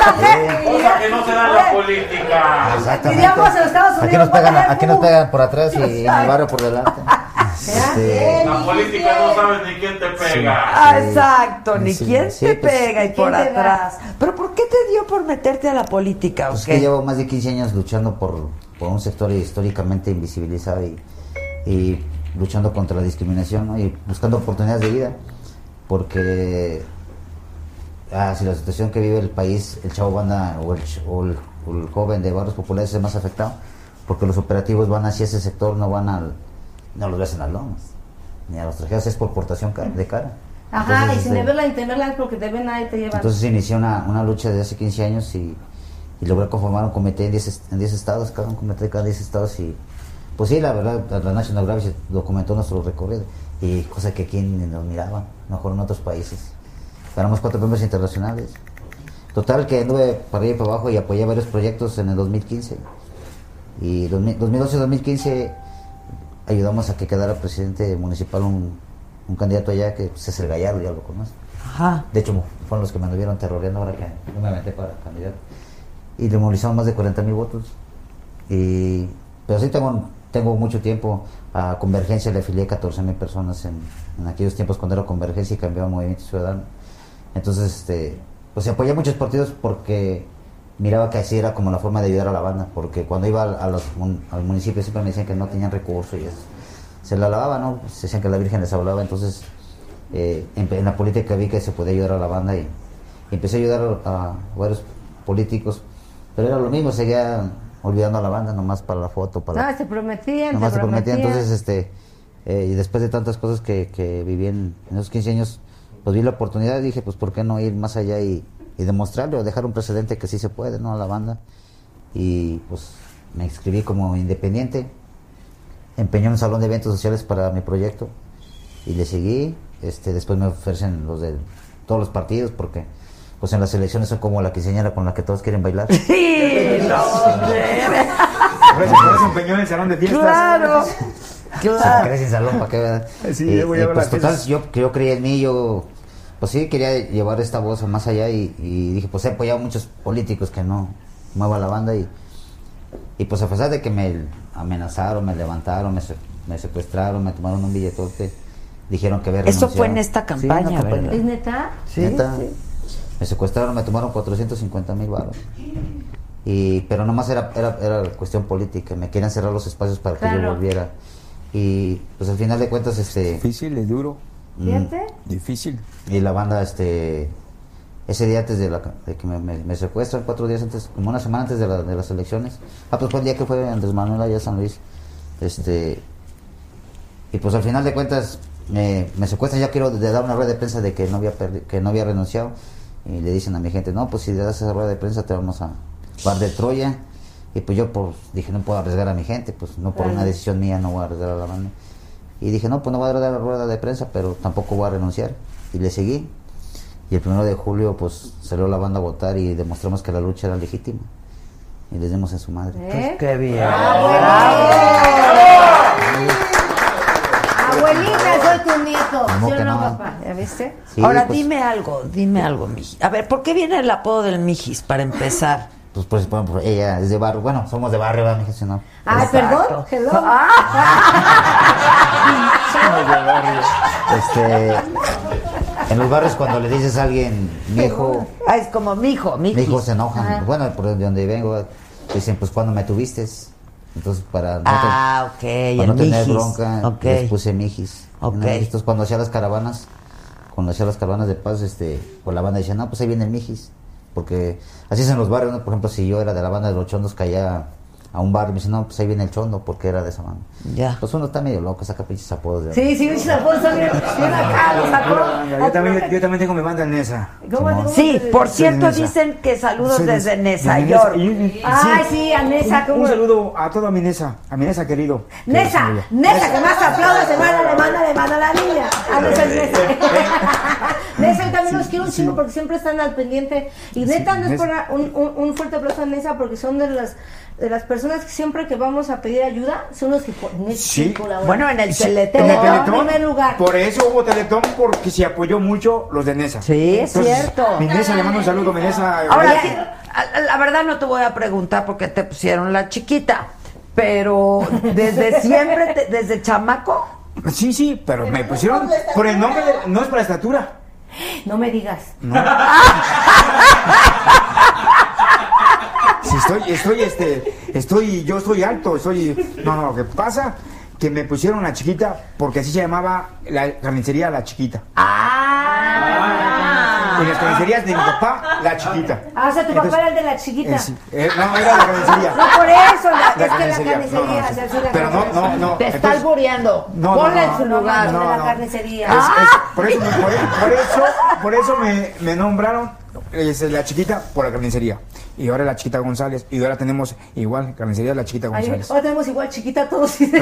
Cosa que no se da la política. Exactamente. Diríamos en Estados Aquí Unidos, nos pegan, "What the aquí nos pegan por atrás y en el barrio por delante. Este, La política no sabes ni quién te pega. Ah, exacto, ni Sí, quién sí, te pues- pega y ¿Quién por atrás. ¿Pero por qué te dio por meterte a la política o Pues qué? que llevo más de 15 años luchando por, por un sector históricamente invisibilizado y, y luchando contra la discriminación ¿no? y buscando oportunidades de vida. Porque ah, si la situación que vive el país, el chavo banda o el, o el, o el joven de barrios populares es más afectado, porque los operativos van hacia ese sector, no van al, no los ves en las lomas, ni a los trajeros, es por portación de cara. Ajá, Entonces, y sin este, verla ni tenerla es porque te ven ahí te llevan. entonces se inició una, una lucha de hace 15 años y, y logré conformar un comité en 10, est- en 10 estados, cada un comité de cada 10 estados y pues sí, la verdad, la- la National Geographic documentó nuestro recorrido y cosa que aquí ni nos miraban, mejor en otros países. Ganamos cuatro premios internacionales. Total que anduve para arriba y para abajo y apoyé varios proyectos en el 2015. Y 2012-2015 ayudamos a que quedara presidente municipal un, un candidato allá que pues, es el Gallardo, ya lo conoce. Ajá. De hecho, fueron los que me anduvieron terroreando ahora que yo me aventé para candidato. Y le movilizamos más de 40 mil votos. Y, pero sí tengo, tengo mucho tiempo. A Convergencia le afilié 14 mil personas en, aquellos tiempos cuando era Convergencia y cambió a Movimiento Ciudadano. Entonces, este, pues apoyé a muchos partidos porque miraba que así era como la forma de ayudar a la banda. Porque cuando iba a municipio siempre me decían que no tenían recursos y. Se la lavaba, ¿no? Se decían que la Virgen les hablaba. Entonces, eh, en, la política vi que se podía ayudar a la banda y, y empecé a ayudar a, a varios políticos, pero era lo mismo, seguía olvidando a la banda nomás para la foto, para Ah, te prometían, nomás te te prometía, prometían. entonces este eh, y después de tantas cosas que, que viví en, en esos 15 años, pues vi la oportunidad y dije, pues por qué no ir más allá y, y demostrarle o dejar un precedente que sí se puede, ¿no? A la banda. Y pues me inscribí como independiente, empeñé un salón de eventos sociales para mi proyecto y le seguí. Este, después me ofrecen los de todos los partidos porque pues en las elecciones son como la quinceañera con la que todos quieren bailar. Sí, no, hombre. Por eso, por eso empeñó en el salón de fiestas. Claro. Se ¿para qué? verdad? Sí, Y- yo voy a y, ver pues total, yo, yo creía en mí, yo pues sí quería llevar esta voz más allá y, y dije, pues he apoyado a muchos políticos que no muevan la banda y, y pues a pesar de que me amenazaron, me levantaron, me, se- me secuestraron, me tomaron un billetote, dijeron que había Eso fue en esta Sí, en campaña, campaña. ¿verdad? ¿Es neta? Sí, Neta. sí. Me secuestraron, me tomaron 450 mil baros. Y, pero nomás era, era, era cuestión política, me querían cerrar los espacios para que yo volviera. Y pues al final de cuentas, este... Difícil, es duro. Fíjate. Difícil. Y la banda, este... Ese día antes de, la, de que me, me- me secuestran, cuatro días antes, como una semana antes de, la- de las elecciones. Ah, pues fue el día que fue Andrés Manuel allá a San Luis. Este... Y pues al final de cuentas me, me secuestran, ya quiero de dar una rueda de prensa de que no había perdi- que no había renunciado. Y le dicen a mi gente, no, pues si le das esa rueda de prensa te vamos a bar de Troya. Y pues yo pues dije, no puedo arriesgar a mi gente, pues no por Claro. una decisión mía no voy a arriesgar a la banda. Y dije, no, pues no voy a dar la rueda de prensa, pero tampoco voy a renunciar. Y le seguí. Y el primero de julio, pues salió la banda a votar y demostramos que la lucha era legítima. Y les dimos en su madre. ¿Eh? Qué bien. Abuelita, soy tu nieto. ¿Cómo ¿Sí o no, no? papá? ¿Ya viste? Sí, Ahora pues, dime algo, dime algo, Mijis. A ver, ¿por qué viene el apodo del Mijis para empezar? Pues, pues, bueno, pues, ella es de barrio. Bueno, somos de barrio, ¿verdad, mija? Si no. Ay, Exacto. perdón. Hello. Este, en los barrios cuando le dices a alguien, mi hijo, Ah, es como mijo, mi Mijis. hijo se enojan. Ajá. Bueno, por donde vengo, dicen, pues, cuando me tuviste? Entonces, para no, Ah, ok, te- el para no tener Mijis. bronca, les puse mijis. Ok. ¿no? Entonces, cuando hacía las caravanas, cuando hacía las caravanas de paz, este, pues la banda decía, no, pues ahí viene el mijis. Porque así es en los barrios, ¿no? Por ejemplo, si yo era de la banda de los chondos, caía a un barrio y me dice, no, pues ahí viene el chondo, porque era de esa banda. Ya. Pues uno está medio loco, saca pinches apodos. de- Sí, sí, la bolsa, mira, mira acá, lo sacó. Yo también, yo también tengo mi banda en esa. ¿Cómo te- cómo Sí, por cierto, Nesa. dicen que saludos Soy desde de- Nesa de York. Y- y- Ay, sí, a Nesa, Un, ¿cómo? un saludo a toda mi Nesa, a mi Nesa querido. que es Nesa. Nesa, que más aplausos se manda, le manda, le manda a la niña. A Nesa es Nesa. Nesa, yo también los quiero un chingo porque siempre están al pendiente. Y neta, no es por un, un fuerte aplauso a Nesa porque son de las de las personas que siempre que vamos a pedir ayuda son los que Sí. colaboran. Bueno, en el Sí, Teletón. en el En primer lugar. Por eso hubo Teletón, porque se apoyó mucho los de Nesa. Sí, es cierto. Mi Nesa, le mando un saludo, mi Nesa. Ahora, sí, la verdad no te voy a preguntar por qué te pusieron la chiquita, pero desde siempre, te- desde chamaco. Sí, sí, pero me pusieron por el nombre, de- no es por la estatura. No me digas. Si estoy, estoy, este, estoy, yo soy alto, soy, no, no, lo que pasa que me pusieron la chiquita porque así se llamaba la carnicería la chiquita. Ah, En las carnicerías de mi papá, la chiquita. Ah, o sea, tu Entonces, papá era el de la chiquita. eh. Eh, no, era la carnicería. No, por eso, la- La es que la carnicería. No, no, sí, la Pero no, carnicería. no, no. Te está entonces- albureando. No, no, Ponla no. en su No, lugar. no, de la no. carnicería. Es- es- por eso, por, por eso, por eso me, me nombraron es, la chiquita por la carnicería. Y ahora la chiquita González. Y ahora tenemos igual carnicería la chiquita Ay, González. ahora tenemos igual chiquita todos. Es-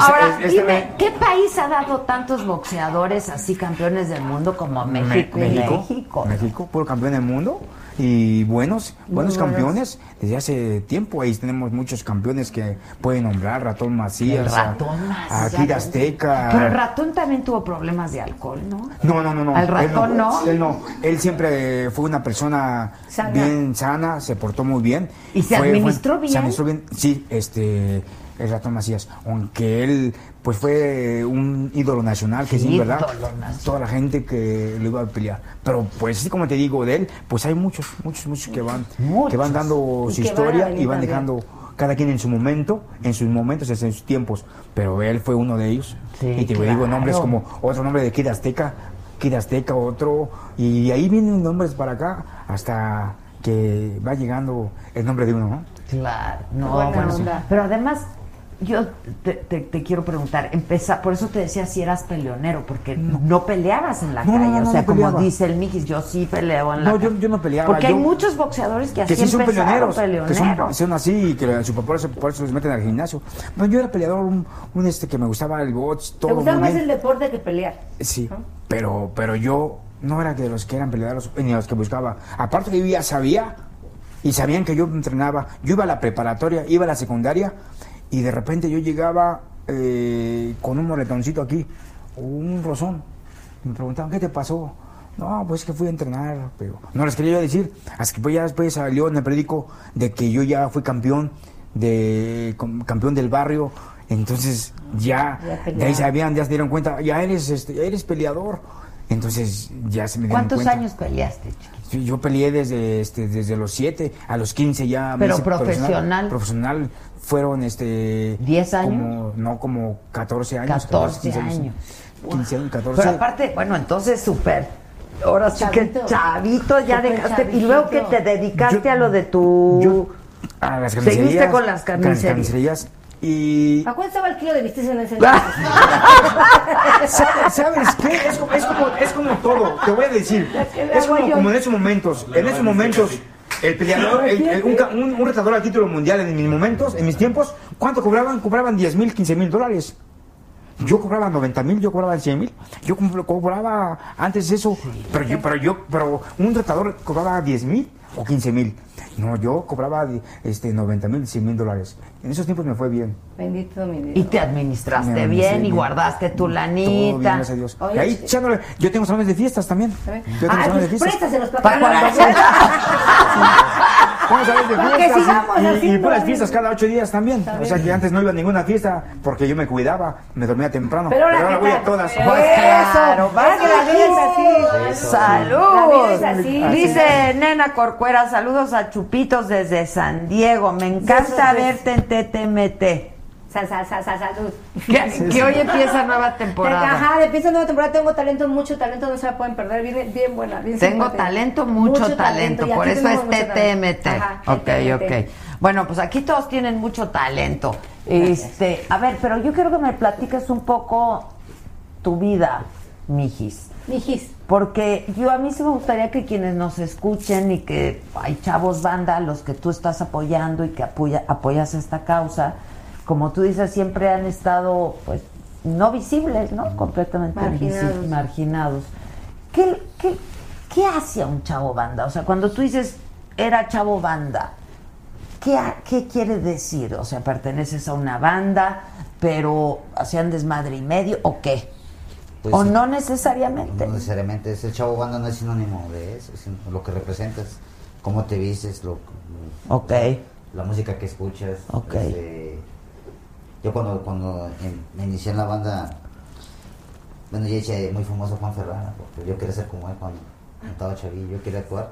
Ahora, es- dime, este- ¿qué país ha dado tantos boxeadores así campeones del mundo como México? Me- y México, México. México, puro campeón del mundo y buenos, buenos campeones desde hace tiempo. Ahí tenemos muchos campeones que pueden nombrar, Ratón Macías, Ratón Macías. a Azteca. Pero el ratón también tuvo problemas de alcohol, ¿no? No, no, no, no. ¿Al Él ratón no? Él no. Él siempre fue una persona Sana. bien sana, se portó muy bien. ¿Y se Fue- administró fue- bien? Se administró bien, sí, este, el ratón Macías. Aunque él, pues fue un ídolo nacional, que sí, ¿verdad? nacional. Toda la gente que lo iba a pelear. Pero, pues, así como te digo de él, pues hay muchos, muchos, muchos que van, que van dando su van historia y van dejando cada quien en su momento, en sus momentos, en sus tiempos. Pero él fue uno de ellos. Sí, y te digo nombres como otro nombre de Kid Azteca, Kid Azteca, otro, y ahí vienen nombres para acá hasta que va llegando el nombre de uno, ¿no? Claro, no, bueno, onda. pero además yo te, te- te quiero preguntar, empeza, por eso te decía si eras peleonero, porque no, peleabas en la No, calle, no, o sea, no como peleaba. dice el Mijis, yo sí peleo en la No, yo, calle. yo no peleaba. Porque hay muchos boxeadores que así que sí son peleoneros, que son, son así y que su papá por eso, por eso los meten al gimnasio. No, yo era peleador, un, un este que me gustaba el box, Te todo gustaba muy más bien. el deporte que pelear. Sí, pero, pero yo no era de los que eran peleadores ni de los que buscaba. Aparte que yo ya sabía y sabían que yo entrenaba. Yo iba a la preparatoria, iba a la secundaria y de repente yo llegaba eh, con un moretoncito aquí, un rozón. Me preguntaban, ¿qué te pasó? No, pues que fui a entrenar, pero no les quería yo decir. Hasta que pues ya después salió en el periódico de que yo ya fui campeón de campeón del barrio. Entonces ya, Ya de ahí sabían, ya se dieron cuenta, ya eres este, ya eres peleador. Entonces ya se me dieron ¿Cuántos cuenta. años peleaste? Yo peleé desde, este, desde los 7 a los 15 ya. Pero profesional. Profesional fueron este... ¿10 años? como- no, como 14 años. 14 15 años. 15 años, 14. Pero aparte, bueno, entonces súper. Ahora sí que Chavito. chavito ya dejaste. Y chavitito. luego que te dedicaste Yo- a lo de tu. yo- a las Seguiste carnicerías. con las carnicerías. carnicerías. Y... ¿A cuánto estaba el kilo de bistec en ese ¿Sabes, ¿Sabes qué? Es como, es, como, es como todo, te voy a decir. Es como, como en esos momentos. En esos momentos, el peleador, el- un, un, un retador al título mundial en mis momentos, en mis tiempos, ¿cuánto cobraban? Cobraban 10 mil, 15 mil dólares. Yo cobraba 90 mil, yo cobraba 100 mil. Yo co- cobraba antes eso, pero yo, pero yo, pero un retador cobraba 10 mil o 15 mil. No, yo cobraba este, 90 mil, 100 mil dólares. En esos tiempos me fue bien. Bendito mi Dios. Y te administraste bien y guardaste tu Todo bien, lanita. gracias a Dios. Oye, y ahí ch- echándole, yo tengo salones de fiestas también. Yo tengo Ay, salones de pues fiestas. para de Para que fiestas sigamos y- y, y puras algo. fiestas cada ocho días también. O sea que antes no iba a ninguna fiesta porque yo me cuidaba, me dormía temprano. Pero ahora, ¿qué voy a todas. Eso, Pues claro, es que la vida es así. ¡Salud! La vida es así. Dice Nena Corcuera, saludos a Chupitos desde San Diego. Me encanta verte en TTMT. Sal, sal, sal, sal, salud. Que, que hoy empieza nueva temporada. Ajá, empieza nueva temporada. Tengo talento, mucho talento, no se la pueden perder. Bien, bien buena, bien Tengo talento, mucho, talento, por eso es. TTMT. Ajá, ok, TTMT. ok. Bueno, pues aquí todos tienen mucho talento. Este, a ver, pero yo quiero que me platiques un poco tu vida, Mijis. Mijis. Porque yo a mí sí me gustaría que quienes nos escuchen y que hay chavos banda, los que tú estás apoyando y que apoya, apoyas esta causa, como tú dices, siempre han estado, pues, no visibles, ¿no? Completamente Marginados. marginados. ¿Qué, qué, qué hace a un chavo banda? O sea, cuando tú dices, era chavo banda, ¿qué, qué quiere decir? O sea, ¿perteneces a una banda, pero hacían desmadre y medio o qué? Pues o no necesariamente. No necesariamente, ese chavo banda no es sinónimo de eso, sino lo que representas, cómo te vistes, lo, Ok. la música que escuchas. Ok. este, yo cuando, cuando en- me inicié en la banda, bueno, yo hice muy famoso Juan Ferrara, porque yo quería ser como él cuando estaba chavillo, yo quería actuar.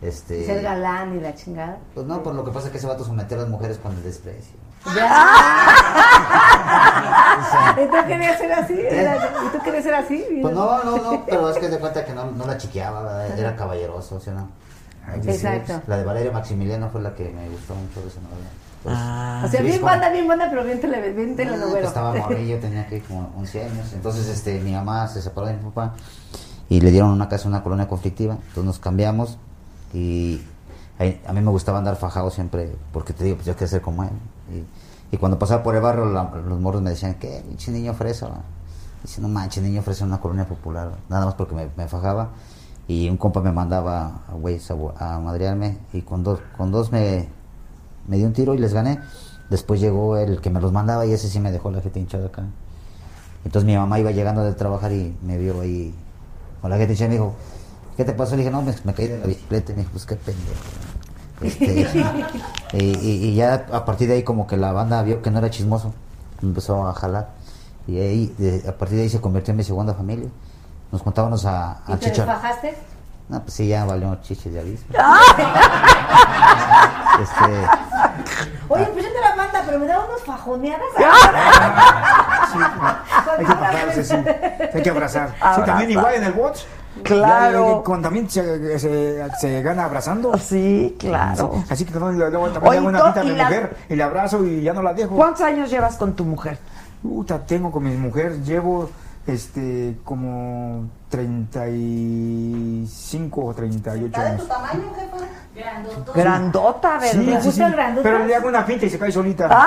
Este, Ser galán y la chingada. Pues no, por lo que pasa es que ese vato sometió a las mujeres con el desprecio. ¿Y tú querías ser así? ¿Y tú querías ser así? Pues no, no, no, pero es que de cuenta que no, no la chiqueaba, ¿verdad? era caballeroso, ¿sí o no? Exacto. La de Valeria Maximiliano fue la que me gustó mucho de esa novela. Pues, o sea, sí, bien banda, bien banda, pero bien, tele, bien Ah, telenovela. pues estaba morrillo, tenía que como 11 años. Entonces, este, mi mamá se separó de mi papá y le dieron una casa en una colonia conflictiva. Entonces nos cambiamos y a mí me gustaba andar fajado siempre porque te digo, pues yo quería ser como él. Y, cuando pasaba por el barrio, los morros me decían, ¿qué? Pinche niño fresa. va?". Dice, no manches, niño fresa en una colonia popular. Nada más porque me, fajaba. Y un compa me mandaba a a, a madrearme y con dos, con dos me, me dio un tiro y les gané. Después llegó el que me los mandaba y ese sí me dejó la gente hinchada acá. Entonces mi mamá iba llegando de trabajar y me vio ahí con la gente hinchada y me dijo, ¿qué te pasó? Le dije, no, me, me caí de la bicicleta. Y me dijo, pues qué pendejo. Este, y, y- y ya a partir de ahí como que la banda vio que no era chismoso. Empezó a jalar. Y ahí, de- a partir de ahí se convirtió en mi segunda familia. Nos juntábamos a, ¿Y a te chichar. desfajaste? No, pues sí, ya valió chiche de aviso. Este, Oye, pues yo te la manda, pero me da unos fajoneadas. Hay que sí. Hay que abrazar. Sí, también igual en el box. Claro. Cuando también se, se, se gana abrazando. Sí, claro. Sí, Así que no, luego también Oye, hago una to- pinta a y mi la- mujer y le abrazo y ya no la dejo. ¿Cuántos años llevas con tu mujer? Puta, tengo con mi mujer, llevo este como 35 o 38 ¿Está de años. tu tamaño, jefa? Grandotón. Grandota, ¿verdad? Sí, ¿Te sí, gusta sí. grandota? Pero le hago una pinta y se cae solita.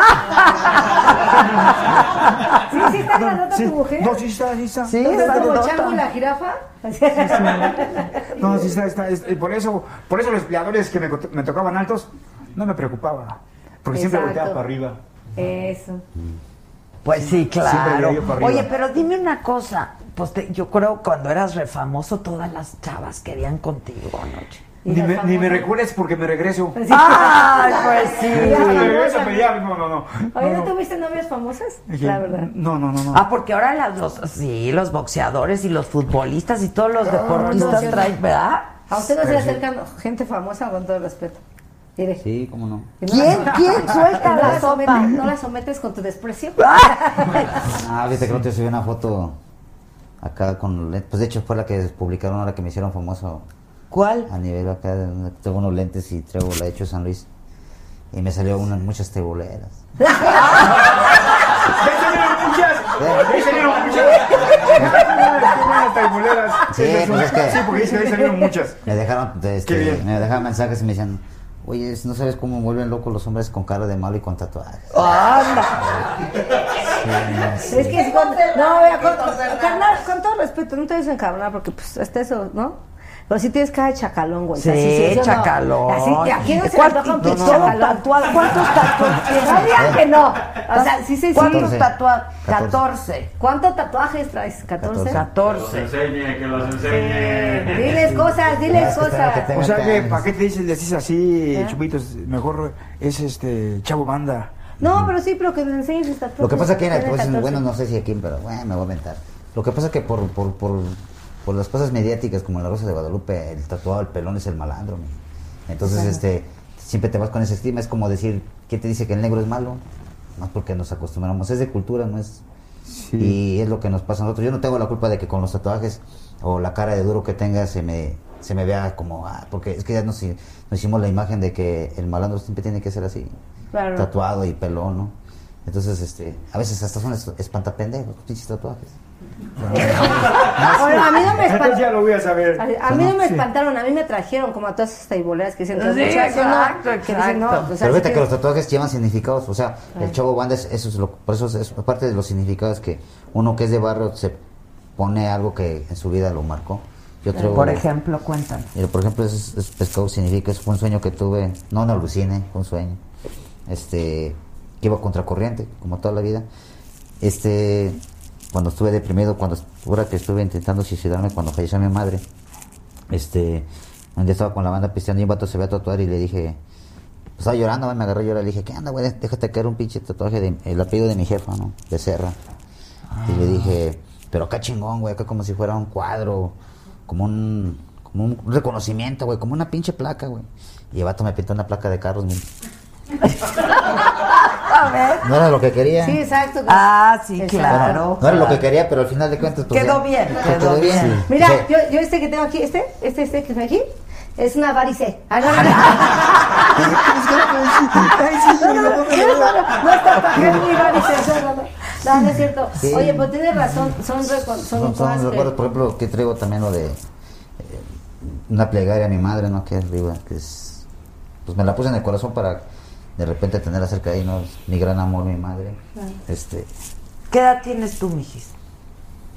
Sí, sí, está grandota Sí. tu mujer. No, sí está, sí está. Sí, ¿No está está como grandota. Chango y la jirafa? No, sí está, está, es- por eso, por eso los peleadores que me, me tocaban altos, no me preocupaba. Porque siempre volteaba para arriba. Eso. Pues sí, claro. Oye, pero dime una cosa. Pues te- yo creo cuando eras refamoso todas las chavas querían contigo anoche. Ni me, ni me recuerdes porque me regreso. Ay, pues sí. Me regreso a pelear. No, no, no. Oye, No, ¿no no. tuviste novias famosas? La verdad. No, no, no, no. Ah, porque ahora las, los, sí, los boxeadores y los futbolistas y todos los deportistas no, traen, ¿verdad? A usted no se le acercan gente famosa con todo respeto. Mire. sí, cómo no. ¿Quién? ¿Quién? Suelta no la la sopa. sometes, no la sometes con tu desprecio. Ah, viste que no te subí una foto acá con lentes. Pues de hecho fue la que publicaron ahora que me hicieron famoso ¿Cuál? a nivel acá. Tengo unos lentes y traigo la he hecho San Luis. Y me salió unas muchas teboleras. Sí, pues es que- Sí, porque dice, ahí salieron muchas. Me dejaron, de este, me dejaban mensajes y me decían, oye, no sabes cómo vuelven locos los hombres con cara de malo y con tatuajes. Anda. Es que es con, no, vea, con, carnal, con todo respeto, no te dicen encabronar porque pues hasta eso, ¿no? Pero sí tienes cara de chacalón, güey. Sí, eso no. chacalón. Así, ¿a quién no se le ¿Cuál- antoja un pinche chacalón? tatuado? ¿Cuántos tatuajes tienes? Digan que no. O sea, sí, sí, sí. ¿Cuántos 14. tatuajes? 14. 14. ¿Cuántos tatuajes traes? ¿14? 14. enseñe, que los enseñe. diles cosas, diles que cosas. que O sea que. ¿para qué te dices, decís así, ¿Eh? chupitos? Mejor es este chavo banda. No, pero sí, pero que me enseñes tatuajes. Lo que pasa que, pues, 14. bueno, no sé si aquí, pero bueno, me voy a inventar. Lo que pasa es que por, por, por, por las cosas mediáticas como la Rosa de Guadalupe, el tatuado, el pelón es el malandro. mi. Entonces, este, siempre te vas con ese estima. Es como decir, ¿quién te dice que el negro es malo? Más porque nos acostumbramos. Es de cultura, no es... Y es lo que nos pasa a nosotros. Yo no tengo la culpa de que con los tatuajes o la cara de duro que tenga se me, se me vea como... Ah, porque es que ya nos, nos hicimos la imagen de que el malandro siempre tiene que ser así. Claro. Tatuado y pelón, ¿no? Entonces, este, a veces hasta son es- espantapendejos, pinches tatuajes. Bueno, a mí no me ya espantaron. lo voy a saber. A, a mí no me Sí. espantaron, a mí me trajeron como a todas esas taiboleras que dicen Sí, exacto, Que dicen, no, exacto. pues, Pero fíjate que los tatuajes llevan significados, o sea, Ah. el chavo banda es, eso es lo, por eso es, es parte de los significados que uno que es de barrio se pone algo que en su vida lo marcó. Por ejemplo, cuéntame. Mira, por ejemplo, es, es pescado significa, es fue un sueño que tuve, no no alucine, fue un sueño. Este, que iba contracorriente, como toda la vida. Este, cuando estuve deprimido, cuando ahora que estuve intentando suicidarme cuando falleció mi madre, este, un día estaba con la banda pisteando y un vato se ve a tatuar y le dije, estaba llorando, me agarré a llorar, le dije, ¿qué anda, güey? Déjate caer un pinche tatuaje de, el apellido de mi jefa, ¿no? De Serra. Y le dije, pero acá chingón, güey, acá como si fuera un cuadro, como un, como un reconocimiento, güey, como una pinche placa, güey. Y el vato me pintó una placa de carros, mira. A ver. No era lo que quería. Sí, exacto. Ah, sí, Exacto. claro. No era lo que quería, pero al final de cuentas. pues, Quedó bien, pues, quedó bien. Sí. Mira, Sí. yo, yo este que tengo aquí, este, este, este que tengo aquí, es una varice. No, no, no. No, no, no, no, no, no está para mi varice, no, no, no. No, no es cierto. Sí. Oye, pues tienes razón, son, recon- son, Son, son que- recuerdos, por ejemplo, que traigo también lo de eh, una plegaria a mi madre, ¿no? Que arriba, que es. Pues me la puse en el corazón para de repente tenerla cerca de ahí, ¿no? Mi gran amor, mi madre. Este, ¿Qué edad tienes tú, mijis?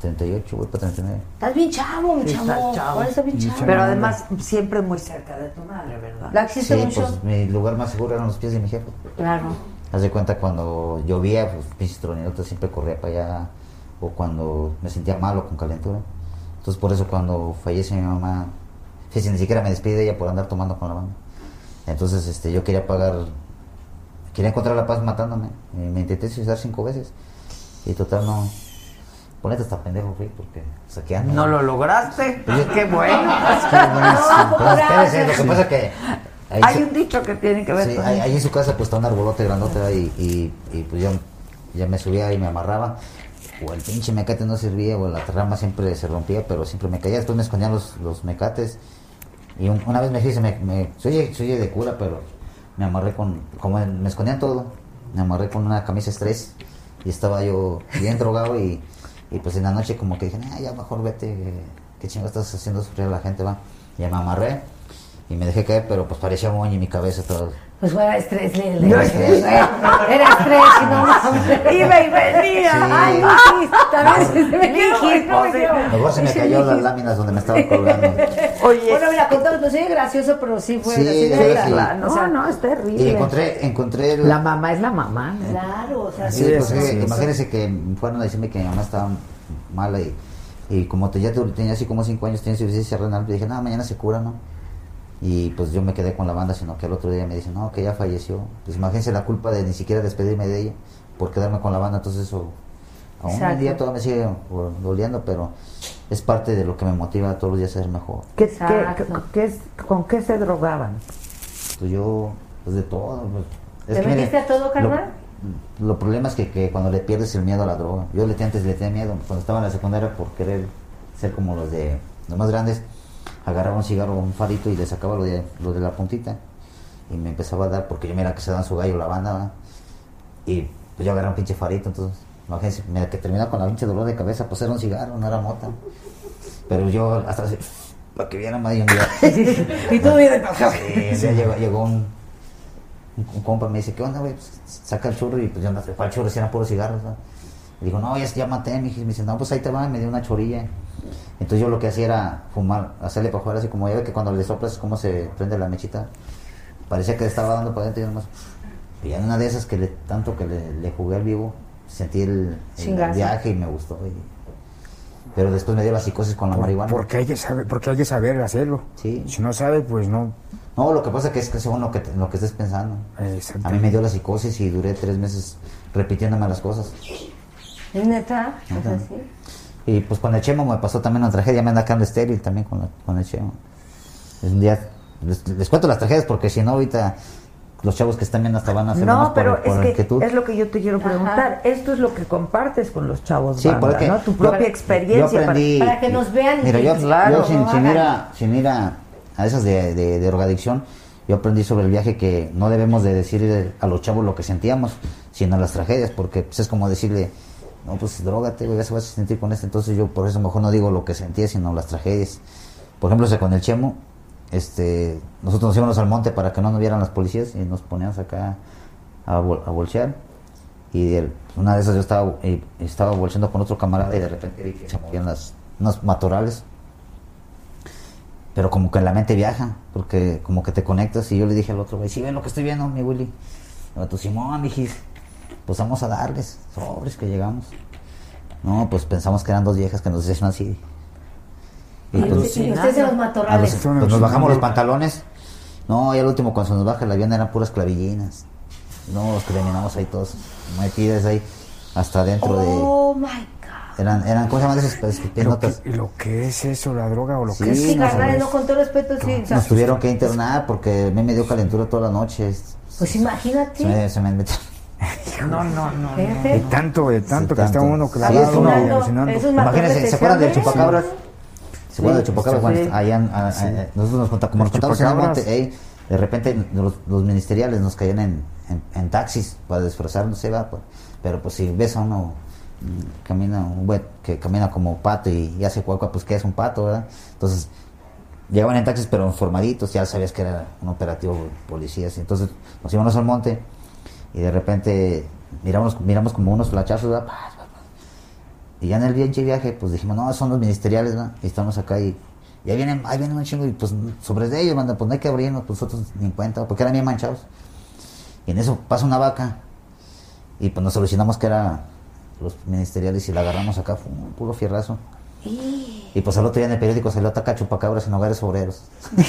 38, voy para 39. Estás bien chavo, mi Sí, chavo. estás chavo. Estás bien chavo. Pero además, siempre muy cerca de tu madre, ¿verdad? La existe Sí, mucho. pues mi lugar más seguro eran los pies de mi jefe. Claro. Haz de cuenta cuando llovía, pues pinches tronilotes siempre corría para allá. O cuando me sentía malo con calentura. Entonces por eso cuando fallece mi mamá, ni siquiera me despide de ella por andar tomando con la banda. Entonces este, yo quería pagar, quería encontrar la paz matándome. Y me intenté suicidar cinco veces. Y total no. Ponete hasta pendejo, fui, porque saqueando. ¿No lo lograste? Pues yo- ¡Qué bueno! Buenísimo. Pues, espérese, lo que pasa que ahí Hay se- un dicho que tiene que ver Sí, con ahí, ahí en su casa pues está un arbolote grandote ahí y, y pues yo ya me subía y me amarraba. O el pinche mecate no servía, o la rama siempre se rompía, pero siempre me caía. Después me escondían los, los mecates. Y un- una vez me se me, me soy, oye, soy de cura, pero me amarré con, como me escondían todo, me amarré con una camisa estrés y estaba yo bien drogado y, y pues en la noche como que dije, "Ah, ya mejor vete, qué chingo estás haciendo sufrir a la gente, va. Y me amarré y me dejé caer, pero pues parecía moño en mi cabeza todo. Pues fuera estrés, le, le- No, le- estrés. Era estrés y no mames. Iba y venía. Sí. Ay, mijis, también se me quedó, no. Mejor se me cayó las láminas donde me estaba colgando. Oye, Bueno, mira, contamos, pues sí, gracioso, pero sí fue. Sí, sí, sí, era- sí. o sea, no, no, es Y terrible. encontré, encontré el- La mamá es la mamá. ¿no? Claro, o sea, Sí, Sí, pues, sí, eh, sí, sí. imagínense que fueron a decirme que mi mamá estaba mala y, y como te- ya te- tenía así como 5 años, tenía insuficiencia renal, dije, no, mañana se cura, ¿no? Y pues yo me quedé con la banda, sino que al otro día me dicen, no, que ya falleció. Pues imagínense la culpa de ni siquiera despedirme de ella por quedarme con la banda, entonces eso aún Exacto. un día todavía me sigue doliendo, pero es parte de lo que me motiva todos los días a ser mejor. ¿Qué, qué, qué es- ¿Con qué se drogaban? Pues yo, pues de todo. pues, es ¿Te metiste a todo, carnal? Lo, lo problema es que, que cuando le pierdes el miedo a la droga. Yo le antes le tenía miedo. Cuando estaba en la secundaria por querer ser como los de los más grandes, agarraba un cigarro, un farito y le sacaba lo de, lo de la puntita. Y me empezaba a dar, porque yo mira que se dan su gallo la banda, ¿verdad? Y pues yo agarraba un pinche farito, entonces, imagínense, mira que terminaba con la pinche dolor de cabeza, pues era un cigarro, no era mota. Pero yo hasta así, para que vieran más de un día. Y tú vienes Sí, llegó, llegó un, un, un compa me dice, ¿qué onda, güey? Pues, saca el churro y pues yo no cuál churro, si eran puros cigarros, ¿no? Le digo, no, ya, ya maté, mi Me dice, no, pues ahí te va, y me dio una chorilla. Entonces yo lo que hacía era fumar, hacerle para afuera, así como ya ve que cuando le soplas, cómo se prende la mechita. Parecía que le estaba dando para adentro y nomás. Y en una de esas que le, tanto que le, le jugué al vivo, sentí el, viaje y me gustó. y- pero después me dio la psicosis con la Por- marihuana. Porque hay que saber, porque hay que saber hacerlo. Sí. Si no sabe, pues no. No, lo que pasa que es que según lo que, lo que estés pensando. A mí me dio la psicosis y duré tres meses repitiéndome las cosas. ¿Es neta? O sea, Ajá. sí. Y pues con el Chemo me pasó también una tragedia, me anda quedando estéril también con, la- con el Chemo. Es un día, les, les cuento las tragedias porque si no ahorita los chavos que están viendo hasta van a hacer No, pero por es que inquietud. es lo que yo te quiero preguntar. Esto es lo que compartes con los chavos, Sí, banda, porque ¿no? Tu propia yo experiencia. para- aprendí- Para que nos vean. Mira, yo, Claro, yo sin, no sin ir hagan. a, sin ir a, a esas de, de, de drogadicción, yo aprendí sobre el viaje que no debemos de decir a los chavos lo que sentíamos, sino las tragedias, porque pues, es como decirle, no, pues drogate, güey, ya se vas a sentir con esto. Entonces yo por eso mejor no digo lo que sentía, sino las tragedias. Por ejemplo, ese con el Chemo, este, nosotros nos íbamos al monte para que no nos vieran las policías y nos poníamos acá a, bol- a bolsear. Y una de esas yo estaba, eh, estaba bolseando con otro camarada y de repente vi que se movían las, unos matorrales. Pero como que la mente viaja, porque como que te conectas y yo le dije al otro, güey, sí ven lo que estoy viendo, mi Willy. No, tú Simón, mijis, pues vamos a darles, sobres que llegamos. No, pues pensamos que eran dos viejas que nos decían así. Y y ustedes en los a matorrales. los- pues nos bajamos los pantalones. No, y al último cuando se nos baja el avión eran puras clavillinas. No, los terminamos ahí todos metidas ahí hasta dentro de... Oh my God. Eran, eran ¿cómo se llaman esas pues, Lo que, lo que es eso, la droga o lo Sí, que es. Sí, no carnal, no, con todo respeto, sí. o sea, Nos tuvieron que internar porque a mí me dio calentura toda la noche. Pues imagínate. Se me, se me metió. No, no, no. De tanto, de tanto que está uno Sí, clavado, alucinando. Imagínense, ¿se acuerdan del chupacabras? ¿Se acuerdan del chupacabras? Sí. Bueno, allá en- a- a- nosotros nos contamos, como nos contamos en el chupacabras. monte, de repente los, los ministeriales nos caían en, en, en taxis para disfrazarnos, se va, pues. pero pues si ves a uno mm, camina un güey que camina como pato y, y hace cuaca, pues que es un pato, ¿verdad? Entonces llegaban en taxis pero informaditos, ya sabías que era un operativo de policías, entonces nos íbamos al monte y de repente miramos, miramos como unos flachazos. Y ya en el viaje, viaje, pues dijimos, no, son los ministeriales. Y estamos acá y ya vienen, ahí vienen un chingo y pues sobre de ellos, manda, pues no hay que abrirnos, pues nosotros ni en cuenta, porque eran bien manchados. Y en eso pasa una vaca y pues nos solucionamos que era los ministeriales y la agarramos acá, fue un puro fierrazo. Y pues al otro día en el periódico salió ataca chupacabras en hogares obreros. Sí,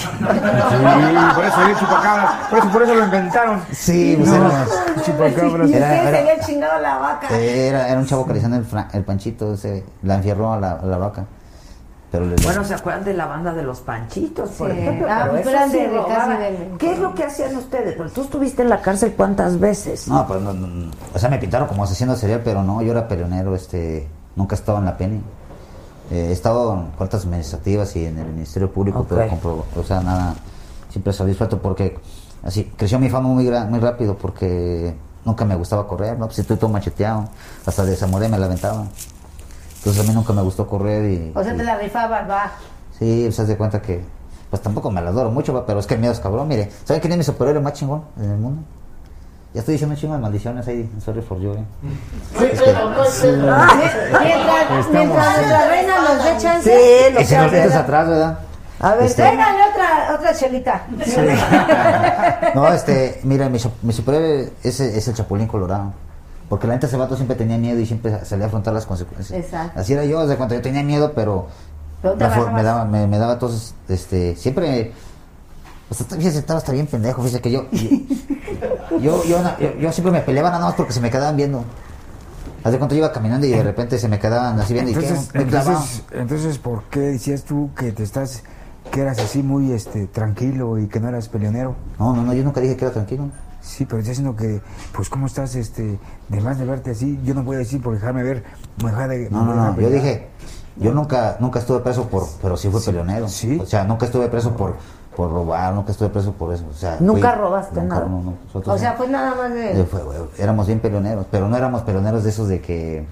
por eso hay chupacabras. Por eso, por eso lo inventaron. Sí, pues No, era, chupacabras. ¿Y Era- se chingado la vaca? era, era un chavo que le decían el, el panchito, ese, la enfierró a la, a la vaca. Pero le, Bueno, ¿se acuerdan de la banda de los Panchitos, por Sí. ejemplo? Ah, Pero pues sí de- casi de- ¿Qué es lo que hacían ustedes? Pues tú estuviste en la cárcel cuántas veces. No, pues no, no, no. o sea, me pintaron como asesino serial, pero no, yo era peleonero, este, nunca he estado en la PENI. Eh, he estado en cortes administrativas y en el Ministerio Público, Ok. pero compro- o sea, nada, siempre salí suelto porque así creció mi fama muy muy rápido porque nunca me gustaba correr, no, pues estoy todo macheteado, hasta de Zamoré me la aventaba. Entonces a mí nunca me gustó correr y, O sea, y- te la rifabas, va. sí, pues haz de cuenta que pues tampoco me la adoro mucho, va, pero es que el miedo es cabrón, mire, ¿saben quién es mi superhéroe más chingón en el mundo? Ya estoy diciendo un chingo de maldiciones ahí, sorry for you, eh. Es que- Mientras, mientras nuestra reina nos dé chance. Sí, lo Y si que nos metes atrás, ¿verdad? A ver, Este, Tráigale otra, otra chelita. no, este, mira, mi, mi superhéroe es, es el Chapulín Colorado. Porque la neta ese vato siempre tenía miedo y siempre salía a afrontar las consecuencias. Exacto. Así era yo, desde cuando yo tenía miedo, pero, me, daba, me, me daba todos, este, siempre, pues fíjese, estaba hasta bien pendejo, fíjese que yo, yo, yo, yo, yo siempre me peleaba nada más porque se me quedaban viendo. Cuenta yo iba caminando y de repente se me quedaban así viendo Entonces, y que me clavaba. entonces, entonces, ¿por qué decías tú que te estás, que eras así muy este tranquilo y que no eras peleonero? No, no, no, yo nunca dije que era tranquilo. Sí, pero estás diciendo que, pues, ¿cómo estás, este, de más de verte así? Yo no voy a decir por dejarme ver, me deja de... No, no, no, yo dije, yo nunca, nunca estuve preso por, pero sí fui peleonero. sí. O sea, nunca estuve preso por, por robar, nunca estuve preso por eso. O sea, ¿Nunca fui- robaste nunca, nada? no, no, nosotros O sea, pues nada más de. fue, éramos bien peleoneros, pero no éramos peleoneros de esos de que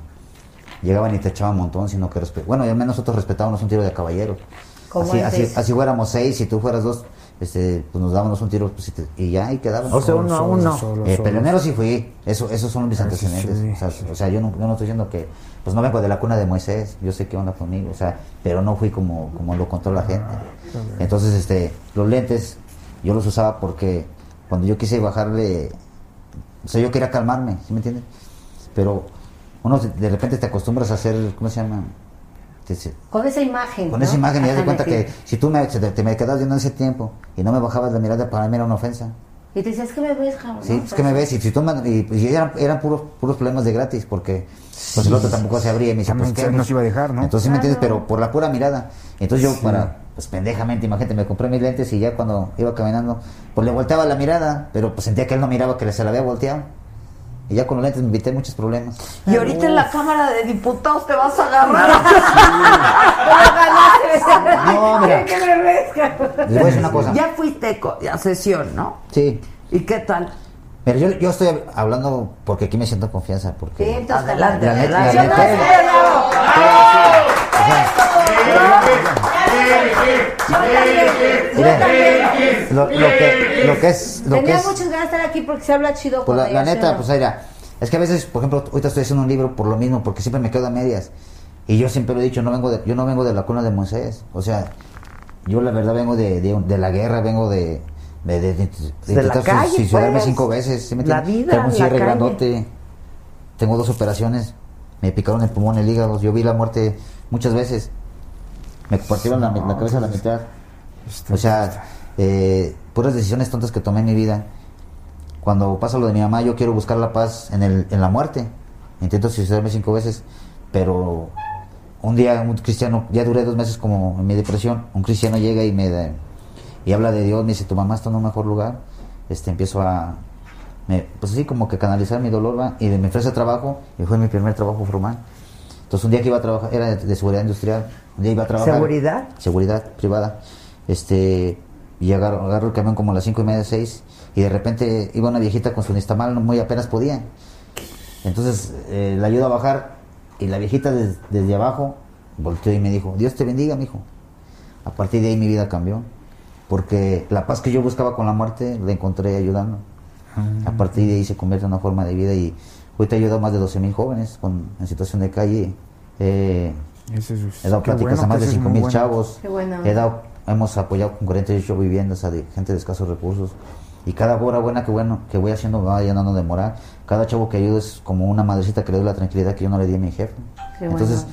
llegaban y te echaban un montón, sino que, bueno, al menos nosotros respetábamos un tiro de caballero. Así, así, así fuéramos seis, si tú fueras dos, este, pues nos dábamos un tiro pues, y, te- y ya, y quedaban. O sea, uno a uno. Eh, peleonero sí fui, eso, esos son mis antecedentes. sí. O, sea, o sea, yo no, yo no estoy diciendo que, pues no vengo de la cuna de Moisés, yo sé qué onda conmigo, o sea, pero no fui como, como lo contó la gente. Entonces, este, los lentes, yo los usaba porque cuando yo quise bajarle, o sea, yo quería calmarme, ¿sí me entiendes? Pero uno de, de repente te acostumbras a hacer, ¿cómo se llama? Con esa imagen. con ¿no? esa imagen y das cuenta sí. que si tú me, te, te me quedas viendo en ese tiempo y no me bajabas la mirada, para mí era una ofensa. Y te dices, ¿qué me ves, cabrón? Sí, es que me ves y si tú me- y, y eran, eran puros, puros problemas de gratis porque pues el otro tampoco se abría y me dice, pues, ¿qué? nos iba a dejar, ¿no? Entonces, ¿sí ¿me entiendes? Pero por la pura mirada. Entonces yo Sí. para, pues pendejamente, imagínate, me compré mis lentes y ya cuando iba caminando, pues le volteaba la mirada, pero pues sentía que él no miraba que se la había volteado. Y ya con los lentes me evité muchos problemas. Y ahorita en la Cámara de Diputados te vas a agarrar. No, mira. ¿Qué me? Les voy a decir una cosa. Ya fuiste a sesión, ¿no? Sí. ¿Y qué tal? Mira, yo, yo estoy hablando porque aquí me siento en confianza. Porque Sí, entonces, Adelante, La neta, la neta, Mira, lo, lo que, lo que es, lo que Tenía es, muchas ganas de estar aquí porque se habla chido pues la, la ella, ¿sí o neta, pues mira, es que a veces, por ejemplo, ahorita estoy haciendo un libro por lo mismo, porque siempre me quedo a medias. Y yo siempre lo he dicho, no vengo de, yo no vengo de la cuna de Moisés. O sea, yo la verdad vengo de, de, de la guerra, vengo de, de, de, de- de la intentar calle, suicidarme pues. cinco veces. ¿sí me La vida, Tengo un la cierre calle. grandote, tengo dos operaciones, me picaron el pulmón, el hígado, yo vi la muerte muchas veces. Me partieron la, cabeza a la mitad. O sea, eh, puras decisiones tontas que tomé en mi vida. Cuando pasa lo de mi mamá, yo quiero buscar la paz en, el, en la muerte. Intento suicidarme cinco veces, pero un día un cristiano, ya duré dos meses como en mi depresión, un cristiano llega y me da- y habla de Dios, me dice, tu mamá está en un mejor lugar, este, empiezo a, pues así como que canalizar mi dolor, y me ofrece trabajo, y fue mi primer trabajo formal. Entonces un día que iba a trabajar, era de, seguridad industrial, un día iba a trabajar. ¿Seguridad? Seguridad privada. Este, y agarro, agarro el camión como a las cinco y media, seis, y de repente iba una viejita con su nistamal, muy apenas podía. Entonces eh, la ayudo a bajar, y la viejita des- desde abajo volteó y me dijo, Dios te bendiga, mijo. A partir de ahí mi vida cambió, porque la paz que yo buscaba con la muerte la encontré ayudando. A partir de ahí se convierte en una forma de vida y ahorita he ayudado a más de 12 mil jóvenes con, en situación de calle. Eh, es- he dado pláticas bueno, a más de eso es 5 muy mil bueno. chavos. Qué buena He dado, hemos apoyado con 48 viviendas a de- gente de escasos recursos. Y cada hora buena que bueno que voy haciendo me va llenando de moral. Cada chavo que ayudo es como una madrecita que le doy la tranquilidad que yo no le di a mi jefe. Qué Entonces,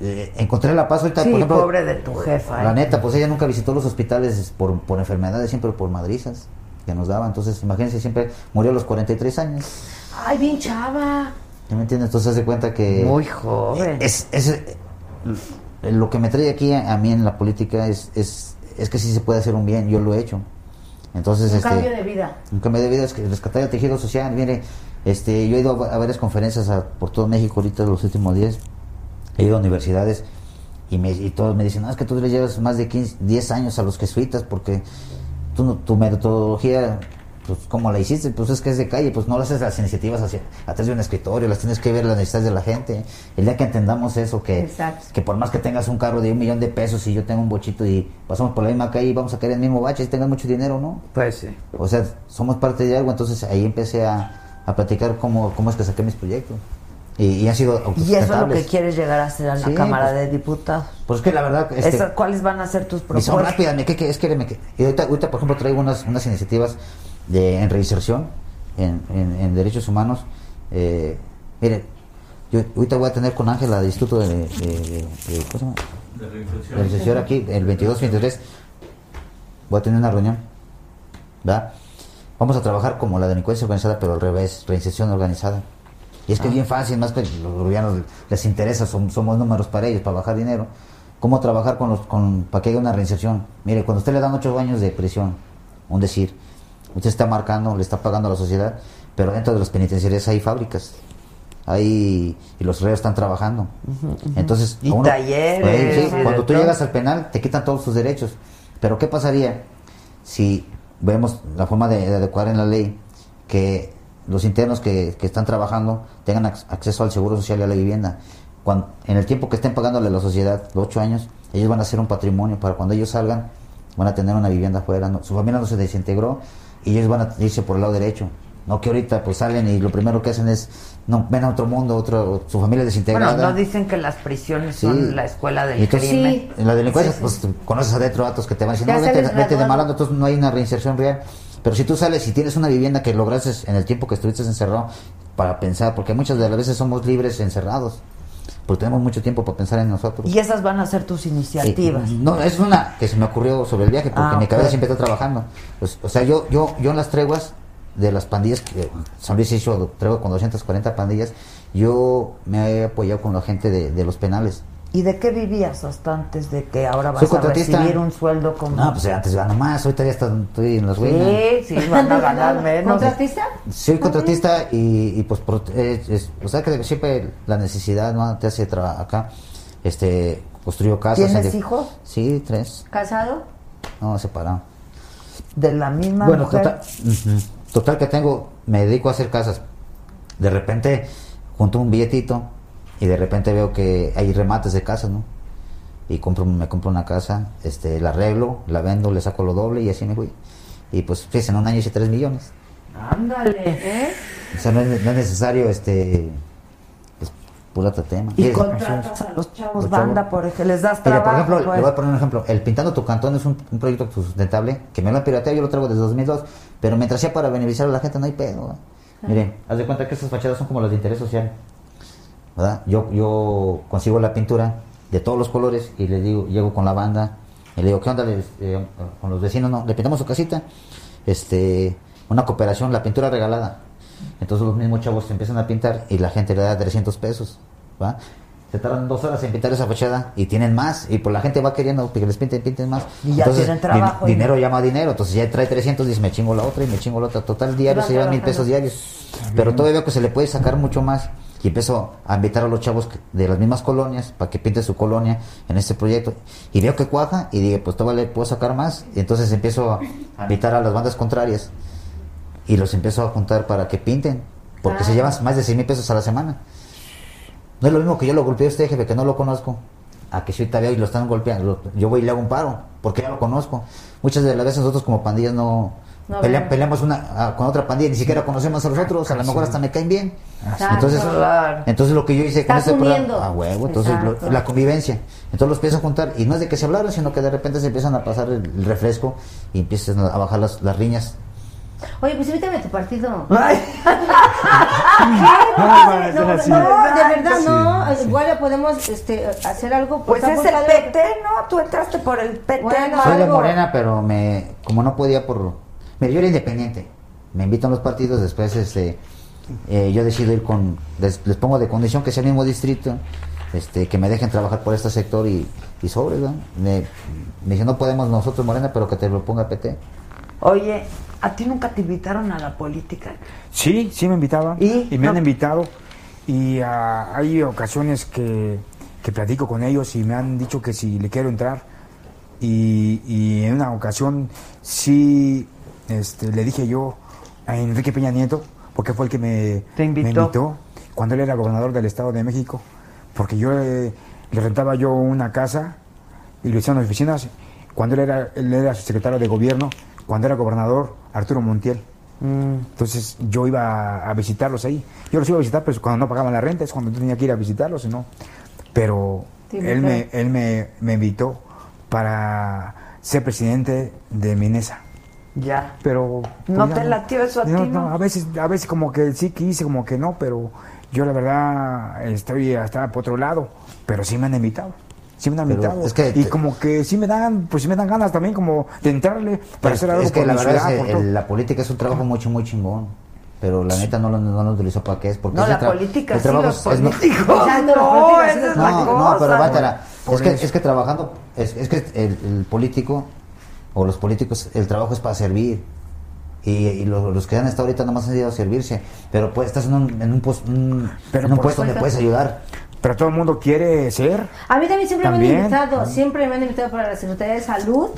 eh, encontré la paz ahorita, Sí, por ejemplo. pobre de tu jefa, La ¿eh? neta, pues ella nunca visitó los hospitales por, por enfermedades, siempre por madrizas que nos daba. Entonces, imagínense, siempre murió a los 43 años. Ay, bien chava. ¿Ya me entiendes? Entonces, se cuenta que. Muy joven. Es, es- eh, lo que me trae aquí a, a mí en la política es, es, es que sí se puede hacer un bien, yo lo he hecho. Entonces, Un este, cambio de vida. un cambio de vida es que rescatar el tejido social. Mire, este, yo he ido a, a varias conferencias a- por todo México ahorita los últimos días. He ido a universidades y, me, y todos me dicen, no, es que tú le llevas más de 15, 10 años a los jesuitas porque tú, no- tu metodología, pues como la hiciste, pues es que es de calle, pues no lo haces las iniciativas hacia, atrás de un escritorio, las tienes que ver las necesidades de la gente. El día que entendamos eso, que, Exacto. que por más que tengas un carro de un millón de pesos y yo tengo un bochito y pasamos por la misma calle y vamos a caer en el mismo bache, si tengas mucho dinero, ¿no? Pues sí. O sea, somos parte de algo, entonces ahí empecé a, a platicar cómo, cómo es que saqué mis proyectos. Y, y han sido Y eso es lo que quieres llegar a hacer a la Sí, Cámara pues- de Diputados. Pues es que la verdad... Este, ¿Cuáles van a ser tus y son propuestas? rápidas, me, que, que- es que, me, que- y ahorita, ahorita, por ejemplo, traigo unas, unas iniciativas de, en reinserción, en, en, en derechos humanos. Eh, mire, yo ahorita voy a tener con Ángela del Instituto de, de- de- de- ¿cómo se llama? De reinserción. Aquí, el 22-23. Voy a tener una reunión, ¿verdad? Vamos a trabajar como la delincuencia organizada, pero al revés, reinserción organizada. Y es que es bien fácil, más que los gobiernos les interesa, som- somos números para ellos, para bajar dinero. ¿Cómo trabajar con los, con, para que haya una reinserción? Mire, cuando usted le dan ocho años de prisión, un decir, usted está marcando, le está pagando a la sociedad, pero dentro de las penitenciarías hay fábricas. Hay, y los reos están trabajando. Entonces, Y a uno- talleres, Ahí, sí, y de cuando tú llegas al penal, te quitan todos tus derechos. Pero ¿qué pasaría si vemos la forma de, de adecuar en la ley que los internos que, que están trabajando tengan ac- acceso al seguro social y a la vivienda? Cuando, en el tiempo que estén pagándole a la sociedad, los ocho años, ellos van a hacer un patrimonio para cuando ellos salgan, van a tener una vivienda afuera. no- su familia no se desintegró y ellos van a irse por el lado derecho. No que ahorita pues salen y lo primero que hacen es, no, ven a otro mundo, otro, su familia desintegrada. Bueno, no dicen que las prisiones Sí. son la escuela del entonces, crimen. En la delincuencia, Sí, sí. pues conoces adentro datos que te van a Ya no, vete, de malandro, entonces no hay una reinserción real. Pero si tú sales y tienes una vivienda que lograste en el tiempo que estuviste encerrado para pensar, porque muchas de las veces somos libres encerrados, porque tenemos mucho tiempo para pensar en nosotros. Y esas van a ser tus iniciativas. Sí, No, es una que se me ocurrió sobre el viaje, porque Ah, mi cabeza siempre está trabajando. Pues, o sea, yo, yo, yo en las treguas de las pandillas, que San Luis hizo tregua con 240 pandillas, yo me he apoyado con la gente de, de los penales. ¿Y de qué vivías hasta antes de que ahora vas a recibir un sueldo como... No, pues antes gano más, ahorita ya estoy en las ruinas. Sí, sí, van a ganar menos. ¿Contratista? Soy contratista y, y, pues, por- eh, es- o sea que siempre la necesidad no te hace trabajar acá. Este, construyo casas. ¿Tienes en- hijos? Sí, tres. ¿Casado? No, separado. De la misma Bueno, mujer. total, total que tengo, me dedico a hacer casas. De repente junto un billetito y de repente veo que hay remates de casas, ¿no? Y compro, me compro una casa, este, la arreglo, la vendo, le saco lo doble y así me fui. Y pues, fíjense, en un año hice 3 millones. Ándale. ¿eh? O sea, no es, no es necesario, este, pues, pura tema. Y Fíjense, contratas a los chavos Los banda, chavos. por ejemplo, les das Mira, trabajo. por ejemplo, pues. le voy a poner un ejemplo. El Pintando tu Cantón es un, un proyecto sustentable que me lo han pirateado, yo lo traigo desde 2002, pero mientras sea para beneficiar a la gente no hay pedo. ¿verdad? Miren, haz de cuenta que estas fachadas son como las de interés social. ¿Verdad? Yo, yo consigo la pintura de todos los colores y le digo, llego con la banda y le digo, ¿qué onda? Les- eh, con los vecinos, no, le pintamos su casita, este, una cooperación, la pintura regalada. Entonces los mismos chavos se empiezan a pintar y la gente le da 300 pesos. ¿va? Se tardan dos horas en pintar esa fachada y tienen más. Y pues la gente va queriendo que les pinten, pinten más. Y ya tienen trabajo din- y- dinero llama dinero. Entonces ya trae 300 dice me chingo la otra y me chingo la otra. Total diario se llevan mil pesos diarios. Pero todavía veo que se le puede sacar mucho más. Y empiezo a invitar a los chavos de las mismas colonias para que pinten su colonia en este proyecto. Y veo que cuaja y digo, pues todavía le puedo sacar más. Y entonces empiezo a invitar a las bandas contrarias y los empiezo a juntar para que pinten. Porque se llevan más de 100 mil pesos a la semana. No es lo mismo que yo lo golpeé a usted, jefe, que no lo conozco. A que yo veo y lo están golpeando. Yo voy y le hago un paro, porque ya lo conozco. Muchas de las veces nosotros como pandillas no... No pelea- peleamos una, a- con otra pandilla, ni siquiera conocemos a los otros, a lo mejor hasta me caen bien. Exacto. Entonces, entonces lo que yo hice con este uniendo. programa, a huevo, entonces lo- la convivencia. Entonces los empiezo a juntar, y no es de que se hablaron, sino que de repente se empiezan a pasar el, el refresco y empiezan a bajar las, las riñas. Oye, pues invítame a tu partido. Ay, No, no, no, de verdad Sí, no. sí. Igual ya podemos este, hacer algo. pues es el. PT, ¿no? Tú entraste por el PT. Bueno, ¿no? Soy de. Morena, pero me como no podía por... Mira, yo era independiente. Me invitan los partidos, después este, eh, yo decido ir con... Les, les pongo de condición que sea el mismo distrito, este, que me dejen trabajar por este sector y, y sobre, ¿no? Me, me dice, no podemos nosotros Morena, pero que te lo ponga PT. Oye, ¿a ti nunca te invitaron a la política? Sí, sí me invitaban. ¿Y? me han invitado. Y ah, hay ocasiones que, que platico con ellos y me han dicho que si le quiero entrar. Y, y en una ocasión sí este, le dije yo a Enrique Peña Nieto, porque fue el que me, invitó. me invitó cuando él era gobernador del Estado de México. Porque yo eh, le rentaba yo una casa y lo hicieron oficinas cuando él era, él era su secretario de gobierno, cuando era gobernador Arturo Montiel. Entonces yo iba a visitarlos ahí. Yo los iba a visitar, pero cuando no pagaban la renta es cuando tenía que ir a visitarlos, ¿no? Pero él, me, él me, me invitó para ser presidente de Minesa. Ya. Pero pues, ¿No ya te latió eso a ti, no? A veces, a veces como que sí quise, como que no, pero yo la verdad estoy hasta por otro lado. Pero sí me han invitado. Sí me han Pero invitado. es que y te- como que sí me dan, pues sí me dan ganas también como de entrarle para Es, hacer algo es que por la mi verdad ciudad, es por que todo. el- la política es un trabajo mucho, muy chingón. Pero la neta no lo, no lo utilizó para qué es. Porque No, la tra- política el sí, trabajo los es- es no- políticos. No, esa es la No, cosa. no, pero bátala. Por Es que, es que trabajando, es, es que el, el político o los políticos, el trabajo es para servir. Y, y los, los que han estado ahorita nomás han ido a servirse. Pero pues estás en un, en un, pos- un- Pero en un por puesto donde puedes ayudar. Pero todo el mundo quiere ser. A mí también siempre me han invitado, siempre me han invitado para la Secretaría de Salud.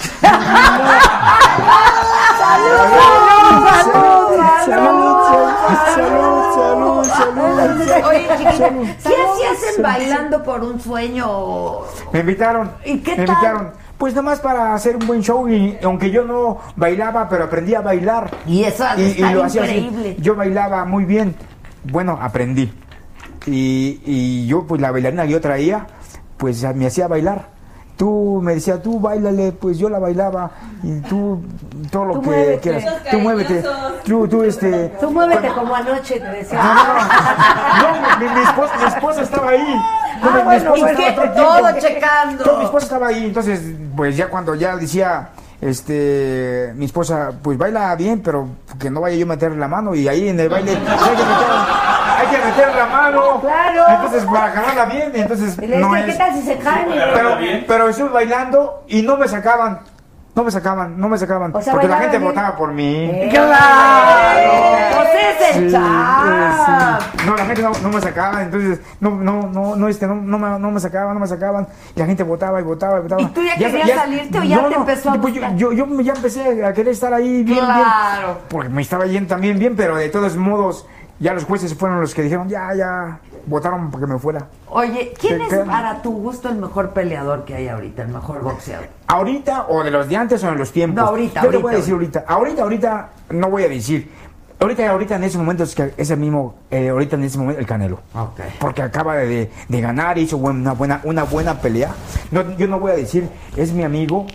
salud, salud, salud. Oye, chiquita, ¿qué hacías en bailando por un sueño? Me invitaron. ¿Y qué me tal? invitaron. Pues nomás para hacer un buen show y aunque yo no bailaba, pero aprendí a bailar. Y eso ha de estar hacía así. increíble. Yo bailaba muy bien. Bueno, aprendí. Y, y yo, pues la bailarina que yo traía, pues me hacía bailar. Tú me decías, tú bailale, pues yo la bailaba. Y tú, todo lo Tú que muévete. quieras. Tú muévete. Tú, tú, este. Tú muévete como anoche, te decía. No, mi, mi esposa, mi esposa estaba ahí. No, mi Ah, esposa estaba que todo todo tiempo. checando. Todo, mi esposa estaba ahí. Entonces, pues ya cuando ya decía, este, mi esposa, pues baila bien, pero que no vaya yo a meter la mano. Y ahí en el baile hay que meter, la mano. Claro. Entonces, para jalarla bien, entonces no dije, ¿qué es. tal si se caen? Pero, pero estuve bailando y no me sacaban. No me sacaban, no me sacaban. O sea, porque la gente bien. votaba por mí. ¡Claro! Pues es el Sí, chat. sí. No, la gente no, no me sacaba, entonces no, no, no, no, este, no, no, me, no me sacaban, no me sacaban, y la gente votaba y votaba y votaba. ¿Y tú ya querías salirte o ya te empezó a pues yo, yo, yo ya empecé a querer estar ahí bien, Claro. bien, porque me estaba yendo también bien, pero de todos modos, ya los jueces fueron los que dijeron, ya, ya, votaron para que me fuera. Oye, ¿quién ¿Qué- es para tu gusto el mejor peleador que hay ahorita, el mejor boxeador? ¿Ahorita o de los de antes o de los tiempos? No, ahorita, Yo te ahorita, voy a decir ahorita. Ahorita, ahorita, no voy a decir. Ahorita, ahorita en ese momento es que es el mismo, eh, ahorita en ese momento el Canelo. Ok. Porque acaba de, de ganar, hizo una buena, una buena pelea. No, yo no voy a decir, es mi amigo,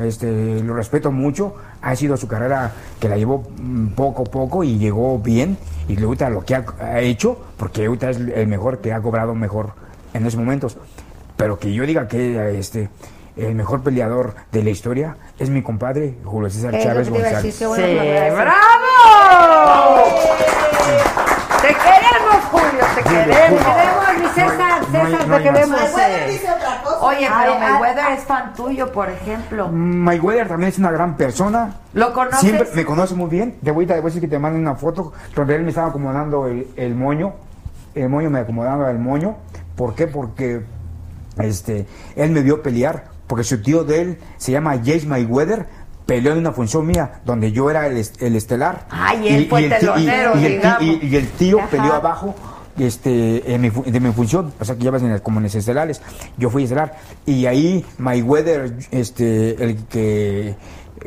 este, lo respeto mucho, ha sido su carrera que la llevó mm, poco a poco y llegó bien. Y ahorita lo que ha, ha hecho, porque ahorita es el mejor que ha cobrado mejor en esos momentos. Pero que yo diga que este el mejor peleador de la historia es mi compadre Julio César Chávez González. Sí. ¡bravo! Te queremos, Julio, te queremos. Queremos, mi César. César, ¿de más. vemos? Mayweather dice otra cosa. Oye, A pero a- Mayweather es fan tuyo, por ejemplo. Mayweather también es una gran persona. ¿Lo conoces? Siempre me conoce muy bien. Te voy, a- te voy a decir que te mando una foto donde él me estaba acomodando el, el moño. El moño me acomodaba el moño. ¿Por qué? Porque este, él me vio pelear. Porque su tío de él se llama James Mayweather. Peleó en una función mía donde yo era el, el estelar. Ay, él fue el ti- telonero, y el digamos. y- y el tío Ajá. peleó abajo este, en mi, de mi función, o sea que ya vas en el- como en los estelares, yo fui estelar, y ahí Mayweather, este, el que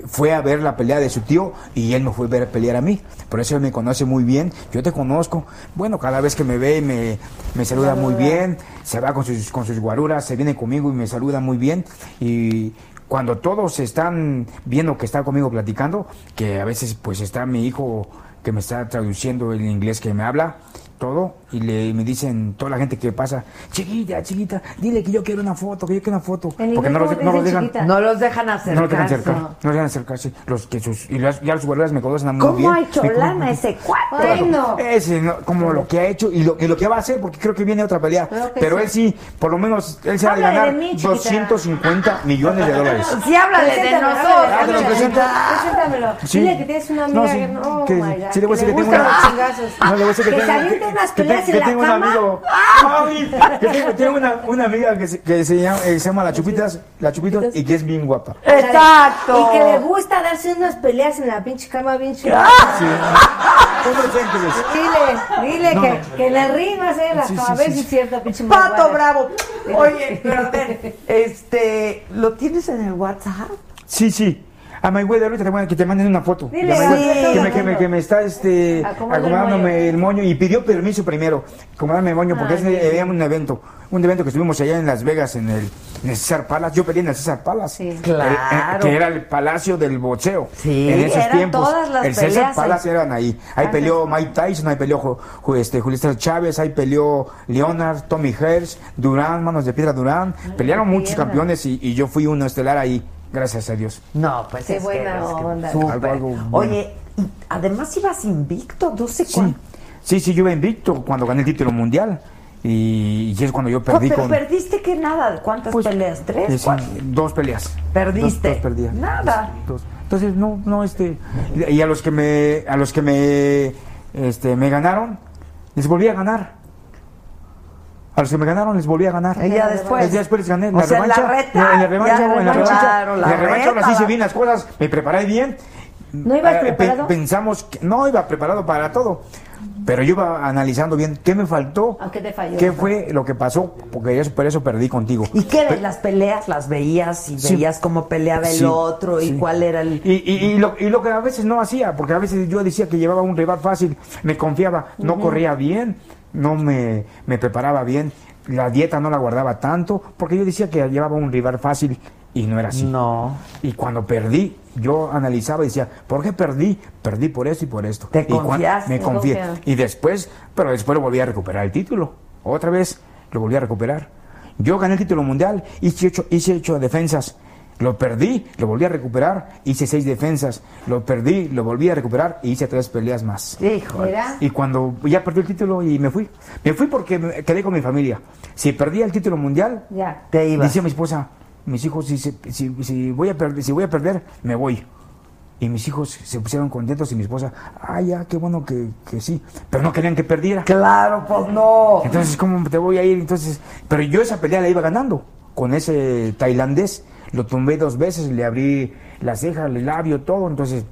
fue a ver la pelea de su tío, y él me fue a ver pelear a mí, por eso él me conoce muy bien, yo te conozco, bueno, cada vez que me ve me, me saluda muy bien, se va con sus, con sus guaruras, se viene conmigo y me saluda muy bien, y cuando todos están viendo que está conmigo platicando, que a veces pues está mi hijo que me está traduciendo el inglés que me habla, todo, y le, me dicen toda la gente que pasa, chiquita, chiquita, dile que yo quiero una foto, que yo quiero una foto. Porque no los, ¿cómo te no los dejan. chiquita? No los dejan No los dejan acercarse. acercar, no los dejan acercarse. Los que sus, y las- ya los guardias me conocen muy ¿Cómo bien. ha hecho lana ese cuate? Bueno. ese, no, como lo que ha hecho y lo, y lo que va a hacer, porque creo que viene otra pelea. Que Pero sí. él sí, por lo menos, él se va a ganar mí, chiquita. 250 millones de dólares. Sí, háblale de nosotros. Preséntamelo. Sí. Dile que tienes una amiga No, sí, que no, que- oh my God, sí, le voy a decir que tengo una-. No, le voy a decir que que tengo- aviente unas que- que en la tengo un amigo- que tengo, tengo una, una amiga que se, que se llama, eh, se llama La Chupitas, La Chupitas, y que es bien guapa. Exacto. Y que le gusta darse unas peleas en la pinche cama bien chida. Sí. ¿Cómo te sientes? Dile, dile No, que, no. que le rimas, eh, la Sí, cama. A sí, ver sí, si es cierto, pinche Pato. Bravo. Oye, pero a ver, este, ¿lo tienes en el WhatsApp? Sí, sí. A Mayweather ahorita te voy a- que te manden una foto. Dile, sí. que, me, que, me, que me está este, acomodándome el moño. y pidió permiso primero, acomodarme el moño porque Ay, es bien. había un evento, un evento que estuvimos allá en Las Vegas en el, en el César Palace. Yo peleé en el César Palace, Sí. Claro. Eh, eh, que era el palacio del boxeo. Sí, en esos eran tiempos. todas las el César Palace ahí. eran ahí. Ahí peleó Mike Tyson, ahí peleó este, Julio César Chávez, ahí peleó Leonard, Tommy Hearst, Durán, Manos de Piedra Durán. Pelearon muchos campeones y, y yo fui uno estelar ahí, gracias a Dios. No, pues Qué es buena que. Algo, algo bueno. Oye, y además ibas invicto, no sé Sí, cuánto. sí, sí, yo iba invicto cuando gané el título mundial y, y es cuando yo perdí Oh, pero con... perdiste que nada, ¿cuántas pues, peleas? ¿Tres? es- ¿Cuatro? dos peleas. ¿Perdiste? Dos, dos perdí. Nada. Dos. Entonces, no, no, este... Y a los que me, a los que me, este, me ganaron, les volví a ganar. A los que me ganaron les volví a ganar. Y ya después. El día después les gané. O sea, en la reta, En la revancha, en la revancha. la en la revancha ahora reta, sí se la- bien las cosas. Me preparé bien. ¿No ibas Eh, preparado? pensamos que no iba preparado para todo. Pero yo iba analizando bien qué me faltó, ¿A qué te falló? qué fue lo que pasó, porque eso, por eso perdí contigo. ¿Y qué ves? Las peleas las veías y Sí. veías cómo peleaba el Sí, otro y sí. cuál era el... Y, y- y lo, y lo que a veces no hacía, porque a veces yo decía que llevaba un rival fácil, me confiaba, no corría bien, no me, me preparaba bien, la dieta no la guardaba tanto, porque yo decía que llevaba un rival fácil y no era así. No. Y cuando perdí, yo analizaba y decía, ¿por qué perdí? Perdí por esto y por esto. ¿Te Y confiaste? Me confié. Y después, pero después lo volví a recuperar el título. Otra vez lo volví a recuperar. Yo gané el título mundial, hice ocho, hice ocho defensas. Lo perdí, lo volví a recuperar, hice seis defensas. Lo perdí, lo volví a recuperar y hice tres peleas más. Hijo. Mira. Y cuando ya perdí el título y me fui. Me fui porque me quedé con mi familia. Si perdía el título mundial, Ya. Te ibas. Decía mi esposa, mis hijos, si, se- si, si voy a perder, si voy a perder, me voy. Y mis hijos se pusieron contentos y mi esposa, ah, ya, qué bueno que, que sí. Pero no querían que perdiera. Claro, pues no. Entonces, ¿cómo te voy a ir? Entonces, pero yo esa pelea la iba ganando con ese tailandés. Lo tumbé dos veces, le abrí la ceja, el labio, todo. Entonces,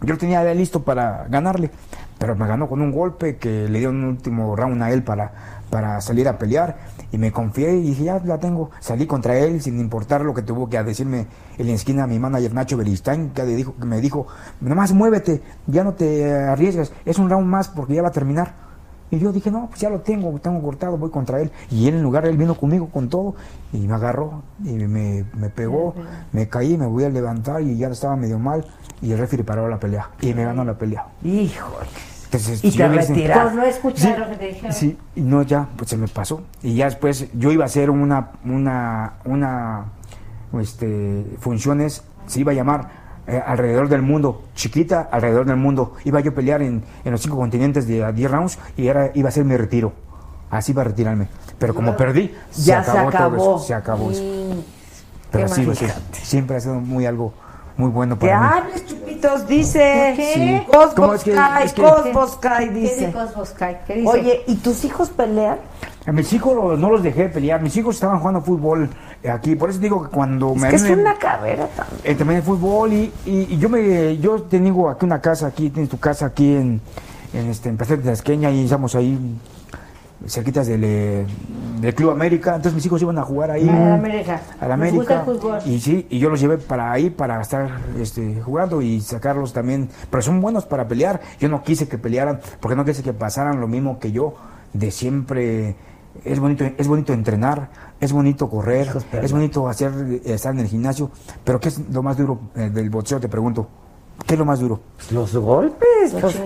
yo lo tenía ya listo para ganarle. Pero me ganó con un golpe que le dio un último round a él para, para salir a pelear. Y me confié y dije, ya la tengo. Salí contra él sin importar lo que tuvo que decirme en la esquina mi manager Nacho Beristain, que, dijo, que me dijo, nomás muévete, ya no te arriesgas, es un round más porque ya va a terminar. Y yo dije, no, pues ya lo tengo, tengo cortado, voy contra él. Y él en lugar, él vino conmigo con todo y me agarró y me, me pegó, me caí, me voy a levantar y ya estaba medio mal. Y el referee paró la pelea y me ganó la pelea. Híjole. Entonces, Y te retiraste. Pues no escucharon Sí, lo que te dijeron. Sí, y no, ya, pues se me pasó. Y ya después yo iba a hacer una, una, una, este, funciones, se iba a llamar eh, alrededor del mundo, chiquita, alrededor del mundo. Iba yo a pelear en, en los cinco continentes de a 10 rounds y era, iba a ser mi retiro. Así iba a retirarme. Pero como perdí, se Ya se acabó, todo acabó. eso, se acabó eso. Mm, Pero sí, sí, siempre ha sido muy algo muy bueno para mí. hables, chupitos, dice. ¿Qué? Cosmos ¿Cómo es que- Kai, es que- Cosmos Kai, ¿Qué dice. ¿Qué dice? Oye, ¿y tus hijos pelean? A mis hijos no los dejé pelear, mis hijos estaban jugando fútbol eh, aquí, por eso digo que cuando Es me... que es una carrera también. eh, también el fútbol y, y- y yo me yo tengo aquí una casa aquí tienes tu casa aquí en en este en Plaza de Tasqueña y estamos ahí cerquitas del, eh, del Club América. Entonces mis hijos iban a jugar ahí. A la América. a la América. y sí y yo los llevé para ahí para estar este, jugando y sacarlos también. Pero son buenos para pelear. Yo no quise que pelearan porque no quise que pasaran lo mismo que yo de siempre es bonito es bonito entrenar es bonito correr es bonito hacer estar en el gimnasio pero qué es lo más duro eh, del boxeo te pregunto qué es lo más duro Los golpes, Los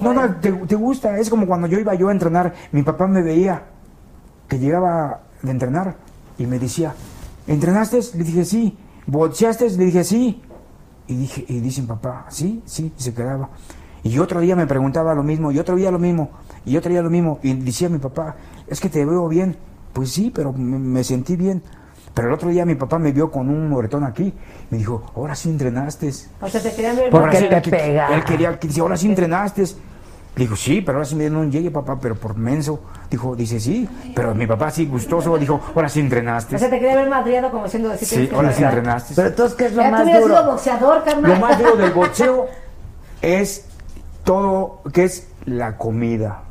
no, no, te, te gusta. Es como cuando yo iba yo a entrenar, mi papá me veía que llegaba de entrenar y me decía, ¿entrenaste? Le dije, sí. ¿Boxeaste? Le dije, sí. Y, dije, y dice mi papá, sí, sí, y se quedaba. Y otro día me preguntaba lo mismo, y otro día lo mismo, y otro día lo mismo. Y decía mi papá, es que te veo bien. Pues sí, pero me, me sentí bien. Pero el otro día mi papá me vio con un moretón aquí. Me dijo, ahora sí entrenaste. O sea, te querían ver Porque te que- pega. Él quería, que dice, ahora sí entrenaste. Le dijo, sí, pero ahora sí me dieron un llegue, papá, pero por menso. Dijo, dice, sí, pero mi papá sí gustoso, dijo, ahora sí entrenaste. O sea, te quería ver madriado como diciendo así. Sí, ahora sí entrenaste. Pero entonces, ¿qué es lo Ya tú más sido duro? boxeador, carnal. Lo más duro del boxeo es todo, que es la comida.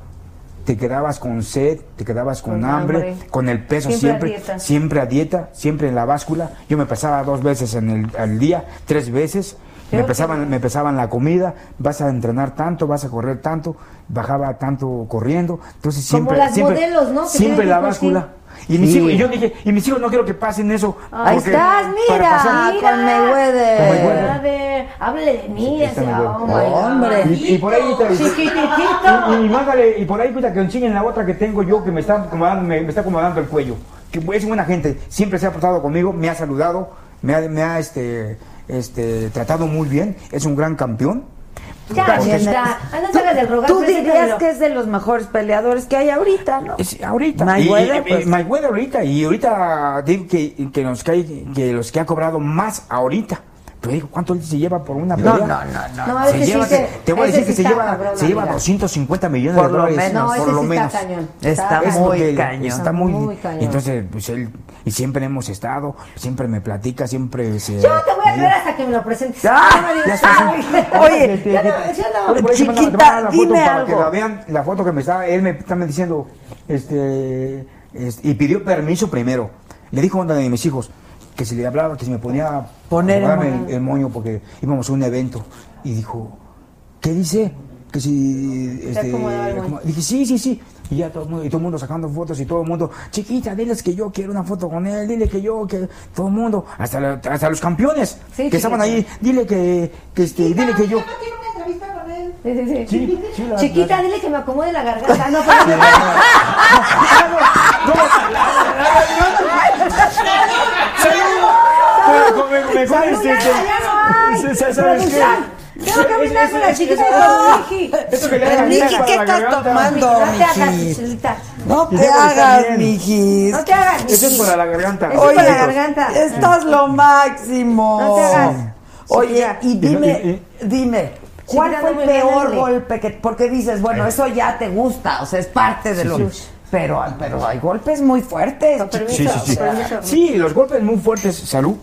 Te quedabas con sed, te quedabas con, Con hambre, hambre. con el peso Siempre a siempre, dieta. siempre a dieta, siempre en la báscula. Yo me pesaba dos veces en el, al día, tres veces. Me que- pesaban, me pesaban la comida, vas a entrenar tanto, vas a correr tanto, bajaba tanto corriendo. Entonces Como siempre, las siempre, modelos, ¿no? Siempre la báscula. Y, mis Sí. hijos- y yo dije, y mis hijos no quiero que pasen eso. Ahí estás, mira. pasar- mira. con Mayweather. Con ver, háblale de mí. Ese- oh. Hombre. Y, y por ahí. Y, y mándale, y por ahí cuida que enseñen la otra que tengo yo que me está acomodando, me, me está acomodando el cuello. Que es buena gente, siempre se ha portado conmigo, me ha saludado, me ha, me ha este, este, tratado muy bien, es un gran campeón. Ya, ya. No te hagas del rogar. Tú dirías preséntamelo. que es de los mejores peleadores que hay ahorita, ¿no? es ahorita. Mayweather, Y- y- y- pues. Mayweather ahorita. Y ahorita digo que, que, los que, hay- que los que ha cobrado más ahorita. Pero digo, ¿cuánto él se lleva por una pelea? No, no, no, no. No, Se ese sí lleva- se- te, te voy a decir que sí se lleva, se lleva amiga. 250 millones Por de lo dólares. menos. No, por ese lo sí menos. está cañón. Está Es muy cañón. Está muy, Muy cañón. entonces, pues él, y siempre hemos estado, siempre me platica, siempre se. Yo te voy a creer hasta que me lo presentes. Ah, No ya. Oye, Chiquita, dime para que algo. la vean la foto que me estaba, él me está me diciendo, este, este, y pidió permiso primero. Le dijo a uno de mis hijos que si le hablaba, que si me ponía Poner el moño. el, el moño porque íbamos a un evento. Y dijo, ¿qué dice? Que si, este, como- dije, sí, sí, sí. Y ya todo el mundo, y todo el mundo sacando fotos y todo el mundo, chiquita, diles que yo quiero una foto con él, dile que yo, que todo el mundo, hasta, la- hasta los campeones Sí, que estaban ahí, dile que, que este, dile que yo. quiero una entrevista con él. Sí, sí, sí. Sí, sí, la- Chiquita, la- dile que me acomode la garganta. No, pero- Pero con- me- me- con Salud, este- no. ¿sabes- ¿Sabes qué? Tengo que hablar con la chiquita de Miki. Miki, para ¿qué estás tomando, No te hagas, mijis? Chelita. No te hagas, mijis. No te hagas. Eso es para la garganta. Eso es para la garganta. Estás lo máximo. No te hagas. Oye, y dime, dime, ¿cuál fue el peor golpe que porque dices, bueno, eso ya te gusta, o sea, es parte de lo pero pero hay golpes muy fuertes. Con permiso, Sí, sí, sí. permiso. Sí, los golpes muy fuertes. Salud.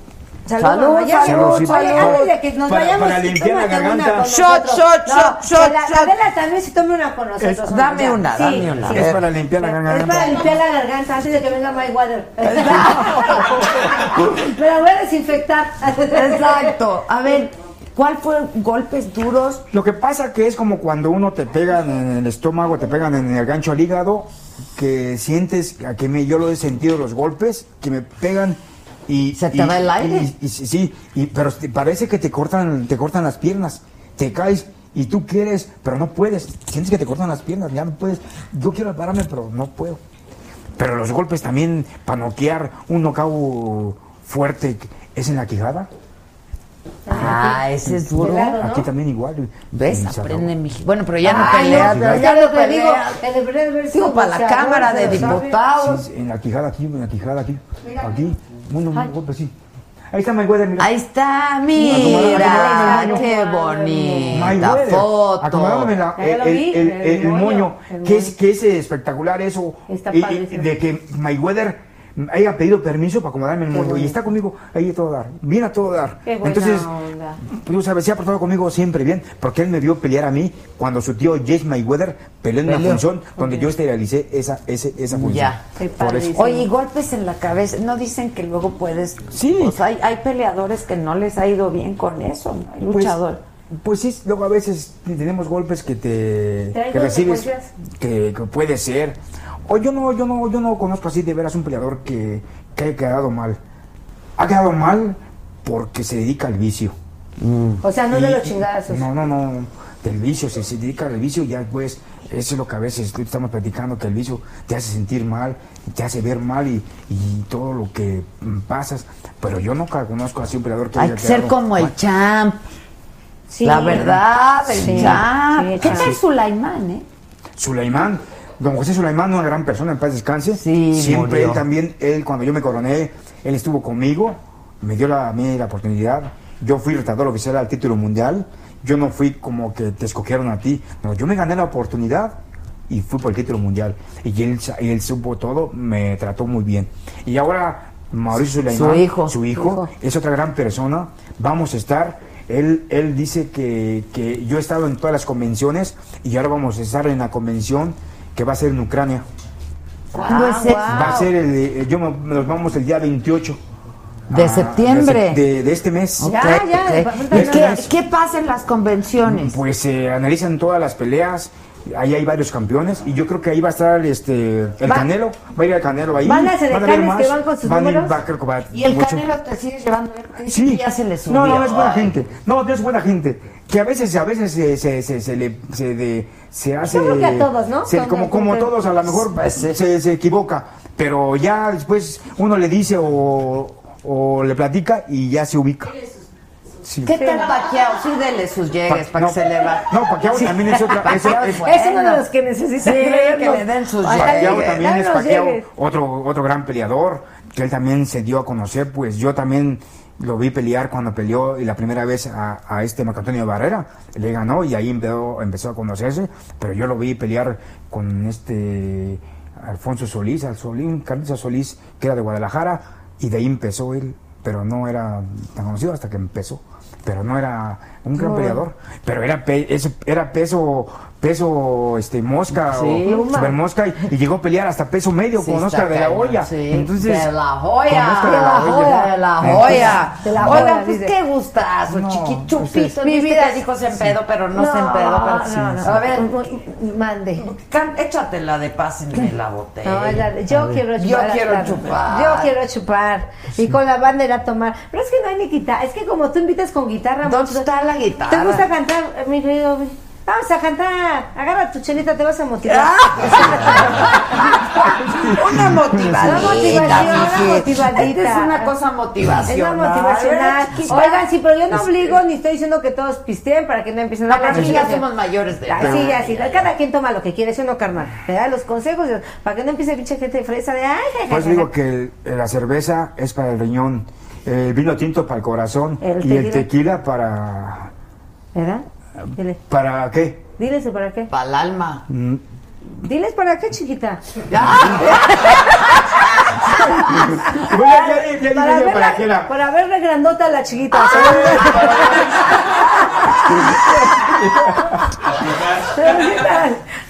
Salud, Salud, ya. antes de que nos Para- vayamos, para limpiar la garganta. Shot, shot, shot, shot, la, Adela también se tome una con nosotros. Es- dame una, Sí, dame una. sí. Es para limpiar la Es para garganta. limpiar la garganta antes de que venga Mayweather. Me la voy a desinfectar. Exacto. A ver, ¿cuál fue golpes duros? Lo que pasa que es como cuando uno te pegan en el estómago, te pegan en el gancho al hígado, que sientes, a que me, yo lo he sentido los golpes, que me pegan y... ¿Se te y- va el aire? y- y- sí, y, pero parece que te cortan, te cortan las piernas, te caes y tú quieres, pero no puedes, sientes que te cortan las piernas, ya no puedes, yo quiero pararme, pero no puedo. Pero los golpes también, para noquear un knockout fuerte, es en la quijada. Ah, ese es duro. Aquí también igual. ¿Ves? Aprende mi... Bueno, pero ya no pelea. no, ya ya no lo que digo, pelea. Digo, como para la Cámara de. Diputados. Sí, en la quijada aquí, en la quijada aquí. Aquí. Un golpe así. Ahí está Mayweather, mira. Ahí está, Mira, mira, qué bonita foto. el, el- el- el moño, que es, que espectacular eso, Está padrísimo. de que Mayweather haya pedido permiso para acomodarme el Qué moño y está conmigo ahí a todo dar, bien a todo dar. Qué buena Entonces, onda. tú sabes, se ha portado conmigo siempre bien, porque él me vio pelear a mí cuando su tío Jace Mayweather peleó en una función donde yo esterealicé esa, ese, esa función. Ya. Por eso. Oye, y golpes en la cabeza. No dicen que luego puedes. Sí. Pues hay, hay peleadores que no les ha ido bien con eso. ¿no? Hay Pues- luchador. Pues sí, luego a veces tenemos golpes que te ¿Trae que recibes que puede ser. O yo no, yo no, yo no conozco así de veras un peleador que, que haya quedado mal. Ha quedado mal porque se dedica al vicio. O sea, no Y- de los chingazos. No, no, no. Del vicio, si se dedica al vicio, ya pues, eso es lo que a veces estamos platicando, que el vicio te hace sentir mal, te hace ver mal y, y todo lo que mm, pasas. Pero yo nunca conozco así un peleador que Hay haya que ser como mal. el champ. Sí. La verdad, el Sí, champ. sí, ¿Qué tal Sulaimán, eh? Sulaimán, don José Sulaimán, una gran persona, en paz descanse. Sí, Siempre murió. él también, él cuando yo me coroné, él estuvo conmigo, me dio la, a mí la oportunidad. Yo fui retador oficial al título mundial. Yo no fui como que te escogieron a ti. No, yo me gané la oportunidad y fui por el título mundial. Y él, y él supo todo, me trató muy bien. Y ahora Mauricio Sulaimán, Su hijo. su hijo, es otra gran persona. Vamos a estar. Él, él dice que, que yo he estado en todas las convenciones y ahora vamos a estar en la convención que va a ser en Ucrania. ¿Cuándo es eso? Va a ser, el, de- yo me- nos vamos el día 28. De ah, septiembre. De, este mes. Ok, Ya, ya, ok. ahorita ¿Y ya. qué, qué pasa en las convenciones? Pues se analizan todas las peleas. Ahí hay varios campeones y yo creo que ahí va a estar este el Va- Canelo, va a ir el Canelo ahí. ¿Van a ser haber que más, van con sus van a ir- va- ¿Y el mucho- Canelo te sigue llevando? ¿Qué Sí. ya se le subió? No, no, es buena Ay. gente. No, no es buena gente. Que a veces, a veces se, se, se, se le se, de- se hace. creo que a todos, ¿no? se- como, como todos, a lo mejor sí. se, se equivoca. Pero ya después uno le dice o, o le platica y ya se ubica. Sí. ¿Qué tal Paquiao? Sí, dele sus llegues Pa- para no, que se le va. No, Paquiao también es otra. es- Paquiao es- bueno. Es uno de los que necesita Sí, que le den sus llegues. también es danos llegues. otro, otro gran peleador, que él también se dio a conocer, pues yo también lo vi pelear cuando peleó y la primera vez a, a este Marco Antonio Barrera, le ganó y ahí empezó, empezó a conocerse, pero yo lo vi pelear con este Alfonso Solís, al Solín, Carlos Solís, que era de Guadalajara, y de ahí empezó él, pero no era tan conocido hasta que empezó. Pero no era un gran peleador, pero era pe- ese- era peso peso este mosca Sí. o super mosca y, y llegó a pelear hasta peso medio Sí, con Oscar de la Hoya. sí. Entonces, de la Oscar de la joya, de la joya. De la Oiga, joya, pues dice. qué gustazo, No, chiquichupito. pues, Mi vida dijo se empedó, pero no, se. Pero... no, no. A ver, Mande. échatela de pásenme la botella. Yo quiero Yo chupar. quiero claro. chupar. Yo quiero chupar. Y con la banda ir a tomar. Pero es que no hay ni guitarra. Es que como tú invitas con guitarra. ¿Dónde está la guitarra? ¿Te gusta cantar, mi querido? Vamos a cantar. Agarra tu chelita, te vas a motivar. Una motivadita, Una motivación, una motivadita. Esta es una cosa Es motivacional. una motivacional. Oigan, sí, pero yo no obligo ni estoy diciendo que todos pisteen para que no empiecen a aquí ya somos mayores de Ah, edad. sí, así. Cada quien toma lo que quiere, ¿sí o no, carnal? Te da los consejos para que no empiece pinche gente fresa de pues digo que la cerveza es para el riñón, el vino tinto para el corazón El y el tequila. para ¿Verdad? Dile. para qué? Diles para qué. Para el alma. Mm, Diles para qué, chiquita. Ya, ya, ya dije Para qué era. para verle grandota a la chiquita.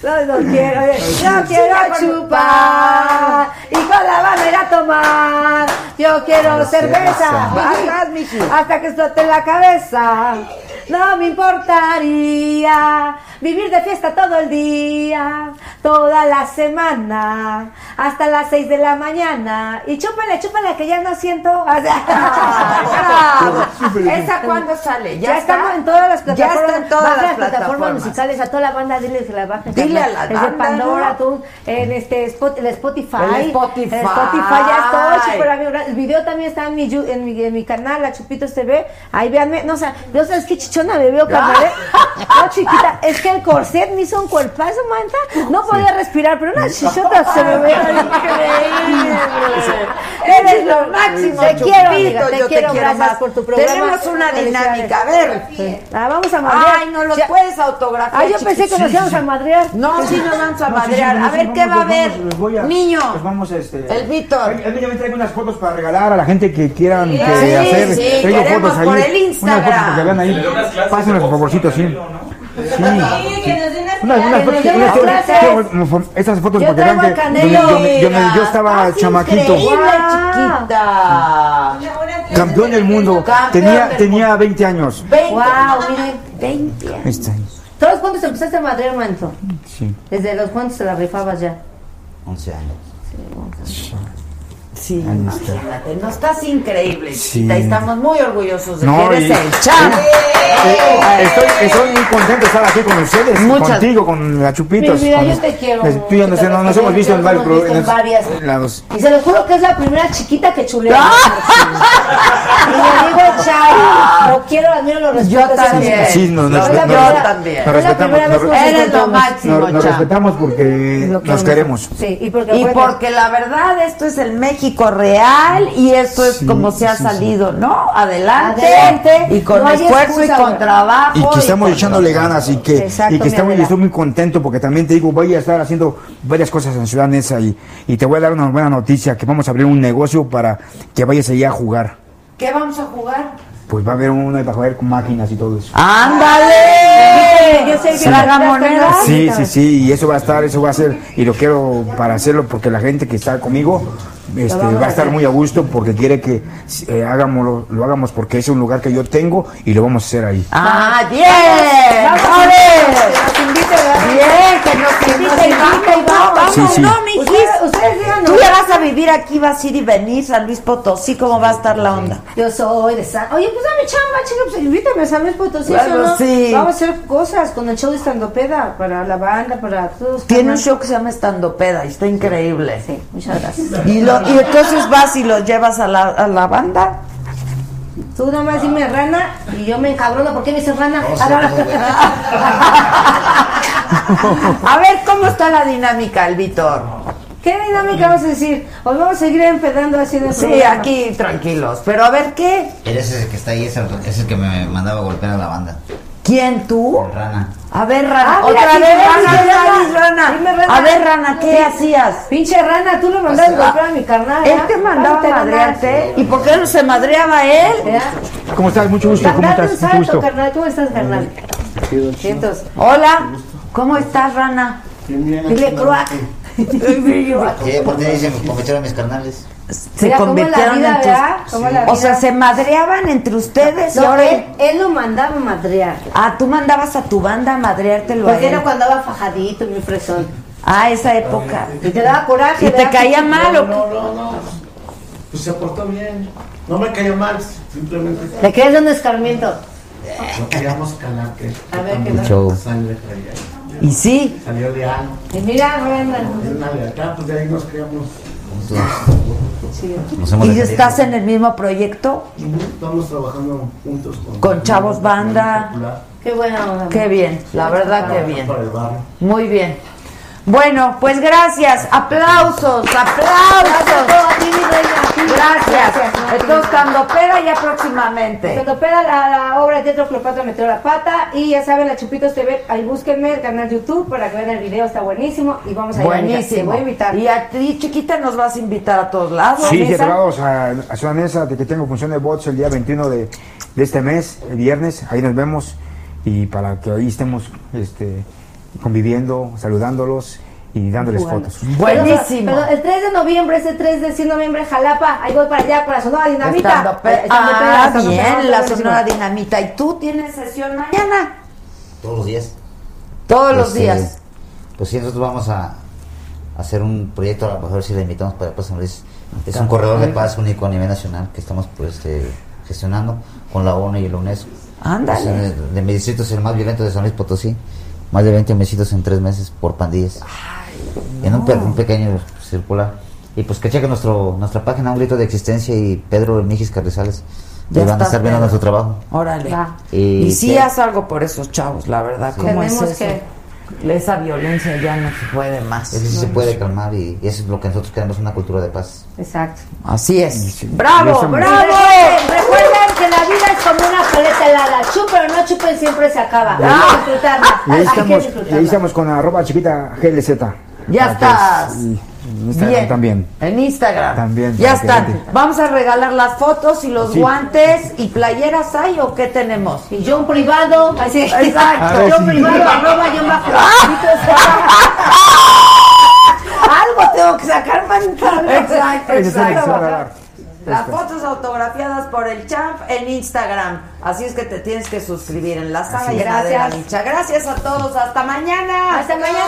No, no quiero, yo quiero chupar y con la ir a tomar. Yo quiero cerveza, hasta que explote la cabeza. No me importaría vivir de fiesta todo el día, toda la semana, hasta las 6 de la mañana. Y chúpale, chúpale, que ya no siento. Bravo. ¿Esa cuándo sale? Ya, estamos en todas las Ya plataformas. está en todas las plataformas. musicales. A toda la banda, dile que la bajen. Dile a la Es de banda, Pandora, ¿no? tú, en este, Spotify. El Spotify. El Spotify ya estoy, amigo. El video también está en mi, en mi, en mi canal, la Chupitos TV. Ahí véanme. No, o sea, no sabes qué chichona me veo, carnal. ¿eh? No, chiquita, es que el corset me hizo un cuerpazo, manta. No podía respirar, pero una chichota se me ve increíble. Eres lo máximo, Te quiero, amiga, te yo quiero, gracias más. por tu programa. Tenemos una dinámica, a ver. Sí. Ah, vamos a madrear. Ay, no los Ya- puedes autografiar. Ah, yo pensé que nos íbamos a madrear. No, sí nos vamos a sí, sí, madrear. sí, A sí, ver, ¿qué va a haber? Niño. vamos, este, El Víctor. Él, él me trae unas fotos para regalar a la gente que quieran que Sí, hacer. sí, Traigo queremos fotos por el Unas Instagram. fotos que vean ahí. De por favorcito, sí. Sí, Sí. unas Unas, clases. fotos, unas Yo para que vean traigo que Canelo. donde- donde yo estaba chamaquito. Chiquita. Campeón del mundo. Campeón Tenía, del tenía 20 años. 20. Wow, miren. 20 años. ¿Todos cuántos empezaste a madrear, manto? Sí. Desde los cuantos te la rifabas ya. 11 años. Sí, Ahí está. imagínate. No estás increíble, Sí. estamos muy orgullosos de No, que eres y- el champ. Eh, Estoy, estoy muy contento de estar aquí con ustedes, Muchas- contigo, con la Chupitos. Mi vida, con- yo te quiero tú y yo no sé, no- nos hemos visto en varios en varias. lados. Y se los juro que es la primera chiquita que chulea. y le digo, chao, lo quiero, admiro, lo respeto. Yo también. Sí, nos, nos, Es la nos- primera- nos también. es la respetamos. primera vez nos- que nos Eres lo máximo, nos- respetamos porque Lo nos queremos. Sí, y porque, Y acuérdate, porque la verdad, esto es el México real y esto es Sí, como se ha sí, sí. salido, ¿no? Adelante. Adelante. Y con No esfuerzo excusa, y con trabajo. Y que estamos echándole ganas y que, Exacto, y que estamos, y estoy muy contento porque también te digo, voy a estar haciendo varias cosas en Ciudad Neza y, y te voy a dar una buena noticia, que vamos a abrir un negocio para que vayas allá a jugar. ¿Qué vamos a jugar? Pues va a haber uno para jugar con máquinas y todo eso. ¡Ándale! Yo sé que Sí. Tragamonedas. Sí, sí, sí, y eso va a estar, eso va a ser, y lo quiero para hacerlo porque la gente que está conmigo este, va a estar muy a gusto porque quiere que eh, hagámoslo, lo hagamos porque es un lugar que yo tengo y lo vamos a hacer ahí. ¡Ah, bien! Vamos, ¡Ole! Que vamos, Sí, sí. no, mijis. Ustedes, ustedes díganos. Tú ya vas a vivir aquí, vas a ir y venir, San Luis Potosí, ¿cómo va a estar la onda? Yo soy de San... Oye, pues dame chamba, chica, pues invítame a San Luis Potosí, Bueno, ¿o no? sí. Vamos a hacer cosas con el show de Estandopeda para la banda, para todos. Tiene un show que se llama Estandopeda y está increíble. Sí, muchas gracias. Y, lo, y entonces vas y lo llevas a la, a la banda. Tú nada más dime rana y yo me encabrono. ¿Por qué me dices rana? No A ver, ¿cómo está la dinámica, el Víctor? ¿Qué dinámica vamos a decir? ¿Os vamos a seguir empedando así el Sí, programa? aquí tranquilos. Pero a ver, ¿qué? Eres ese que está ahí, es el, es el que me mandaba a golpear a la banda. ¿Quién tú? El rana. A ver, Rana. Ah, mira, Otra sí, vez, rana, Rana, dime, Rana, rana. Rana. Dime, rana. A ver, Rana, ¿qué Sí. hacías? Pinche rana, tú le mandaste golpear a mi carnal. Él ¿ah? te mandaba a madrearte. ¿Y por qué no se madreaba él? ¿Ya? ¿Cómo estás? Mucho gusto, ¿cómo estás? un Mucho salto, gusto. carnal. ¿Cómo estás, carnal? Hola, ¿cómo estás, Rana? Dile croac. Sí, por se me convirtieron mis carnales. Se Mira convirtieron en tus... O sea, se madreaban entre ustedes y No, ahora... él, él lo mandaba a madrear. Ah, tú mandabas a tu banda a madreártelo a Porque él. era cuando andaba fajadito, mi fresón. Ah, esa época. Y te daba coraje. ¿Y te caía mal o qué? No, no, no. Pues se portó bien. No me cayó mal, simplemente. Le quedas dando escarmiento. No queríamos calar que. A ver, que ¿qué sangre traía. Y sí. Salió de algo. Y mira, de acá, pues de ahí nos criamos. Sí. ¿Y estás en el mismo proyecto? Estamos trabajando juntos con, Con Chavos Banda. Qué buena onda. Qué bien, la verdad que bien. Muy bien. Bueno, pues gracias. Aplausos, aplausos. Gracias. Entonces, Candopera ya próximamente. Cuando pega la, la obra de teatro Cleopatra metió la pata y ya saben, la Chupitos TV, ahí búsquenme el canal YouTube para que vean el video, está buenísimo y vamos a ir a Te Buenísimo. voy a invitar. Y a ti, chiquita, nos vas a invitar a todos lados. Sí, Vanessa? llevados a, a Ciudad de que tengo función de bots el día 21 de, de este mes, el viernes, ahí nos vemos y para que ahí estemos este, conviviendo, saludándolos y dándoles Jugando. fotos. Buenísimo. Pero, pero el 3 de noviembre, ese 3 de 100 de noviembre, Jalapa, ahí voy para allá, para Sonora Dinamita. Estando pe- Eh, estando ah, bien, la. Sonora Dinamita. ¿Y tú tienes sesión mañana? Todos los días. Todos los Este, días. Pues sí, nosotros vamos a hacer un proyecto, a lo mejor si le invitamos para pues, San Luis. Es un corredor de paz único a nivel nacional que estamos pues, este, gestionando con la ONU y la UNESCO. Ándale. Pues, eh, de mi distrito es el más violento de San Luis Potosí. Más de 20 homicidios en tres meses por pandillas. En un, pe- un pequeño circular. Y pues que chequen nuestro, nuestra página, un grito de existencia y Pedro Mijis Carrizales. Ya Y van a estar viendo nuestro trabajo. Órale. Y Y, sí haz algo por esos chavos, la verdad. Sí. ¿Cómo es Tenemos eso? que- Esa violencia ya no se puede más. Eso sí se puede calmar y, y eso es lo que nosotros queremos, una cultura de paz. Exacto. Así es. ¡Bravo, eso- bravo! Que la vida es como una paleta helada. Chupen o no chupen, siempre se acaba. Hay que disfrutarla. Y ahí Hay que estamos, y ahí disfrutarla. estamos con arroba chiquita GLZ. Ya estás. y en Instagram Bien. también. En Instagram. También, Ya están. gente- Vamos a regalar las fotos y los Sí. guantes y playeras hay o qué tenemos. Y yo un privado, así. Exacto. Ver Yo si- privado, arroba, yo bajo. Algo tengo que sacar, manita. Exacto, a exacto. Las Este. fotos autografiadas por el champ en Instagram. Así es que te tienes que suscribir en la saga en Adela Gracias. Micha. Gracias a todos. Hasta mañana. Hasta mañana.